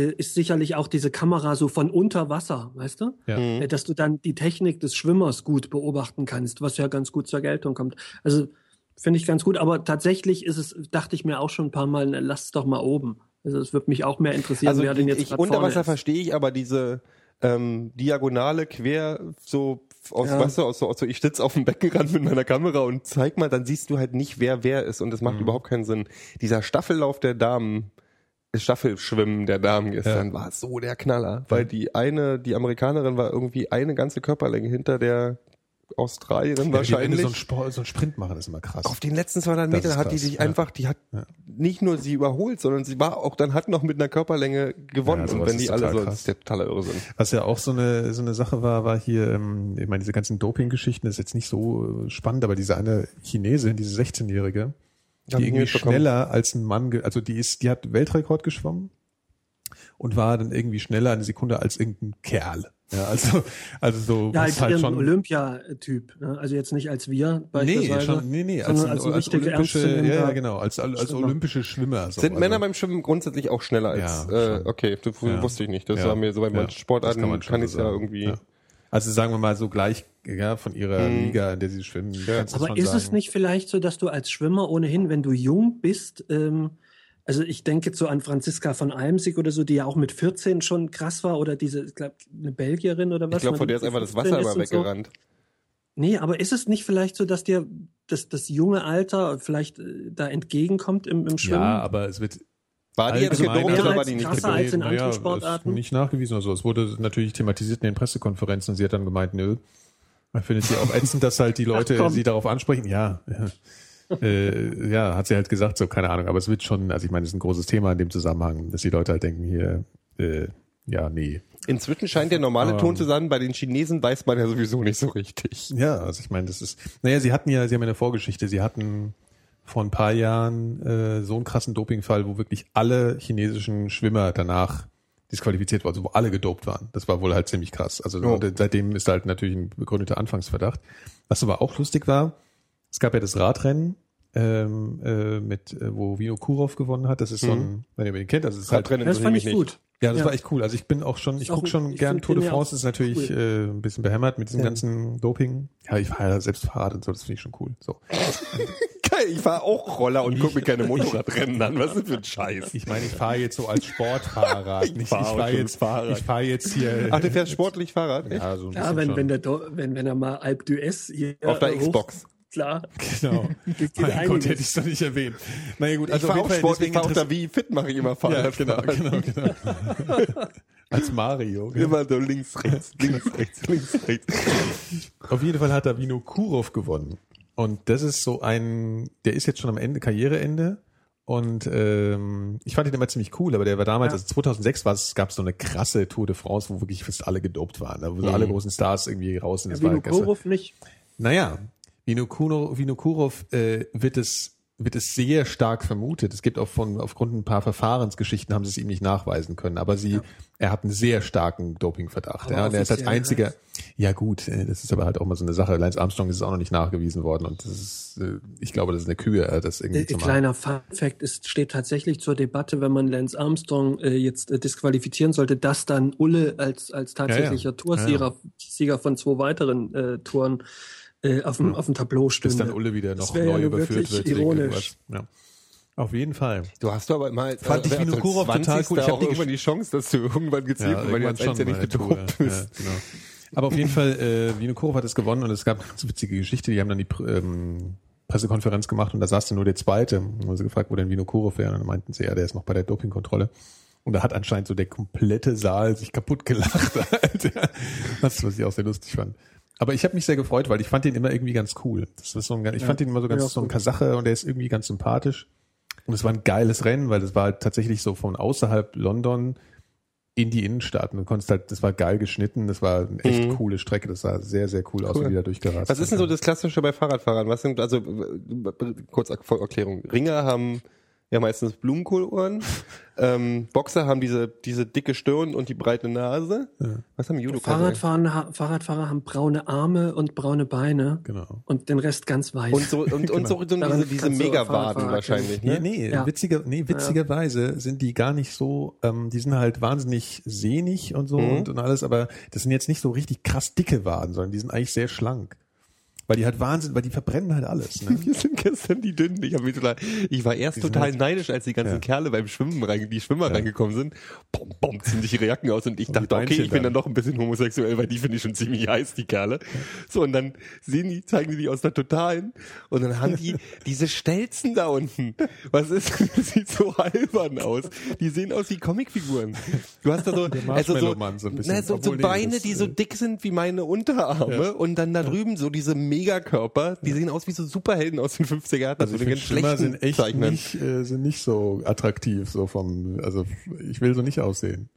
ist sicherlich auch diese Kamera so von unter Wasser, weißt du? Ja. Äh, dass du dann die Technik des Schwimmers gut beobachten kannst, was ja ganz gut zur Geltung kommt. Also finde ich ganz gut, aber tatsächlich ist es, dachte ich mir auch schon ein paar Mal, lass es doch mal oben. Also es würde mich auch mehr interessieren, Also wer denn jetzt ich, unter Wasser ist. verstehe ich, aber diese ähm, diagonale quer so aus Ja. Wasser, aus so, aus so ich sitze auf dem Beckenrand mit meiner Kamera und zeig mal, dann siehst du halt nicht, wer wer ist und das Mhm. macht überhaupt keinen Sinn. Dieser Staffellauf der Damen, Staffelschwimmen der Damen gestern war so der Knaller, weil die eine, die Amerikanerin war irgendwie eine ganze Körperlänge hinter der Australierin Ja, wahrscheinlich. so einen, Sport, so einen Sprint machen, ist immer krass. auf den letzten 200 Das Metern hat die sich ja. einfach, die hat nicht nur sie überholt, sondern sie war auch dann hat noch mit einer Körperlänge gewonnen. Ja, und wenn die alle so, das ist der totaler Irrsinn. Was ja auch so eine so eine Sache war, war hier, ähm, ich meine, diese ganzen Doping-Geschichten ist jetzt nicht so äh, spannend, aber diese eine Chinesin, diese 16-Jährige, Hab die irgendwie schneller als ein Mann, also die ist, die hat Weltrekord geschwommen und war dann irgendwie schneller eine Sekunde als irgendein Kerl. Ja, also, also so Ja, als halt schon. Olympiatyp. Ne? Also jetzt nicht als wir Nee, beispielsweise. schon, nee, nee, als, als als, olympische, ja, ja, genau, als, als, als Schwimmer. olympische Schwimmer. So. Sind also, Männer beim Schwimmen grundsätzlich auch schneller als, Ja, äh, okay, das Ja. wusste ich nicht. Das Ja. war mir so bei manchen Sportarten kann kann, man schon ich so ja irgendwie. Ja. Also sagen wir mal so gleich ja, von ihrer Mhm. Liga, in der sie schwimmen. du Aber ist es sagen. nicht vielleicht so, dass du als Schwimmer ohnehin, wenn du jung bist, ähm, also ich denke so an Franziska von Almsig oder so, die ja auch mit 14 schon krass war, oder diese, ich glaube, eine Belgierin oder was? Ich glaube, ne, vor der ist einfach das 15 Wasser immer und so. weggerannt. Nee, aber ist es nicht vielleicht so, dass dir das, das junge Alter vielleicht äh, da entgegenkommt im, im Schwimmen? Ja, aber es wird War die jetzt gedopt mehr oder war als die nicht krasser gedopt? als in anderen naja, Sportarten? Ist nicht nachgewiesen oder so. Es wurde natürlich thematisiert in den Pressekonferenzen und sie hat dann gemeint, nö. Man findet sie auch ätzend, dass halt die Leute komm. sie darauf ansprechen. Ja, ja. äh, ja, hat sie halt gesagt, so, keine Ahnung. Aber es wird schon, also ich meine, es ist ein großes Thema in dem Zusammenhang, dass die Leute halt denken, hier, äh, ja, nee. Inzwischen scheint der normale Ähm. Ton zu sein, bei den Chinesen weiß man ja sowieso nicht so richtig. Ja, also ich meine, das ist, naja, sie hatten ja, sie haben ja eine Vorgeschichte. Sie hatten vor ein paar Jahren äh, so einen krassen Dopingfall, wo wirklich alle chinesischen Schwimmer danach disqualifiziert wurden, also wo alle gedopt waren. Das war wohl halt ziemlich krass. Also Oh. seitdem ist halt natürlich ein begründeter Anfangsverdacht. Was aber auch lustig war, es gab ja das Radrennen, ähm, äh, mit, äh, wo Vino Kurov gewonnen hat. Das ist so ein, wenn ihr den kennt, also es ist halt Radrennen das fand ich gut. Ja, das Ja. war echt cool. Also ich bin auch schon, ich gucke schon ich gern Tour de France, ist natürlich äh, ein bisschen behämmert mit diesem Ja. ganzen Doping. Ja, ich fahre ja selbst Fahrrad und so, das finde ich schon cool. So. Ich fahre auch Roller und gucke mir keine Motorradrennen an. Was ist das für ein Scheiß? Ich meine, ich fahre jetzt so als Sportfahrrad. Ich fahr ich fahre schon jetzt, Fahrrad. ich fahre jetzt hier. Ach, du fährst sportlich Fahrrad? Echt? ja, so ein Ja, bisschen wenn, schon. wenn, der, wenn, wenn er mal Alp d'Huez hier Auf der hoch- Xbox. Klar. Genau. Mein einiges. Gott, hätte ich es doch nicht erwähnt. Naja gut, Ich also fahre auf auch jeden Fall Sport, ich fahre auch da wie fit mache ich immer Ja, Fahrrad. genau, genau, genau. Als Mario. Genau. Immer so links, rechts, links, rechts, links, rechts. Auf jeden Fall hat da Vino Kurov gewonnen. Und das ist so ein, der ist jetzt schon am Ende, Karriereende. Und ähm, ich fand ihn immer ziemlich cool, aber der war damals, Ja. also 2006 war es, gab es so eine krasse Tour de France, wo wirklich fast alle gedopt waren, da wo so Mhm. alle großen Stars irgendwie raus sind. Ja, Das war Vino gestern- Kurov nicht. Naja, Vinokurov, Vinokurov äh, wird es wird es sehr stark vermutet. Es gibt auch von aufgrund ein paar Verfahrensgeschichten haben sie es ihm nicht nachweisen können, aber sie er hat einen sehr starken Dopingverdacht. Aber Ja, und er ist als einziger. Ja gut, äh, das ist aber halt auch mal so eine Sache. Lance Armstrong ist es auch noch nicht nachgewiesen worden und das ist, äh, ich glaube, das ist eine Kühe, äh, das irgendwie Äh, zu machen. kleiner Fun Fact, es steht tatsächlich zur Debatte, wenn man Lance Armstrong äh, jetzt äh, disqualifizieren sollte, dass dann Ulle als, als tatsächlicher Ja, ja. Toursieger Sieger von zwei weiteren äh, Touren äh, auf, dem, auf dem Tableau bis stünde. dann Ulle wieder noch ja neu nun überführt wird. ironisch. Ja. Auf jeden Fall. Du hast aber mal Fand ich als Vinokurov total 20. cool. Ich hab auch die irgendwann die Chance, dass du irgendwann gezielt, weil du als Einziger nicht Tour, gedopt ja, bist. genau. Aber auf jeden Fall, äh, Vinokurov hat es gewonnen und es gab eine ganz witzige Geschichte. Die haben dann die ähm, Pressekonferenz gemacht und da saß dann nur der Zweite. Und haben sie gefragt, wo denn Vinokurov wäre. Und dann meinten sie, ja, der ist noch bei der Dopingkontrolle. Und da hat anscheinend so der komplette Saal sich kaputt gelacht. Alter. Das, was ich auch sehr lustig fand. Aber ich habe mich sehr gefreut, weil ich fand ihn immer irgendwie ganz cool. Das ist so ein, ich fand ihn immer so ganz ja, so ein. Kasache und der ist irgendwie ganz sympathisch. Und es war ein geiles Rennen, weil das war halt tatsächlich so von außerhalb London in die Innenstadt. Und du konntest halt, das war geil geschnitten, das war eine echt Mhm. coole Strecke, das sah sehr, sehr cool, aus, Cool. wie die da durchgerast Was ist denn so das Klassische bei Fahrradfahrern? Was sind, also, kurz Erklärung. Ringer haben ja meistens Blumenkohlohren. ähm, Boxer haben diese, diese dicke Stirn und die breite Nase. Was haben Judo? Fahrradfahren, ha Fahrradfahrer haben braune Arme und braune Beine Genau. und den Rest ganz weiß. Und so, und, und so, so Daran diese, diese Megawaden Fahrradfahrer wahrscheinlich, Nee, ne? nee, Ja. witziger, nee, witzigerweise sind die gar nicht so, ähm, die sind halt wahnsinnig sehnig und so Mhm. und, und alles, aber das sind jetzt nicht so richtig krass dicke Waden, sondern die sind eigentlich sehr schlank. Weil die halt Wahnsinn, weil die verbrennen halt alles. Ne? Wir sind gestern die Dünnen. Ich, hab mich total, ich war erst total halt- neidisch, als die ganzen Ja. Kerle beim Schwimmen rein, die Schwimmer reingekommen sind. Bom, bom, ziehen sich ihre Jacken aus und ich Und dachte, okay, ich bin dann. noch ein bisschen homosexuell, weil die finde ich schon ziemlich heiß, die Kerle. So, und dann sehen die, zeigen die die aus der Totalen und dann haben die diese Stelzen da unten. Was ist, das sieht so albern aus. Die sehen aus wie Comicfiguren. Du hast da so, also so, so na, so, so Beine, die so äh, dick sind wie meine Unterarme Ja. und dann da drüben so diese Megakörper, die sehen aus wie so Superhelden aus den 50er Jahren. Also so ich den finde, Schwimmer sind echt Zeichnern. nicht, äh, sind nicht so attraktiv, so vom, also ich will so nicht aussehen.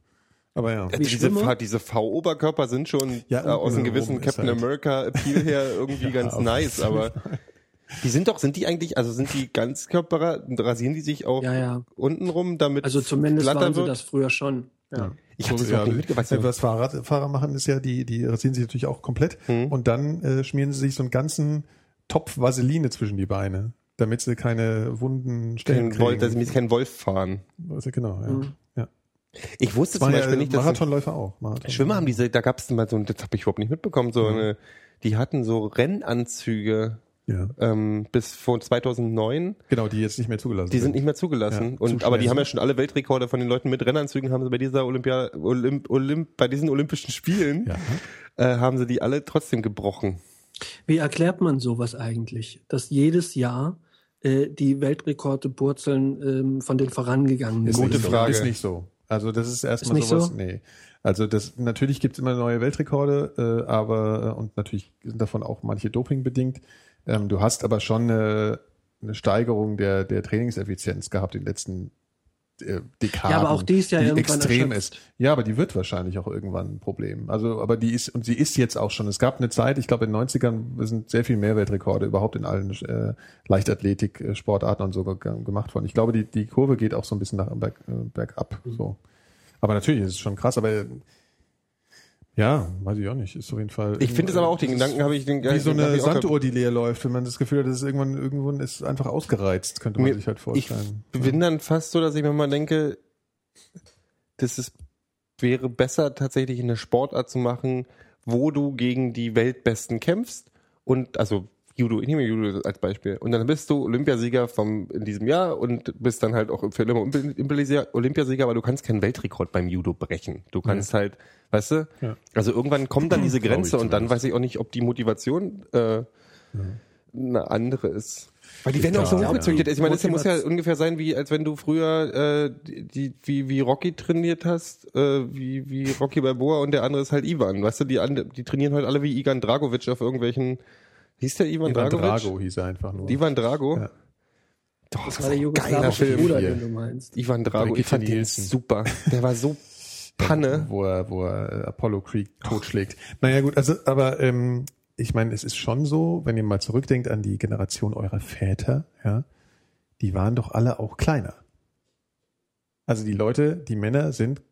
Aber ja. Also Wie diese, diese V-Oberkörper sind schon Ja, äh, aus einem gewissen Captain halt- America Appeal her irgendwie ganz nice, aber die sind doch, sind die eigentlich, also sind die Ganzkörperer, rasieren die sich auch ja, ja. unten rum, damit Also zumindest waren sie wird? das früher schon. Ja. Ich habe das ja, nicht mitgeweißt. ja, was Fahrradfahrer machen, ist ja, die, die rasieren sich natürlich auch komplett Hm. und dann äh, schmieren sie sich so einen ganzen Topf Vaseline zwischen die Beine, damit sie keine wunden Stellen Kein Wolf, dass sie kein Wolf fahren. Also genau, ja. Mhm. ja. Ich wusste Das zum Beispiel ja nicht, dass Marathonläufer auch. Marathon Schwimmer haben diese, da gab es mal so, das habe ich überhaupt nicht mitbekommen, so Mhm. eine, die hatten so Rennanzüge Ja, ähm, bis vor 2009. genau, die jetzt nicht mehr zugelassen Die sind nicht mehr zugelassen. Ja, und, zu aber die haben ja schon alle Weltrekorde von den Leuten mit Rennanzügen, haben sie bei dieser Olympia, Olymp, Olymp, bei diesen Olympischen Spielen, Ja. äh, haben sie die alle trotzdem gebrochen. Wie erklärt man sowas eigentlich, dass jedes Jahr äh, die Weltrekorde purzeln ähm, von den vorangegangenen? Ist Gute. Frage. Ist nicht so. Also das ist erstmal Ist nicht sowas. so? Nee. Also das natürlich gibt es immer neue Weltrekorde, äh, aber äh, und natürlich sind davon auch manche Doping bedingt. Ähm, du hast aber schon eine, eine Steigerung der der Trainingseffizienz gehabt in den letzten äh, Dekaden. Ja, aber auch die ist ja irgendwann extrem erschöpft. ist. Ja, aber die wird wahrscheinlich auch irgendwann ein Problem. Also, aber die ist und sie ist jetzt auch schon. Es gab eine Zeit, ich glaube in den 90ern sind sehr viel mehr Weltrekorde überhaupt in allen äh, Leichtathletik-Sportarten und so ge gemacht worden. Ich glaube, die die Kurve geht auch so ein bisschen nach berg, äh, bergab. So. Aber natürlich ist es schon krass. Aber ja, weiß ich auch nicht. Ist auf jeden Fall. Ich finde es aber auch, den Gedanken habe ich, den wie so eine Sanduhr, die leer läuft, wenn man das Gefühl hat, dass es irgendwann irgendwo ist einfach ausgereizt, könnte man Mir- sich halt Ich vorstellen. bin dann fast so, dass ich mir mal denke, das ist wäre besser tatsächlich eine Sportart zu machen, wo du gegen die Weltbesten kämpfst und also Judo, ich nehme Judo als Beispiel. Und dann bist du Olympiasieger vom in diesem Jahr und bist dann halt auch für immer Olympiasieger, aber du kannst keinen Weltrekord beim Judo brechen. Du kannst halt, weißt du, Ja. also irgendwann kommt dann diese Grenze und dann weiß ich auch nicht, ob die Motivation äh, eine andere ist. Weil die werden ja auch so hochgezüchtet. ja. Ich meine, das muss ja ungefähr sein, wie als wenn du früher äh, die, wie, wie Rocky trainiert hast, äh, wie, wie Rocky Balboa und der andere ist halt Ivan. Weißt du, die, die trainieren halt alle wie Igan Dragovic auf irgendwelchen. Hieß der Ivan, Ivan Dragovic? Drago hieß er einfach nur. Ivan Drago? Ja. Doch, Das das war der jugoslawische Film. Bruder, hier. den du meinst. Ivan Drago, ich fand den Nielsen. super. Der war so Panne. Wo er, wo er äh, Apollo Creek totschlägt. Naja gut, also aber ähm, ich meine, es ist schon so, wenn ihr mal zurückdenkt an die Generation eurer Väter, ja, die waren doch alle auch kleiner. Also die Leute, die Männer sind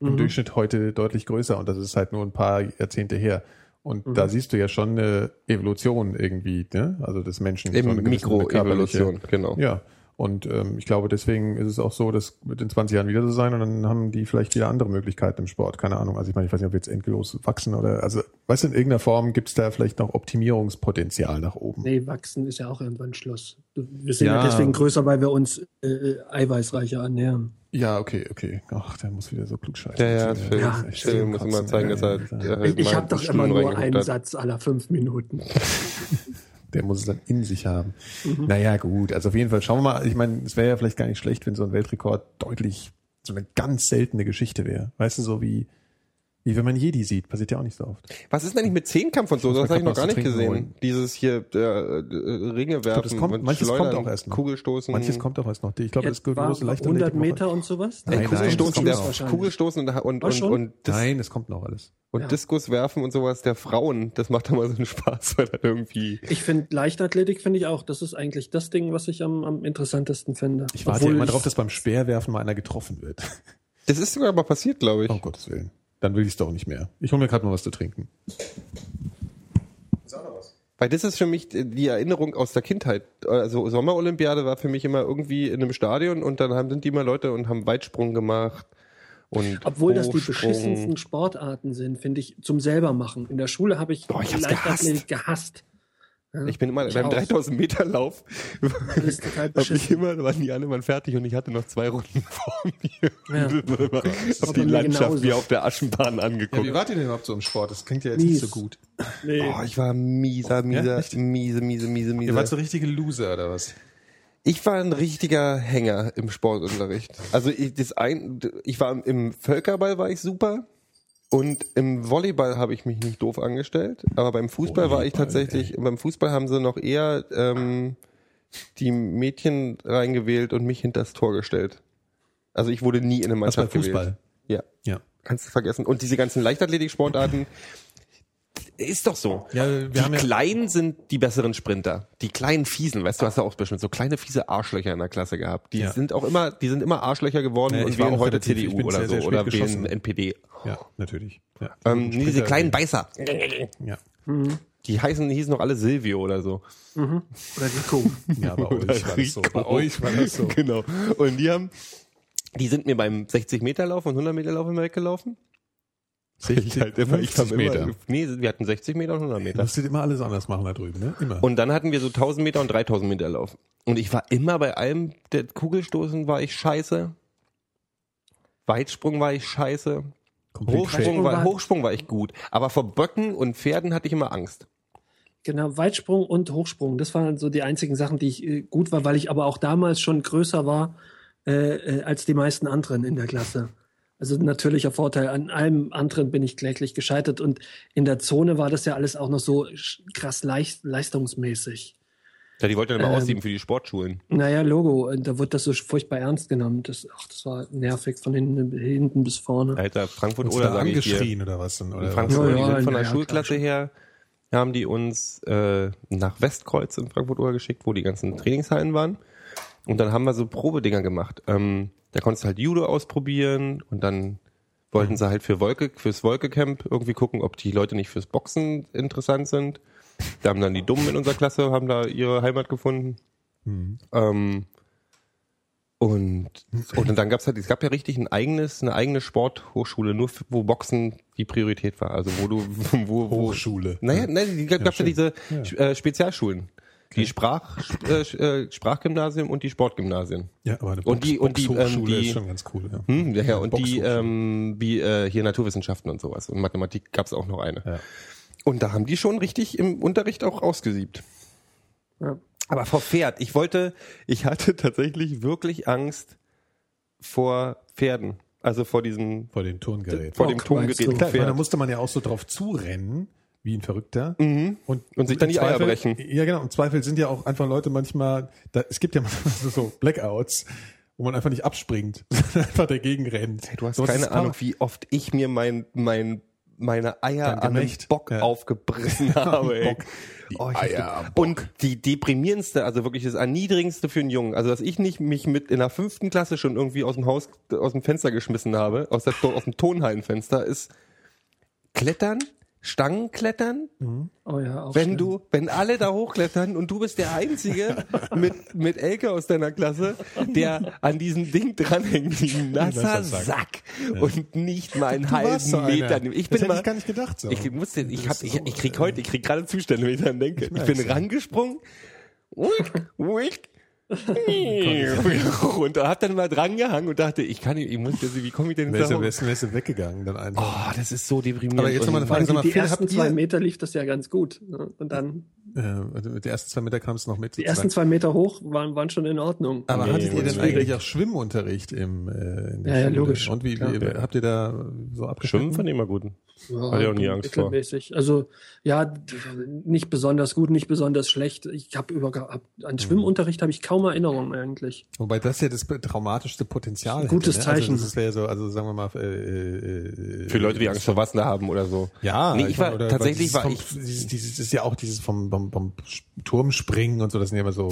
im Mhm. Durchschnitt heute deutlich größer und das ist halt nur ein paar Jahrzehnte her. Und Mhm. da siehst du ja schon eine Evolution irgendwie, ne? Also des Menschen. so Eben körperliche- Mikroevolution, genau. Ja. Und ähm, ich glaube, deswegen ist es auch so, das wird in 20 Jahren wieder so sein und dann haben die vielleicht wieder andere Möglichkeiten im Sport. Keine Ahnung. Also ich meine, ich weiß nicht, ob wir jetzt endlos wachsen oder also weißt du, in irgendeiner Form gibt es da vielleicht noch Optimierungspotenzial nach oben. Nee, wachsen ist ja auch irgendwann Schluss. Wir sind ja, Ja. deswegen größer, weil wir uns äh, äh, eiweißreicher ernähren. Ja, okay, okay. Ach, der muss wieder so klug scheißen. Ja, ja, Phil, Ja, Phil muss immer zeigen, dass er, der Ich, habe doch immer nur einen. Satz aller fünf Minuten. Der muss es dann in sich haben. Mhm. Naja, gut. Also auf jeden Fall schauen wir mal. Ich meine, es wäre ja vielleicht gar nicht schlecht, wenn so ein Weltrekord deutlich so eine ganz seltene Geschichte wäre. Weißt du, so wie, wie wenn man Jedi sieht. Passiert ja auch nicht so oft. Was ist denn eigentlich mit Zehnkampf und so? Das habe ich noch gar nicht gesehen. holen. Dieses hier äh, äh, Ringe werfen das kommt- und manches Schleudern, kommt auch erst noch. Kugelstoßen. Manches kommt auch erst noch. Ich glaube, das Jetzt war große Leichtathletik- 100 Meter und sowas? Nein, Nein, nein, Kugelstoßen, das kommt der. Kugelstoßen und, und, und, und, Dis Nein, es kommt noch alles. und Ja. Diskus werfen und sowas der Frauen. Das macht immer so einen Spaß, weil dann irgendwie. Ich finde Leichtathletik finde ich auch. Das ist eigentlich das Ding, was ich am, am interessantesten finde. Ich warte ja immer ich- drauf, dass beim Speerwerfen mal einer getroffen wird. Das ist sogar mal passiert, glaube ich. Oh Gottes Willen. Dann will ich es doch nicht mehr. Ich hole mir gerade mal was zu trinken. Weil das ist für mich die Erinnerung aus der Kindheit. Also Sommerolympiade war für mich immer irgendwie in einem Stadion und dann haben, sind die mal Leute und haben Weitsprung gemacht. Und Obwohl das die beschissensten Sportarten sind, finde ich, zum selber machen. In der Schule habe ich Boah, ich Leichtathletik gehasst. Ja, Ich bin immer ich beim auch. 3000 Meter Lauf. Hab ich immer, da waren die alle mal fertig und ich hatte noch zwei Runden vor mir. Ja. War hab die Landschaft genauso. wie auf der Aschenbahn angeguckt. wart ihr denn überhaupt so im Sport? Das klingt ja jetzt Mies. nicht so gut. Nee. Oh, ich war mieser, mieser, echt? miese, miese, miese, Ihr wart so miese. richtige Loser oder was? Ich war ein richtiger Hänger im Sportunterricht. Also ich, das ein, ich war im Völkerball war ich super und im Volleyball habe ich mich nicht doof angestellt, aber beim Fußball war ich Volleyball, tatsächlich. Beim Fußball haben sie noch eher ähm, die Mädchen reingewählt und mich hinters Tor gestellt. Also ich wurde nie in eine Was bei Mannschaft gewählt. Fußball? Ja. Ja. Kannst du vergessen. Und diese ganzen Leichtathletik-Sportarten, ist doch so. Ja, wir die haben ja- Kleinen sind die besseren Sprinter. Die kleinen Fiesen, weißt du, du hast ja auch bestimmt so kleine fiese Arschlöcher in der Klasse gehabt. Die Ja. sind auch immer, die sind immer Arschlöcher geworden Ja, und ich war wählen auch heute relativ- ich CDU bin oder sehr, so sehr spät oder wählen NPD. Ja, natürlich. Ja. Ähm, nee, diese kleinen Beißer. Ja. Die heißen, hießen noch alle Silvio oder so. Oder Rico. ja, bei euch war das so. Bei euch war das so. genau. Und die haben, die sind mir beim 60 Meter Lauf und 100 Meter Lauf immer weggelaufen. 60, halt immer, ich hab 50 Meter. Immer, nee, wir hatten 60 Meter und 100 Meter. Das wird immer alles anders machen da drüben, ne? Immer. Und dann hatten wir so 1000 Meter und 3000 Meter Lauf. Und ich war immer bei allem, der Kugelstoßen war ich scheiße. Weitsprung war ich scheiße. Komplett Hochsprung war- Hochsprung war ich gut. Aber vor Böcken und Pferden hatte ich immer Angst. Genau, Weitsprung und Hochsprung. Das waren so die einzigen Sachen, die ich äh, gut war, weil ich aber auch damals schon größer war äh, äh, als die meisten anderen in der Klasse. Also natürlicher Vorteil. An allem anderen bin ich kläglich gescheitert und in der Zone war das ja alles auch noch so krass leicht, leistungsmäßig. Ja, die wollten dann immer Ähm. aussieben für die Sportschulen. Naja, Logo, und da wird das so furchtbar ernst genommen. Das, ach, das war nervig von hinten, hinten bis vorne. Alter, Frankfurt Oder sag angeschrien oder was? Denn, oder In Frankfurt, Ja, die ja, sind von der ja, Schulklasse her, haben die uns äh, nach Westkreuz in Frankfurt oder geschickt, wo die ganzen Trainingshallen waren. Und dann haben wir so Probedinger gemacht. Ähm, da konntest du halt Judo ausprobieren und dann wollten Mhm. sie halt für Wolke, fürs Wolkecamp irgendwie gucken, ob die Leute nicht fürs Boxen interessant sind. Da haben dann die Dummen in unserer Klasse, haben da ihre Heimat gefunden. Mhm. Ähm, Und, und dann gab's halt, es gab ja richtig ein eigenes, eine eigene Sporthochschule, nur für, wo Boxen die Priorität war. Also wo du, wo, wo Hochschule. Naja, nein, die gab ja, schön. diese äh, Spezialschulen. Die Sprach, äh, äh, Sprachgymnasium und die Sportgymnasien. Ja, aber eine Und die- und die, ähm, die- ist schon ganz cool. Ja. Hm, ja, ja, und die ähm, wie äh, hier Naturwissenschaften und sowas. Und Mathematik gab's auch noch eine. Ja. Und da haben die schon richtig im Unterricht auch ausgesiebt. Ja. Aber vor Pferd. Ich wollte, ich hatte tatsächlich wirklich Angst vor Pferden. Also vor diesem, Vor dem Turngerät. vor dem meinst du? Klar, da musste man ja auch so drauf zurennen, wie ein Verrückter. Mhm. Und, Und sich dann die Eier Zweifel- brechen. Ja, genau. Im Zweifel sind ja auch einfach Leute manchmal, da, es gibt ja manchmal so- Blackouts, wo man einfach nicht abspringt, sondern einfach dagegen rennt. Du hast So, das keine Ahnung, wie oft ich mir mein, mein, meine Eier an einem. Bock Ja. aufgebrissen habe. Bock. Die Oh, Eier. Und die deprimierendste, also wirklich das erniedrigendste für einen Jungen, also dass ich nicht mich mit in der fünften Klasse schon irgendwie aus dem Haus, aus dem Fenster geschmissen habe, aus, der, aus dem Tonhallenfenster, ist Klettern, Stangenklettern, Oh ja, auch wenn schlimm. du, wenn alle da hochklettern und du bist der Einzige mit, mit Elke aus deiner Klasse, der an diesem Ding dranhängt wie ein nasser Sack und nicht mal einen Du warst so halben Meter. einer. Ich Das bin hätte mal, ich gar nicht gedacht. So. ich musste, ich Das hab, ich, ich krieg heute, ich krieg gerade Zustände, wenn ich dran denke. Ich, merk's, bin ja. rangesprungen. Uik, uik. Und da hat dann mal dran gehangen und dachte, ich kann ich muss wie komme ich denn jetzt da wärst du weggegangen dann einfach. Oh, das ist so deprimierend. Aber jetzt noch mal eine Frage. Also sag mal, die Phil, ersten zwei ihr- Meter lief das ja ganz gut. Ne? Und dann Äh, also den ersten zwei Meter kam es noch mit. die ersten zwei Meter hoch waren, waren schon in Ordnung. Aber Nee, hattet ihr denn schwierig. eigentlich auch Schwimmunterricht im äh, in der Ja, ja, Schule? logisch. Und wie, wie Ja. habt ihr da so abgeschnitten? Schwimmen fand ich immer gut. Ja, Hatte ich auch nie Angst vor. Also ja, nicht besonders gut, nicht besonders schlecht. Ich habe über hab, Mhm. an Schwimmunterricht habe ich kaum Erinnerungen eigentlich. Wobei das ja das traumatischste Potenzial Gutes hätte, ne? Zeichen. Also das wäre so, also sagen wir mal äh, äh, Für Leute, die Angst vor Wasser haben oder so. Ja, Nee, ich war- oder- tatsächlich war dieses ich- Dieses, dieses ist ja auch dieses vom, vom, vom Turmspringen und so, das sind ja immer so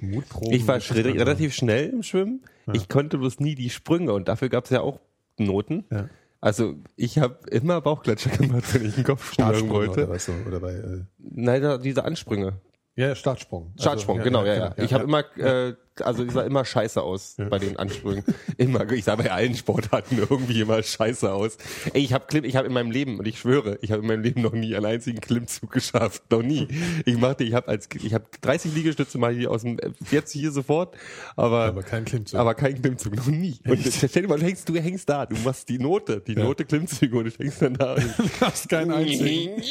Mutproben. Ich war relativ schnell im Schwimmen. Ich konnte bloß nie die Sprünge und dafür gab es ja auch Noten. Ja. Also ich habe immer Bauchklatscher gemacht, wenn ich einen machen Startsprung wollte. oder was so, oder bei, äh, Nein, da- diese Ansprünge. Ja, Startsprung. Also, Startsprung, genau, ja, ja. Ich habe immer, äh, also ich sah immer scheiße aus bei den Ansprüngen. Immer, ich sah bei allen Sportarten irgendwie immer scheiße aus. Ey, ich habe ich hab in meinem Leben, und ich schwöre, ich habe in meinem Leben noch nie einen einzigen Klimmzug geschafft. Noch nie. Ich machte, ich habe als, ich habe 30 Liegestütze mal hier aus dem, jetzt hier sofort, aber, Aber kein Klimmzug. aber kein Klimmzug, noch nie. Und stell dir mal, du hängst, du hängst da, du machst die Note, die Note Klimmzüge und du hängst dann da. Du hast keinen einzigen.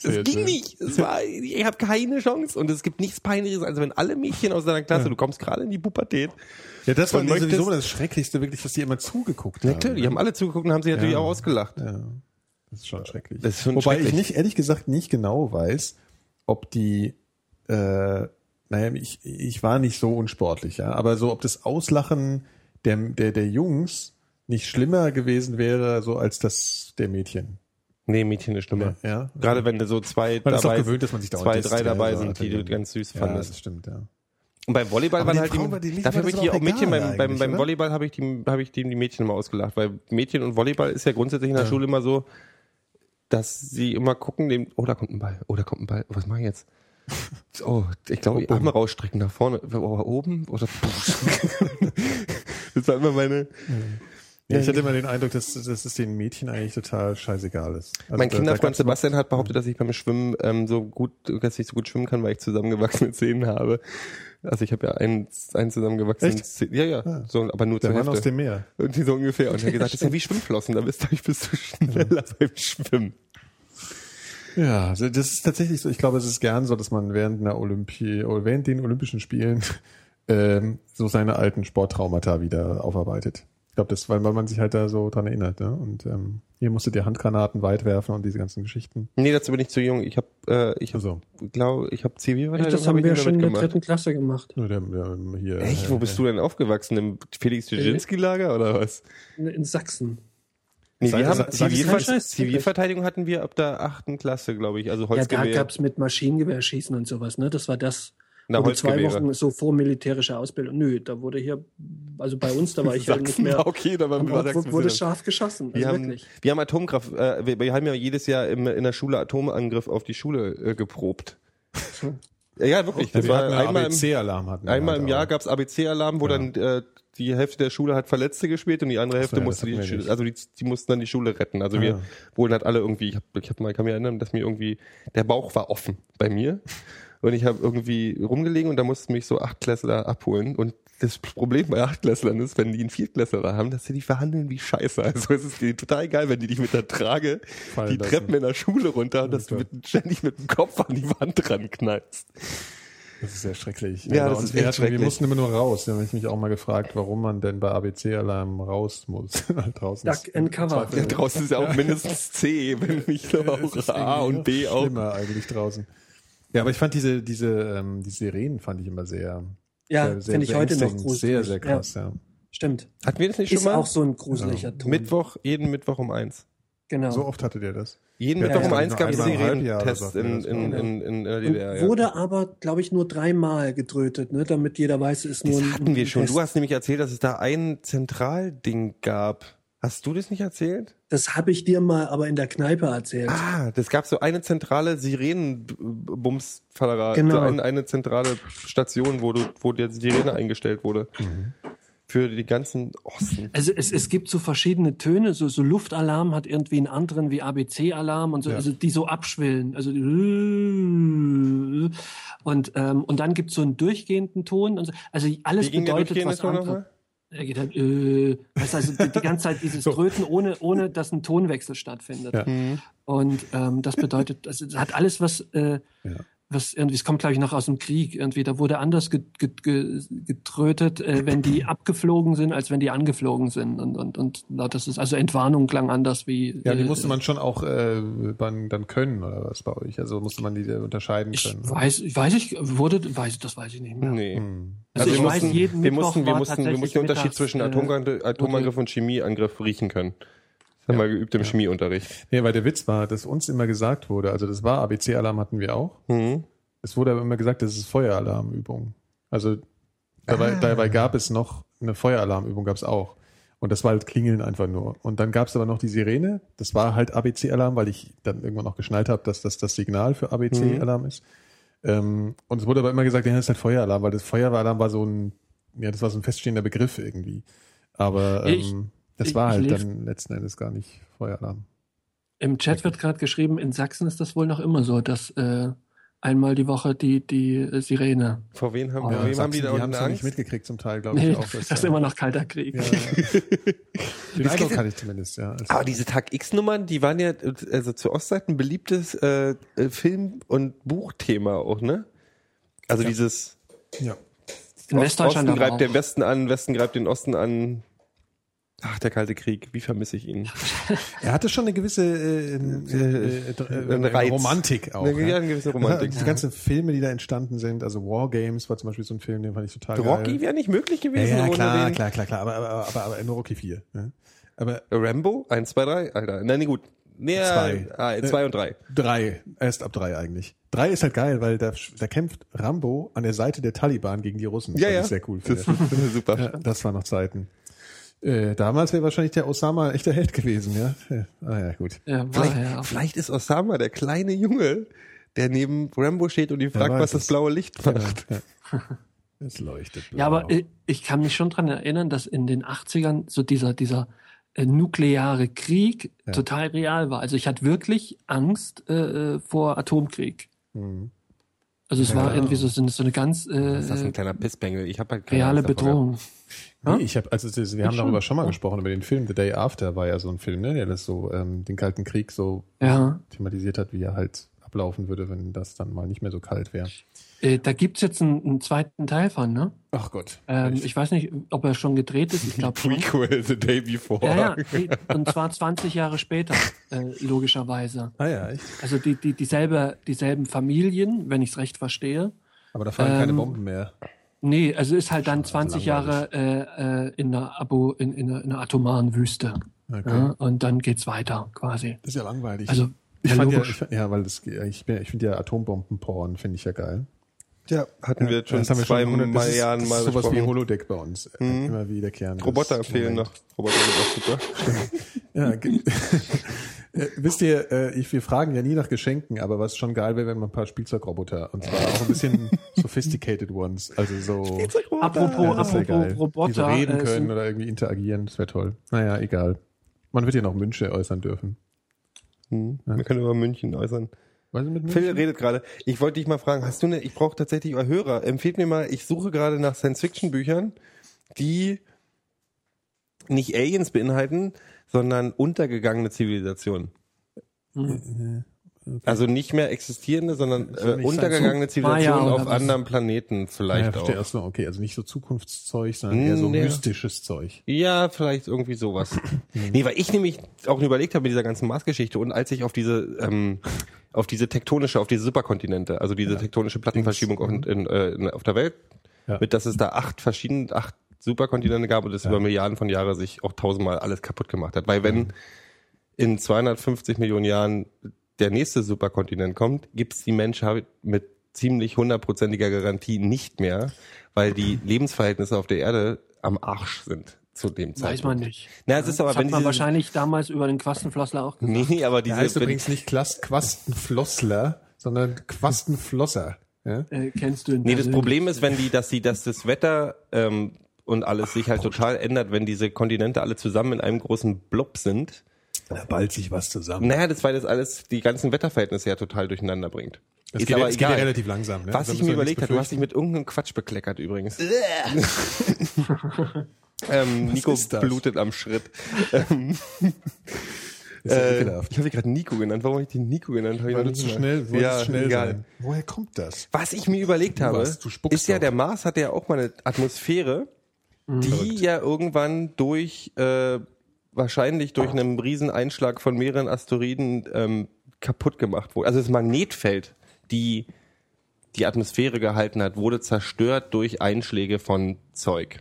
Das Sehr ging nicht. Es war, ich habe keine Chance. Und es gibt nichts Peinlicheres, als wenn alle Mädchen aus deiner Klasse, du kommst gerade in die Pubertät. Ja, das war Und sowieso möchtest- das Schrecklichste, wirklich, dass die immer zugeguckt haben. Natürlich, die haben alle zugeguckt und haben sich natürlich Ja. auch ausgelacht. Ja, das ist schon schrecklich. Ist schon Wobei schrecklich. ich nicht, ehrlich gesagt, nicht genau weiß, ob die, äh, naja, ich, ich war nicht so unsportlich, ja, aber so, ob das Auslachen der, der, der Jungs nicht schlimmer gewesen wäre, so als das der Mädchen. Nee, Mädchen ist schlimmer. Ja. Gerade wenn du so zwei Man dabei, gewöhnt, dass man sich da zwei, drei ja, dabei sind, die du ganz süß Ja, fandest. das stimmt, ja. Und beim Volleyball Aber waren halt Frauen war die dafür habe ich die aber auch Mädchen beim, beim, beim oder? Volleyball habe ich die, habe ich die, die Mädchen immer ausgelacht, weil Mädchen und Volleyball ist ja grundsätzlich in der Schule immer so, dass sie immer gucken, dem, oh, da kommt ein Ball, oh, da kommt ein Ball, was mache ich jetzt? Oh, ich glaube, die Arme rausstrecken nach vorne, oh, oben oder Das war immer meine, Ja, ich hatte immer den Eindruck, dass, dass es den Mädchen eigentlich total scheißegal ist. Also mein da- Kinderfreund Sebastian hat behauptet, dass ich beim Schwimmen ähm, so gut, dass ich so gut schwimmen kann, weil ich zusammengewachsene Zähne habe. Also ich habe ja einen, einen zusammengewachsenen? Zähne. Ja, ja, so, aber nur Der zur Mann aus Hälfte. dem Meer. Irgendwie so ungefähr. Und er hat gesagt, das ist ja wie Schwimmflossen, da bist du, bist du schneller beim Schwimmen. Ja, das ist tatsächlich so. Ich glaube, es ist gern so, dass man während einer Olympie oder während den Olympischen Spielen ähm, so seine alten Sporttraumata wieder aufarbeitet. Ich glaube, das, weil, weil man sich halt da so dran erinnert. Ne? Und ähm, hier musstet ihr Handgranaten weit werfen und diese ganzen Geschichten. Nee, dazu bin ich zu jung. Ich habe, äh, ich Also, glaube, ich habe Zivilverteidigung. das haben hab ich wir schon in der dritten Klasse gemacht. nur der, der hier. Echt? Wo bist du denn aufgewachsen? Im Felix Dzerzhinsky-Lager oder was? In, Sachsen. Nee, wir haben Zivilver Zivilverteidigung hatten wir ab der achten Klasse, glaube ich. Also Ja, da Holzgewehr. gab's mit Maschinengewehrschießen und sowas, ne? Das war das. Na, du zwei. Wochen so vor militärische Ausbildung. Nö, da wurde hier, also bei uns, da war ich ja nicht mehr. okay, da war war wurde scharf geschossen. Also wir haben, wirklich. wir haben Atomkraft, äh, wir, wir haben ja jedes Jahr im, in der Schule Atomangriff auf die Schule äh, geprobt. Ja, wirklich. Das wir war einmal im, ABC-Alarm hatten wir einmal halt im Jahr auch. gab's ABC-Alarm, wo Ja. dann äh, die Hälfte der Schule hat Verletzte gespielt und die andere Hälfte ja, musste die, Schule- also die, die mussten dann die Schule retten. Also Ah, wir ja. wurden halt alle irgendwie, ich, hab, ich hab mal, kann mich erinnern, dass mir irgendwie der Bauch war offen bei mir und ich habe irgendwie rumgelegen und da mussten mich so Achtklässler abholen und das Problem bei Achtklässlern ist, wenn die einen Viertklässler haben, dass sie die verhandeln wie Scheiße. Also es ist denen total geil, wenn die dich mit der Trage Fallen die lassen. Treppen in der Schule runter und dass du mit, ständig mit dem Kopf an die Wand dran knallst. Das ist sehr schrecklich. Ja, bei das ist wir, echt hatten, wir schrecklich. mussten immer nur raus. Da habe ich mich auch mal gefragt, warum man denn bei ABC-Alarm raus muss. Halt draußen Duck ist- and cover. Ja, draußen ist ja auch mindestens C, wenn nicht auch A und B auch. Schlimmer eigentlich draußen. Ja, aber ich fand diese, diese, ähm, die Sirenen fand ich immer sehr, Ja, sehr, sehr finde ich heute noch gruselig. Sehr, sehr krass, ja. Ja, stimmt. Hatten wir das nicht Ist schon mal? auch so ein gruseliger Ton. Mittwoch, jeden Mittwoch um eins. Genau. So oft hattet ihr das? Jeden Ja, Mittwoch um ja, eins gab es wir in, in, in, in der Und DDR. Ja. wurde aber, glaube ich, nur dreimal gedrötet, ne? damit jeder weiß, es ist nur Das ein hatten wir schon. Test. Du hast nämlich erzählt, dass es da ein Zentralding gab. Hast du das nicht erzählt? Das habe ich dir mal aber in der Kneipe erzählt. Ah, das gab so eine zentrale Sirenenbumsfallerei. Genau. So eine, eine zentrale Station, wo du, wo die Sirene eingestellt wurde. Für die ganzen Osten. Also es, es gibt so verschiedene Töne, so, so Luftalarm hat irgendwie einen anderen wie ABC-Alarm und so, Ja. also die so abschwillen. Also und ähm, und dann gibt's so einen durchgehenden Ton und so. Also alles bedeutet was anderes. Er geht halt, äh, weißt du, also die, die ganze Zeit dieses Tröten, ohne, ohne dass ein Tonwechsel stattfindet. Ja. Und ähm, das bedeutet, also es hat alles was, äh, Ja. Was irgendwie, es kommt glaube ich noch aus dem Krieg irgendwie, da wurde anders ge, ge, ge, getrötet, äh, wenn die abgeflogen sind, als wenn die angeflogen sind. Und, und, und na, das ist, also Entwarnung klang anders wie. Ja, die äh, musste man schon auch äh, dann, dann können oder was bei euch? Also musste man die unterscheiden Ich können. weiß, ich weiß ich, wurde, weiß, das weiß ich nicht mehr. Nee. Also, ich wir weiß, mussten, jeden wir mussten, wir mussten, wir mussten den Unterschied zwischen äh, Atomangriff, Atomangriff und Chemieangriff riechen können. Das haben wir geübt im Chemieunterricht. Nee, weil der Witz war, dass uns immer gesagt wurde, also das war ABC-Alarm hatten wir auch. Mhm. Es wurde aber immer gesagt, das ist Feueralarmübung. Also dabei, Ah. dabei gab es noch eine Feueralarmübung, gab es auch. Und das war halt Klingeln einfach nur. Und dann gab es aber noch die Sirene. Das war halt ABC-Alarm, weil ich dann irgendwann noch geschnallt habe, dass das das Signal für ABC-Alarm ist. Ähm, und es wurde aber immer gesagt, ja, das ist halt Feueralarm, weil das Feueralarm war so ein, ja, das war so ein feststehender Begriff irgendwie. Aber Ich- ähm, das ich- war ich halt dann letzten Endes gar nicht Feueralarm. Im Chat wird gerade geschrieben, in Sachsen ist das wohl noch immer so, dass äh, einmal die Woche die, die äh, Sirene. Vor wen haben, Oh, vor wem haben die Sachsen, da die unten haben es noch nicht Angst? mitgekriegt zum Teil, glaube ich Nee, auch. das ist immer noch kalter Krieg. Ja, ja. Den Eindruck hatte ich zumindest, ja. Also, Aber diese Tag X-Nummern, die waren ja also zu Ostseiten beliebtes äh, äh, Film- und Buchthema auch, ne? Also dieses ja. In Ost- Westdeutschland Osten greift den. Westen an, Westen greift den Osten an. Ach, der Kalte Krieg, wie vermisse ich ihn? Er hatte schon eine gewisse äh, äh, äh, äh, Reiz. Romantik auch. Eine, ja, ja. eine gewisse Romantik. Die ganzen Filme, die da entstanden sind, also War Games war zum Beispiel so ein Film, den fand ich total Rocky geil. wäre nicht möglich Ja, gewesen ja, ohne klar, klar, klar, klar, aber, aber, aber, aber nur Rocky 4. Ne? Aber Rambo, 1, 2, 3, Alter. Nein, nee, gut. Nee, Zwei. Ah, zwei und drei. drei, erst ab drei eigentlich. Drei ist halt geil, weil da, da kämpft Rambo an der Seite der Taliban gegen die Russen. Ja, ja. ich sehr cool Das ist super. Ja, das war noch Zeiten. Äh, damals wäre wahrscheinlich der Osama echter Held gewesen, ja. ja. Ah ja, gut. Ja, war Vielleicht, ja. vielleicht ist Osama der kleine Junge, der neben Rambo steht und ihn fragt, was das blaue Licht macht. Es leuchtet blau. Ja, aber ich kann mich schon dran erinnern, dass in den 80ern so dieser, dieser äh, nukleare Krieg Ja. total real war. Also ich hatte wirklich Angst äh, äh, vor Atomkrieg. Mhm. Also es Ja. war irgendwie so, so eine- so eine ganz äh, Ist das ein kleiner Pissbengel? Ich habe halt keine reale Angst davor Bedrohung. Nee, ich habe also wir haben schon. darüber schon mal Ja. gesprochen über den Film The Day After war ja so ein Film, ne, der das so ähm, den kalten Krieg so Ja. thematisiert hat, wie er halt ablaufen würde, wenn das dann mal nicht mehr so kalt wäre. Äh, da gibt's jetzt einen, einen zweiten Teil von, ne? Ach Gott. Ähm, ich weiß nicht, ob er schon gedreht ist. Ich glaube. Prequel The Day Before. Ja, ja. Und zwar 20 Jahre später, äh, logischerweise. ah ja, echt. Also die, die, dieselbe, dieselben Familien, wenn ich es recht verstehe. Aber da fallen keine Ähm, Bomben mehr. Nee, also ist halt dann 20 langweilig. Jahre äh, äh, in einer Abo, in, in, einer, in einer atomaren Wüste. Okay. Ja, und dann geht's weiter, quasi. Das ist ja langweilig. Also, ich ja, fand ja, ich, ja, weil das ich bin, ich finde ja Atombombenporn finde ich ja geil. Ja, hatten wir schon das haben wir zwei schon hundert- das ist, Milliarden das Mal ist sowas wie besprochen. Holodeck bei uns. Äh, Immer wiederkehrend. Roboter fehlen noch. Roboter sind auch super. Ja, ge- Äh, wisst ihr, äh, ich, wir fragen ja nie nach Geschenken, aber was schon geil wäre, wenn man ein paar Spielzeugroboter und zwar auch ein bisschen sophisticated ones, also so Apropos, ja, apropos. Roboter. die so reden äh, können sind- oder irgendwie interagieren, das wäre toll. Naja, egal. Man wird ja noch Wünsche äußern dürfen. Hm. Wir können über München äußern. Was ist mit Phil München? redet gerade. Ich wollte dich mal fragen, hast du eine, ich brauche tatsächlich eure Hörer. Empfehlt mir mal, ich suche gerade nach Science-Fiction-Büchern, die nicht Aliens beinhalten, sondern untergegangene Zivilisationen. Also nicht mehr existierende, sondern äh, untergegangene so Maya Zivilisationen auf anderen Planeten Ja, vielleicht verstehe. auch. So, okay, also nicht so Zukunftszeug, sondern eher so Hm, ja. mystisches Zeug. Ja, vielleicht irgendwie sowas. nee, weil ich nämlich auch überlegt habe mit dieser ganzen Mars-Geschichte und als ich auf diese ähm, auf diese tektonische, auf diese Superkontinente, also diese tektonische Plattenverschiebung auf, in, äh, auf der Welt, Ja. mit dass es da acht verschiedene, acht Superkontinente gab und es über Milliarden von Jahren sich auch tausendmal alles kaputt gemacht hat. Weil wenn in 250 Millionen Jahren der nächste Superkontinent kommt, gibt's die Menschheit mit ziemlich hundertprozentiger Garantie nicht mehr, weil die Lebensverhältnisse auf der Erde am Arsch sind zu dem Zeitpunkt. Weiß man nicht. Na, es ist aber, das wenn hat man diese, wahrscheinlich damals über den Quastenflossler auch gesagt. nee, aber Der diese, heißt wenn, übrigens nicht Quastenflossler, sondern Quastenflosser. Ja? Äh, kennst du ihn nee, das? Problem ist, wenn die, dass sie, dass das Wetter ähm, und alles sich halt total ändert, wenn diese Kontinente alle zusammen in einem großen Blob sind. Da ballt sich was zusammen. Naja, das weil das alles die ganzen Wetterverhältnisse ja total durcheinander bringt. Das ist geht, aber es geht ja relativ langsam. Ne? Was Da ich mir überlegt habe, du hast dich mit irgendeinem Quatsch bekleckert übrigens. ähm, Nico blutet am Schritt. Ähm, äh, ich habe gerade Nico genannt. Warum habe ich den Nico genannt? Hab Weil du zu schnell, ja, schnell egal. sein. Woher kommt das? Was ich mir überlegt habe, was, ist ja, der Mars hat ja auch mal eine Atmosphäre, die Verrückt. ja irgendwann durch, äh, wahrscheinlich durch einen riesen Einschlag von mehreren Asteroiden ähm, kaputt gemacht wurde. Also das Magnetfeld, die die Atmosphäre gehalten hat, wurde zerstört durch Einschläge von Zeug.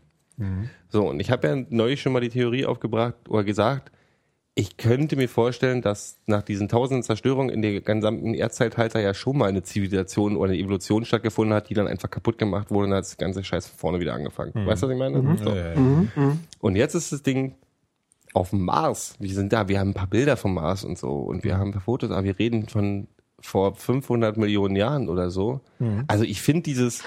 So, und ich habe ja neulich schon mal die Theorie aufgebracht oder gesagt, ich könnte mir vorstellen, dass nach diesen tausenden Zerstörungen in der gesamten Erdzeitalter ja schon mal eine Zivilisation oder eine Evolution stattgefunden hat, die dann einfach kaputt gemacht wurde und dann hat das ganze Scheiß von vorne wieder angefangen. Weißt du, was ich meine? So. Ja, ja, ja. Und jetzt ist das Ding auf dem Mars. Wir sind da, wir haben ein paar Bilder vom Mars und so und wir haben ein paar Fotos, aber wir reden von vor 500 Millionen Jahren oder so. Also ich finde dieses,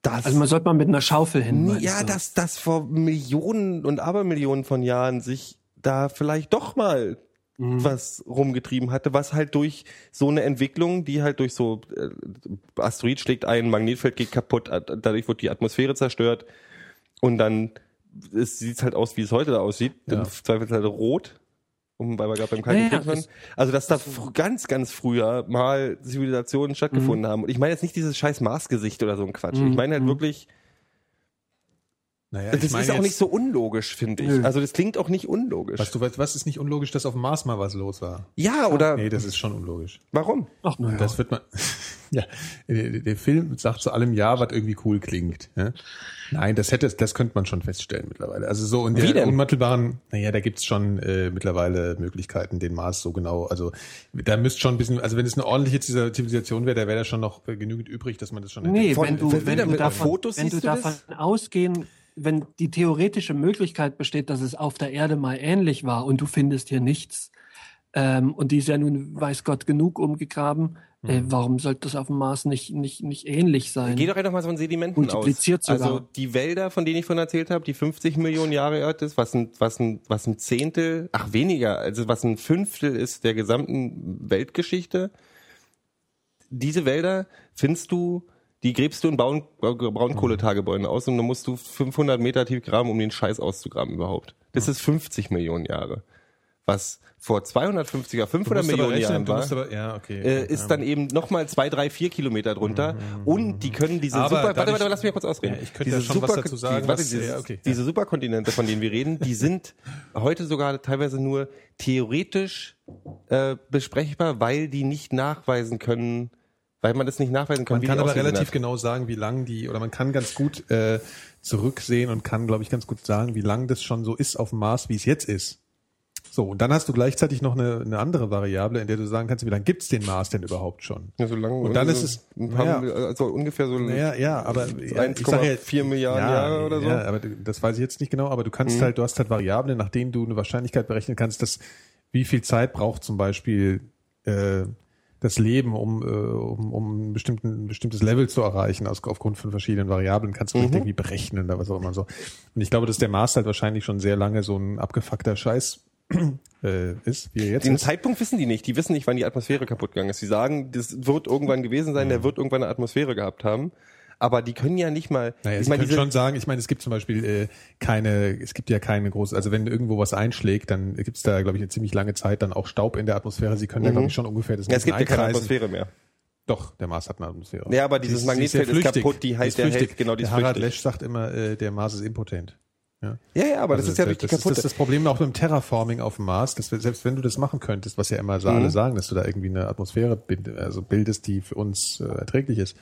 das, Also man sollte mal mit einer Schaufel hin. Ja, dass das vor Millionen und Abermillionen von Jahren sich da vielleicht doch mal Mhm. was rumgetrieben hatte, was halt durch so eine Entwicklung, die halt durch so äh, Asteroid schlägt ein, Magnetfeld geht kaputt, dadurch wird die Atmosphäre zerstört und dann es sieht halt aus, wie es heute da aussieht, Ja. im Zweifelsfall rot, um, weil wir gerade beim Kalten Ja, Krieg waren. Also dass da ganz, ganz früher mal Zivilisationen stattgefunden haben. Und ich meine jetzt nicht dieses scheiß Marsgesicht oder so ein Quatsch. Ich meine halt wirklich Naja, das ist auch nicht so unlogisch, finde ich. Nö. Also das klingt auch nicht unlogisch. Was, du, weißt, was ist nicht unlogisch, dass auf dem Mars mal was los war? ja, oder Nee, das ist schon unlogisch. warum? Ach, na ja. Das wird man. ja, der, der Film sagt zu allem Ja, was irgendwie cool klingt. Ja? Nein, das hätte, das könnte man schon feststellen mittlerweile. Also so in Wie der denn? unmittelbaren, naja, da gibt's schon äh, mittlerweile Möglichkeiten, den Mars so genau. Also da müsste schon ein bisschen, also wenn es eine ordentliche Zivilisation wäre, da wäre da schon noch genügend übrig, dass man das schon hätte. Nee, Von- wenn du, wenn wieder du davon, Fotos wenn du siehst du davon das? ausgehen, wenn die theoretische Möglichkeit besteht, dass es auf der Erde mal ähnlich war und du findest hier nichts, ähm, und die ist ja nun, weiß Gott, genug umgegraben, äh, warum sollte das auf dem Mars nicht, nicht, nicht ähnlich sein? Geh doch einfach mal von Sedimenten aus. Multipliziert sogar. Also die Wälder, von denen ich von erzählt habe, die 50 Millionen Jahre alt ist, was ein, was ein, was ein Zehntel, ach weniger, also was ein Fünftel ist der gesamten Weltgeschichte. Diese Wälder findest du, die gräbst du in Braun, Braunkohletagebäuden aus und dann musst du 500 Meter tief graben, um den Scheiß auszugraben überhaupt. Das ist 50 Millionen Jahre. Was vor 250 oder 500 Millionen Jahren du war aber, ja, okay. äh, ist dann eben nochmal zwei, drei, vier Kilometer drunter. Und die können diese Aber super, warte, dadurch- warte, lass mich kurz ausreden. Ja, ich könnte diese ja schon was dazu sagen, Die, warte, was- diese, ja, okay, diese Superkontinente, von denen wir reden, die sind heute sogar teilweise nur theoretisch äh, besprechbar, weil die nicht nachweisen können, weil man das nicht nachweisen kann. Man kann aber relativ hat. genau sagen, wie lang die, oder man kann ganz gut äh, zurücksehen und kann, glaube ich, ganz gut sagen, wie lang das schon so ist auf dem Mars, wie es jetzt ist. So, und dann hast du gleichzeitig noch eine, eine andere Variable, in der du sagen kannst, wie lange gibt's den Mars denn überhaupt schon? Ja, so lang, Und dann so ist es- paar, naja. also ungefähr so Naja, ja, aber ja, ich sag ja- 1,4 Milliarden Jahre oder so. Ja, aber das weiß ich jetzt nicht genau, aber du kannst halt, du hast halt Variablen, nach denen du eine Wahrscheinlichkeit berechnen kannst, dass wie viel Zeit braucht zum Beispiel äh, das Leben, um, äh, um, um ein, bestimmtes Level zu erreichen, aus, aufgrund von verschiedenen Variablen, kannst du nicht irgendwie berechnen oder was auch immer so. Und ich glaube, dass der Mars halt wahrscheinlich schon sehr lange so ein abgefuckter Scheiß äh, ist, wie er jetzt Den ist. Zeitpunkt wissen die nicht. Die wissen nicht, wann die Atmosphäre kaputt gegangen ist. Sie sagen, das wird irgendwann gewesen sein, der wird irgendwann eine Atmosphäre gehabt haben. Aber die können ja nicht mal. Naja, ich meine, können schon sagen, ich meine, es gibt zum Beispiel äh, keine, es gibt ja keine große, also wenn irgendwo was einschlägt, dann gibt es da, glaube ich, eine ziemlich lange Zeit dann auch Staub in der Atmosphäre. Sie können da, glaube ich, schon ungefähr das Mhm. ja, es gibt ja keine. Atmosphäre mehr. Doch, der Mars hat eine Atmosphäre. Ja, aber dieses Die ist- Magnetfeld ist flüchtig. kaputt, die heißt, der ist hält, genau, die ist der Harald flüchtig. Lesch sagt immer, äh, der Mars ist impotent. Ja. Ja, ja, aber das Also ist ja die das, kaputte. das ist das Problem auch mit dem Terraforming auf dem Mars, dass wir, selbst wenn du das machen könntest, was ja immer so Mhm. alle sagen, dass du da irgendwie eine Atmosphäre bild, also bildest, die für uns äh, erträglich ist.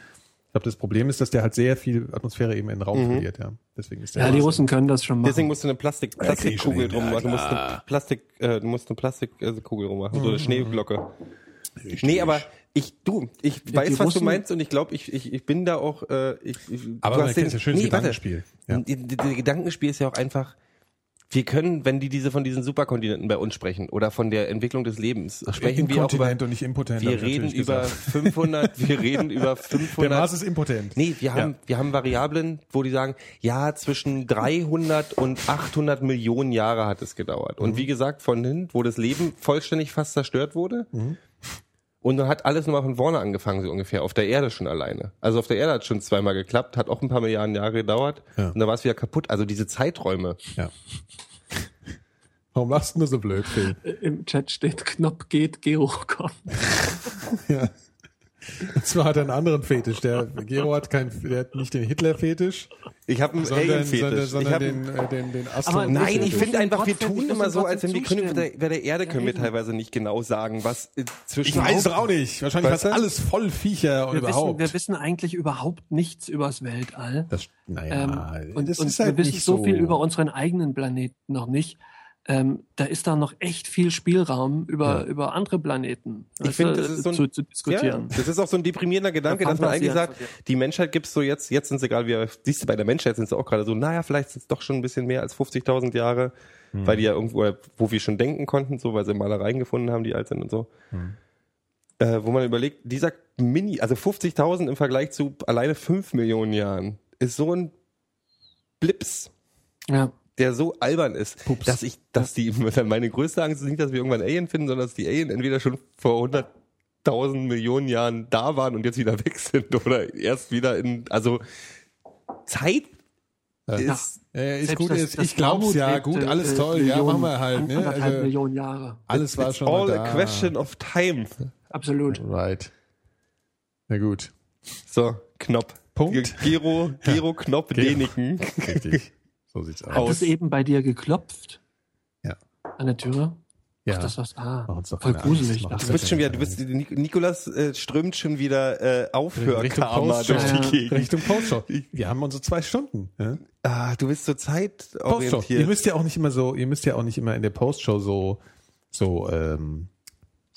Ich glaube, das Problem ist, dass der halt sehr viel Atmosphäre eben in den Mhm. Raum verliert, ja. Deswegen ist der Ja, die Russen können das schon machen. Deswegen musst du eine Plastik, Plastikkugel drum ja, machen. Du musst eine Plastik, äh, du musst eine Plastikkugel drum machen, Mhm. so eine Schneeglocke. Nee, aber ich, du, ich weiß, was du meinst und ich glaube, ich, ich, ich bin da auch, äh, ich, ich Aber du hast kennt ja schönes nee, warte. Gedankenspiel. Ja. Die, die, die Gedankenspiel ist ja auch einfach, wir können, wenn die diese von diesen Superkontinenten bei uns sprechen oder von der Entwicklung des Lebens, sprechen wir auch über, und nicht impotent. wir reden über gesagt. 500, wir reden über 500. Der Mars ist impotent. Nee, wir haben, Ja. wir haben Variablen, wo die sagen, ja, zwischen 300 und 800 Millionen Jahre hat es gedauert. Mhm. Und wie gesagt, von hin, wo das Leben vollständig fast zerstört wurde. Mhm. Und dann hat alles nochmal von vorne angefangen, so ungefähr, auf der Erde schon alleine. Also auf der Erde hat schon zweimal geklappt, hat auch ein paar Milliarden Jahre gedauert. Ja. Und dann war es wieder kaputt. Also diese Zeiträume. Ja. Warum machst du nur so blöd, Phil? Im Chat steht, Knopf geht, Gero kommt. Ja. Und zwar hat er einen anderen Fetisch. Der Gero hat kein, der hat nicht den Hitler-Fetisch, Ich habe einen sondern, sondern, Alien-Fetisch. Ich sondern hab den, äh, den, den Astro. Aber Nein, Ich finde einfach, wir tun immer so, als wenn die Gründung der, bei der Erde können wir teilweise nicht genau sagen, was äh, zwischen ich weiß es auch nicht. Wahrscheinlich du? alles voll Viecher Wir wissen, überhaupt. wir wissen eigentlich überhaupt nichts übers Weltall. das, naja, Ähm, und das und ist halt wir wissen nicht so viel über unseren eigenen Planeten noch nicht. Ähm, da ist da noch echt viel Spielraum über, Ja. über andere Planeten Ich du, das ist so ein, zu, zu Ja, diskutieren. das ist auch so ein deprimierender Gedanke, Da dass man eigentlich sagt, die Menschheit gibt's so jetzt, jetzt sind sie gerade wieder, siehst du, bei der Menschheit sind sie auch gerade so, naja, vielleicht sind es doch schon ein bisschen mehr als 50.000 Jahre, Hm. weil die ja irgendwo, wo wir schon denken konnten, so, weil sie Malereien gefunden haben, die alt sind und so. Hm. Äh, wo man überlegt, dieser Mini, also 50.000 im Vergleich zu alleine 5 Millionen Jahren, ist so ein Blips, Ja. Der so albern ist, Pups. dass ich, dass die, meine größte Angst ist nicht, dass wir irgendwann Alien finden, sondern dass die Alien entweder schon vor 100.000 Millionen Jahren da waren und jetzt wieder weg sind oder erst wieder in, also Zeit ist, Ja, ja, ist gut, das- ist, das ich glaub's ja, gut, lebt, alles äh, toll, ja, Millionen, machen wir halt, ne? Also, Millionen Jahre. alles war it's schon all mal da. a question of time. Absolut. Right. Na gut. So, Knopf. Punkt. Gero, Gero Knopf Gero. Deniken. Richtig. So sieht's Hat aus. es eben bei dir geklopft? Ja. An der Türe? Ja. Ach, das war's. Ah, voll gruselig. Du bist schon wieder, du bist, Nik- Nikolas äh, strömt schon wieder äh, Richtung Aufhörkarma Postshow. durch die. Gegend. Richtung Postshow. Wir haben unsere zwei Stunden. Ja? Ah, du bist so Postshow. Ihr zeitorientiert. müsst ja auch nicht immer so, ihr müsst ja auch nicht immer in der Postshow so, so, ähm,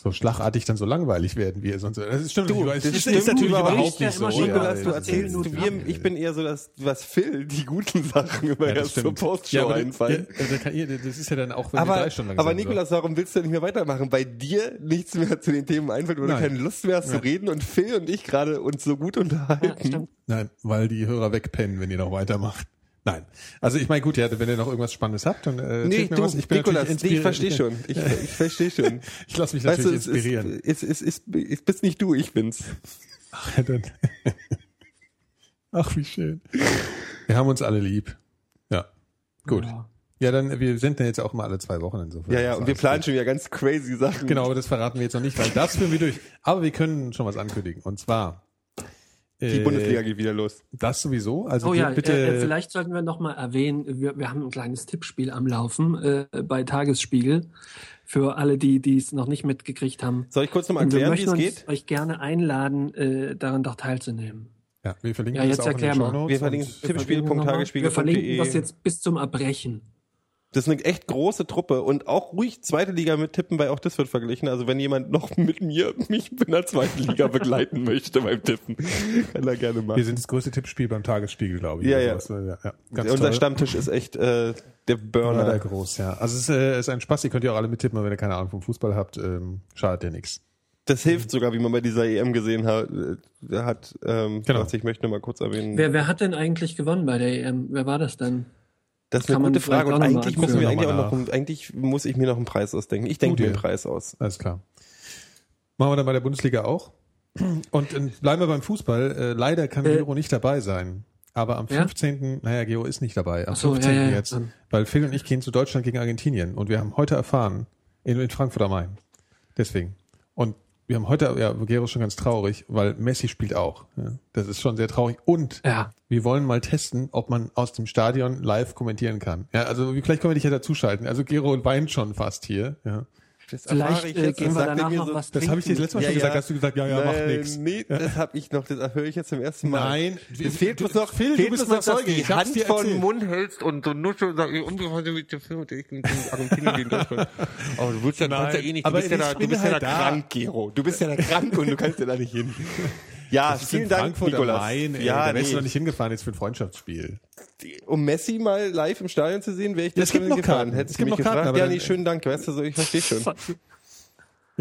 so schlagartig dann so langweilig werden, wie ihr sonst. Das ist stimmt, Du, das das ist, stimmt ist natürlich überhaupt nicht so, so. ja. Nikolas, du das erzählst ja- mir, ich bin eher so das, was Phil, die guten Sachen immer Ja, das erst zur. Postshow Ja, aber, einfallen. Ja, ihr, das ist ja dann auch, wenn wir aber, drei Stunden lang aber Nikolas, warum willst du nicht mehr weitermachen? Bei dir nichts mehr zu den Themen einfällt oder Nein. keine Lust mehr hast zu reden und Phil und ich gerade uns so gut Ja, unterhalten. Nein, weil die Hörer wegpennen, wenn ihr noch weitermacht. Nein. Also ich meine, gut, ja, wenn ihr noch irgendwas Spannendes habt, dann äh, nee, mir du, was. Ich bin Nikolas, nee, ich verstehe schon. Ich, ich verstehe schon. Ich lasse mich Weißt du, natürlich es ist, inspirieren. es, ist, es, es bist nicht du, ich bin's. Ach, ja, dann. Ach, wie schön. Wir haben uns alle lieb. Ja. Gut. Ja. Ja, dann, wir sind ja jetzt auch mal alle zwei Wochen insofern. Ja, ja, und wir planen schon wieder ganz crazy Sachen. Genau, aber das verraten wir jetzt noch nicht, weil das führen wir durch. Aber wir können schon was ankündigen. Und zwar. Die äh, Bundesliga geht wieder los. Das sowieso. Also Oh ja, bitte. äh, äh, vielleicht sollten wir noch mal erwähnen, wir, wir haben ein kleines Tippspiel am Laufen äh, bei Tagesspiegel für alle, die die es noch nicht mitgekriegt haben. Soll ich kurz nochmal erklären, wie es geht? euch gerne einladen, äh, daran doch teilzunehmen. ja, wir verlinken Ja, das jetzt auch in den. Shownotes Wir verlinken und- Wir verlinken das tippspiel.tagesspiegel.de. jetzt bis zum Erbrechen. Das ist eine echt große Truppe und auch ruhig zweite Liga mit Tippen, weil auch das wird verglichen. Also wenn jemand noch mit mir mich in der zweiten Liga begleiten möchte beim Tippen, kann er gerne machen. Wir sind das größte Tippspiel beim Tagesspiegel, glaube ich. Ja, ja. sowas. ja, ja. Ganz Unser toll. Stammtisch ist echt äh, der Burner. Mörder groß, ja. Also es ist, äh, ist ein Spaß, ihr könnt ja auch alle mittippen, aber wenn ihr keine Ahnung vom Fußball habt, ähm, schadet ja nichts. Das hilft sogar, wie man bei dieser EM gesehen hat. äh, hat ähm, Genau. was ich möchte noch mal kurz erwähnen. Wer, wer hat denn eigentlich gewonnen bei der EM? Wer war das denn? Das ist kann eine man gute Frage und eigentlich müssen wir eigentlich auch Noch eigentlich muss ich mir noch einen Preis ausdenken. Ich denke Tu mir einen. Preis aus. Alles klar. Machen wir dann bei der Bundesliga auch. Und äh, bleiben wir beim Fußball. Äh, leider kann Äh. Gero nicht dabei sein. Aber am Ja? 15. Naja, Gero ist nicht dabei. Am so, 15. ja, ja, ja. jetzt. Weil Phil und ich gehen zu Deutschland gegen Argentinien. Und wir haben heute erfahren, in, in Frankfurt am Main. Deswegen. Wir haben heute, ja, Gero ist schon ganz traurig, weil Messi spielt auch. Ja, das ist schon sehr traurig. Und Ja. wir wollen mal testen, ob man aus dem Stadion live kommentieren kann. Ja, also vielleicht können wir dich ja dazuschalten. Also Gero weint schon fast hier. Ja. Das Vielleicht ich äh, jetzt, gehen das wir danach noch so- was Das habe ich dir das letzte Mal schon gesagt, hast du gesagt, ja, ja, macht Nein, nix. Nee, das habe ich noch, das erhöre ich jetzt zum ersten Mal. Nein, es fehlt du- bloß noch, Phil, du fehlt bist bloß noch, Zeuge, die ich hab's Hand dir vor den erzählt. Mund hältst und so nuschelst und sagst, unbeholfen mit der Film, ich bin Argentinien gegen Deutschland. Aber du willst ja, kannst ja eh nicht, du bist ja da, du bist ja da halt da. krank, Gero. Du bist ja da krank und du kannst ja da nicht hin. Ja, Das ist vielen in Dank, Frankfurt Nikolas. Main, ey, ja, da wärst du nee. noch nicht hingefahren jetzt für ein Freundschaftsspiel. um Messi mal live im Stadion zu sehen, wäre ich Ja, es das gibt noch gefahren. Karten. Hättest Es du gibt mich noch Karten, gefragt? aber Ja, nee, schönen Dank, weißt du, so, ich verstehe schon.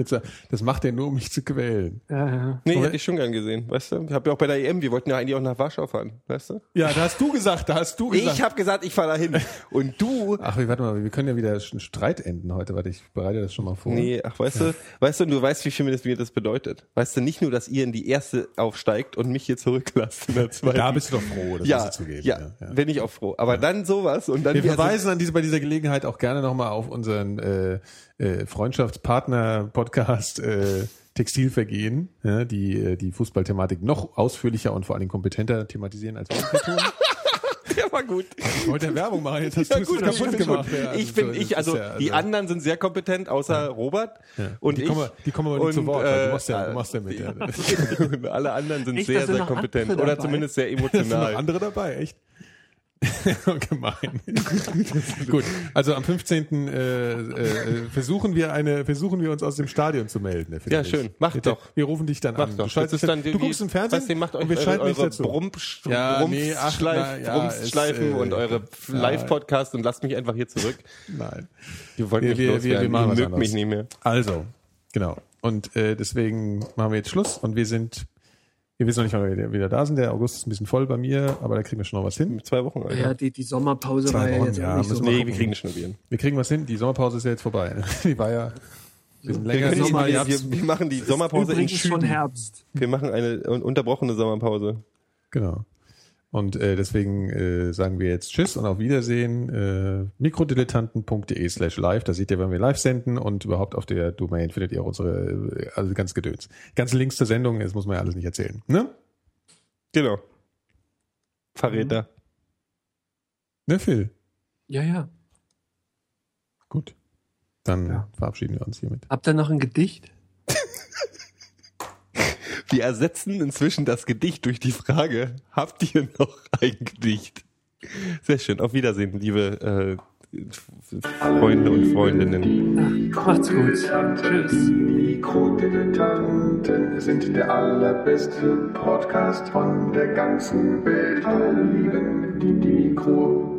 Jetzt, das macht er nur, um mich zu quälen. Ja, ja. Nee, Aber- hätte ich schon gern gesehen, weißt du? Ich habe ja auch bei der EM, wir wollten ja eigentlich auch nach Warschau fahren, weißt du? Ja, da hast du gesagt, da hast du gesagt. Ich habe gesagt, ich fahre da hin. Und du Ach, warte mal, wir können ja wieder einen Streit enden heute. Warte, ich bereite das schon mal vor. Nee, ach, weißt du, weißt du, du weißt, wie viel mir das, mir das bedeutet. Weißt du, nicht nur, dass ihr in die erste aufsteigt und mich hier zurücklasst in der zweiten. Da bist du doch froh, das ja, musst du zugeben. ja, bin ich auch froh. Aber dann sowas und dann Wir verweisen an diese, bei dieser Gelegenheit auch gerne nochmal auf unseren äh, äh, Freundschaftspartner-Podcast äh, Textilvergehen, ja, die äh, die Fußballthematik noch ausführlicher und vor allem kompetenter thematisieren, als wir tun. der war gut. Ich wollte ja Werbung machen, jetzt hast Ja, du es kaputt ich bin gemacht. schon- Ja, also ich bin, ich, also, ja, die anderen sind sehr kompetent, außer Robert und die ich. kommen, die kommen aber nicht zu Wort, weil äh, du machst ja, du machst ja mit. Alle anderen sind Nicht, sehr, sehr kompetent. Oder dabei. zumindest sehr Es sind noch emotional. andere dabei, echt. Gemein. Gut, also am 15. Äh, äh, versuchen wir eine, versuchen wir uns aus dem Stadion zu melden. Ja, schön. Mach Bitte. doch. Wir rufen dich dann Mach an. doch. Du, ist dann du guckst im Fernsehen du, macht euch und wir schalten dich dazu. Ja, nee, ach, na, ja, Brumpsschleifen ist, äh, und eure ja. Live-Podcasts und lasst mich einfach hier zurück. Nein. Ihr wollt Wir- mich wir- wir- loswerden. wir Ihr was mögt mich nicht mehr. Also, genau. Und äh, deswegen machen wir jetzt Schluss und wir sind, wir wissen noch nicht, wann wir wieder da sind. Der August ist ein bisschen voll bei mir, aber da kriegen wir schon noch was hin. Mit zwei Wochen, Alter. ja die, die Sommerpause Zwei war ja Wochen, jetzt ja, auch nicht so. nee, wir kriegen das schon wieder. Wir kriegen was hin. Die Sommerpause ist ja jetzt vorbei. Die war ja wir sind Wir, die, ihr wir, wir, wir machen die Sommerpause in Übrigens schon. Herbst. Wir machen eine un- unterbrochene Sommerpause. Genau. Und äh, deswegen äh, sagen wir jetzt Tschüss und auf Wiedersehen. Äh, mikrodilettanten.de slash live. Da seht ihr, wenn wir live senden und überhaupt auf der Domain findet ihr auch unsere, äh, also ganz Gedöns. Ganze Links zur Sendung, das muss man ja alles nicht erzählen. Ne? Genau. Verräter. Ne, Phil? Ja, ja. Gut. Dann Ja. verabschieden wir uns hiermit. Habt ihr noch ein Gedicht? Wir ersetzen inzwischen das Gedicht durch die Frage, habt ihr noch ein Gedicht? Sehr schön. Auf Wiedersehen, liebe äh, Freunde und Freundinnen. Ach, macht's gut. Tschüss. Mikrodilettanten sind der allerbeste Podcast von der ganzen Welt. Alle lieben die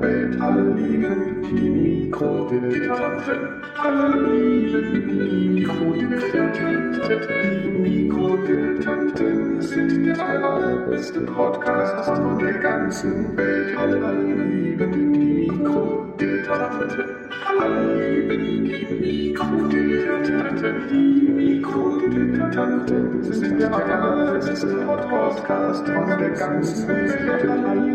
Alle lieben die Mikrodilettanten. Alle lieben die Mikrodilettanten. Die Mikrodilettanten sind der allerbeste Podcast von der ganzen Welt. Alle lieben die Mikrodilettanten. Alle lieben die Mikrodilettanten. Die Mikrodilettanten sind der allerbeste Podcast von der ganzen Welt. Alle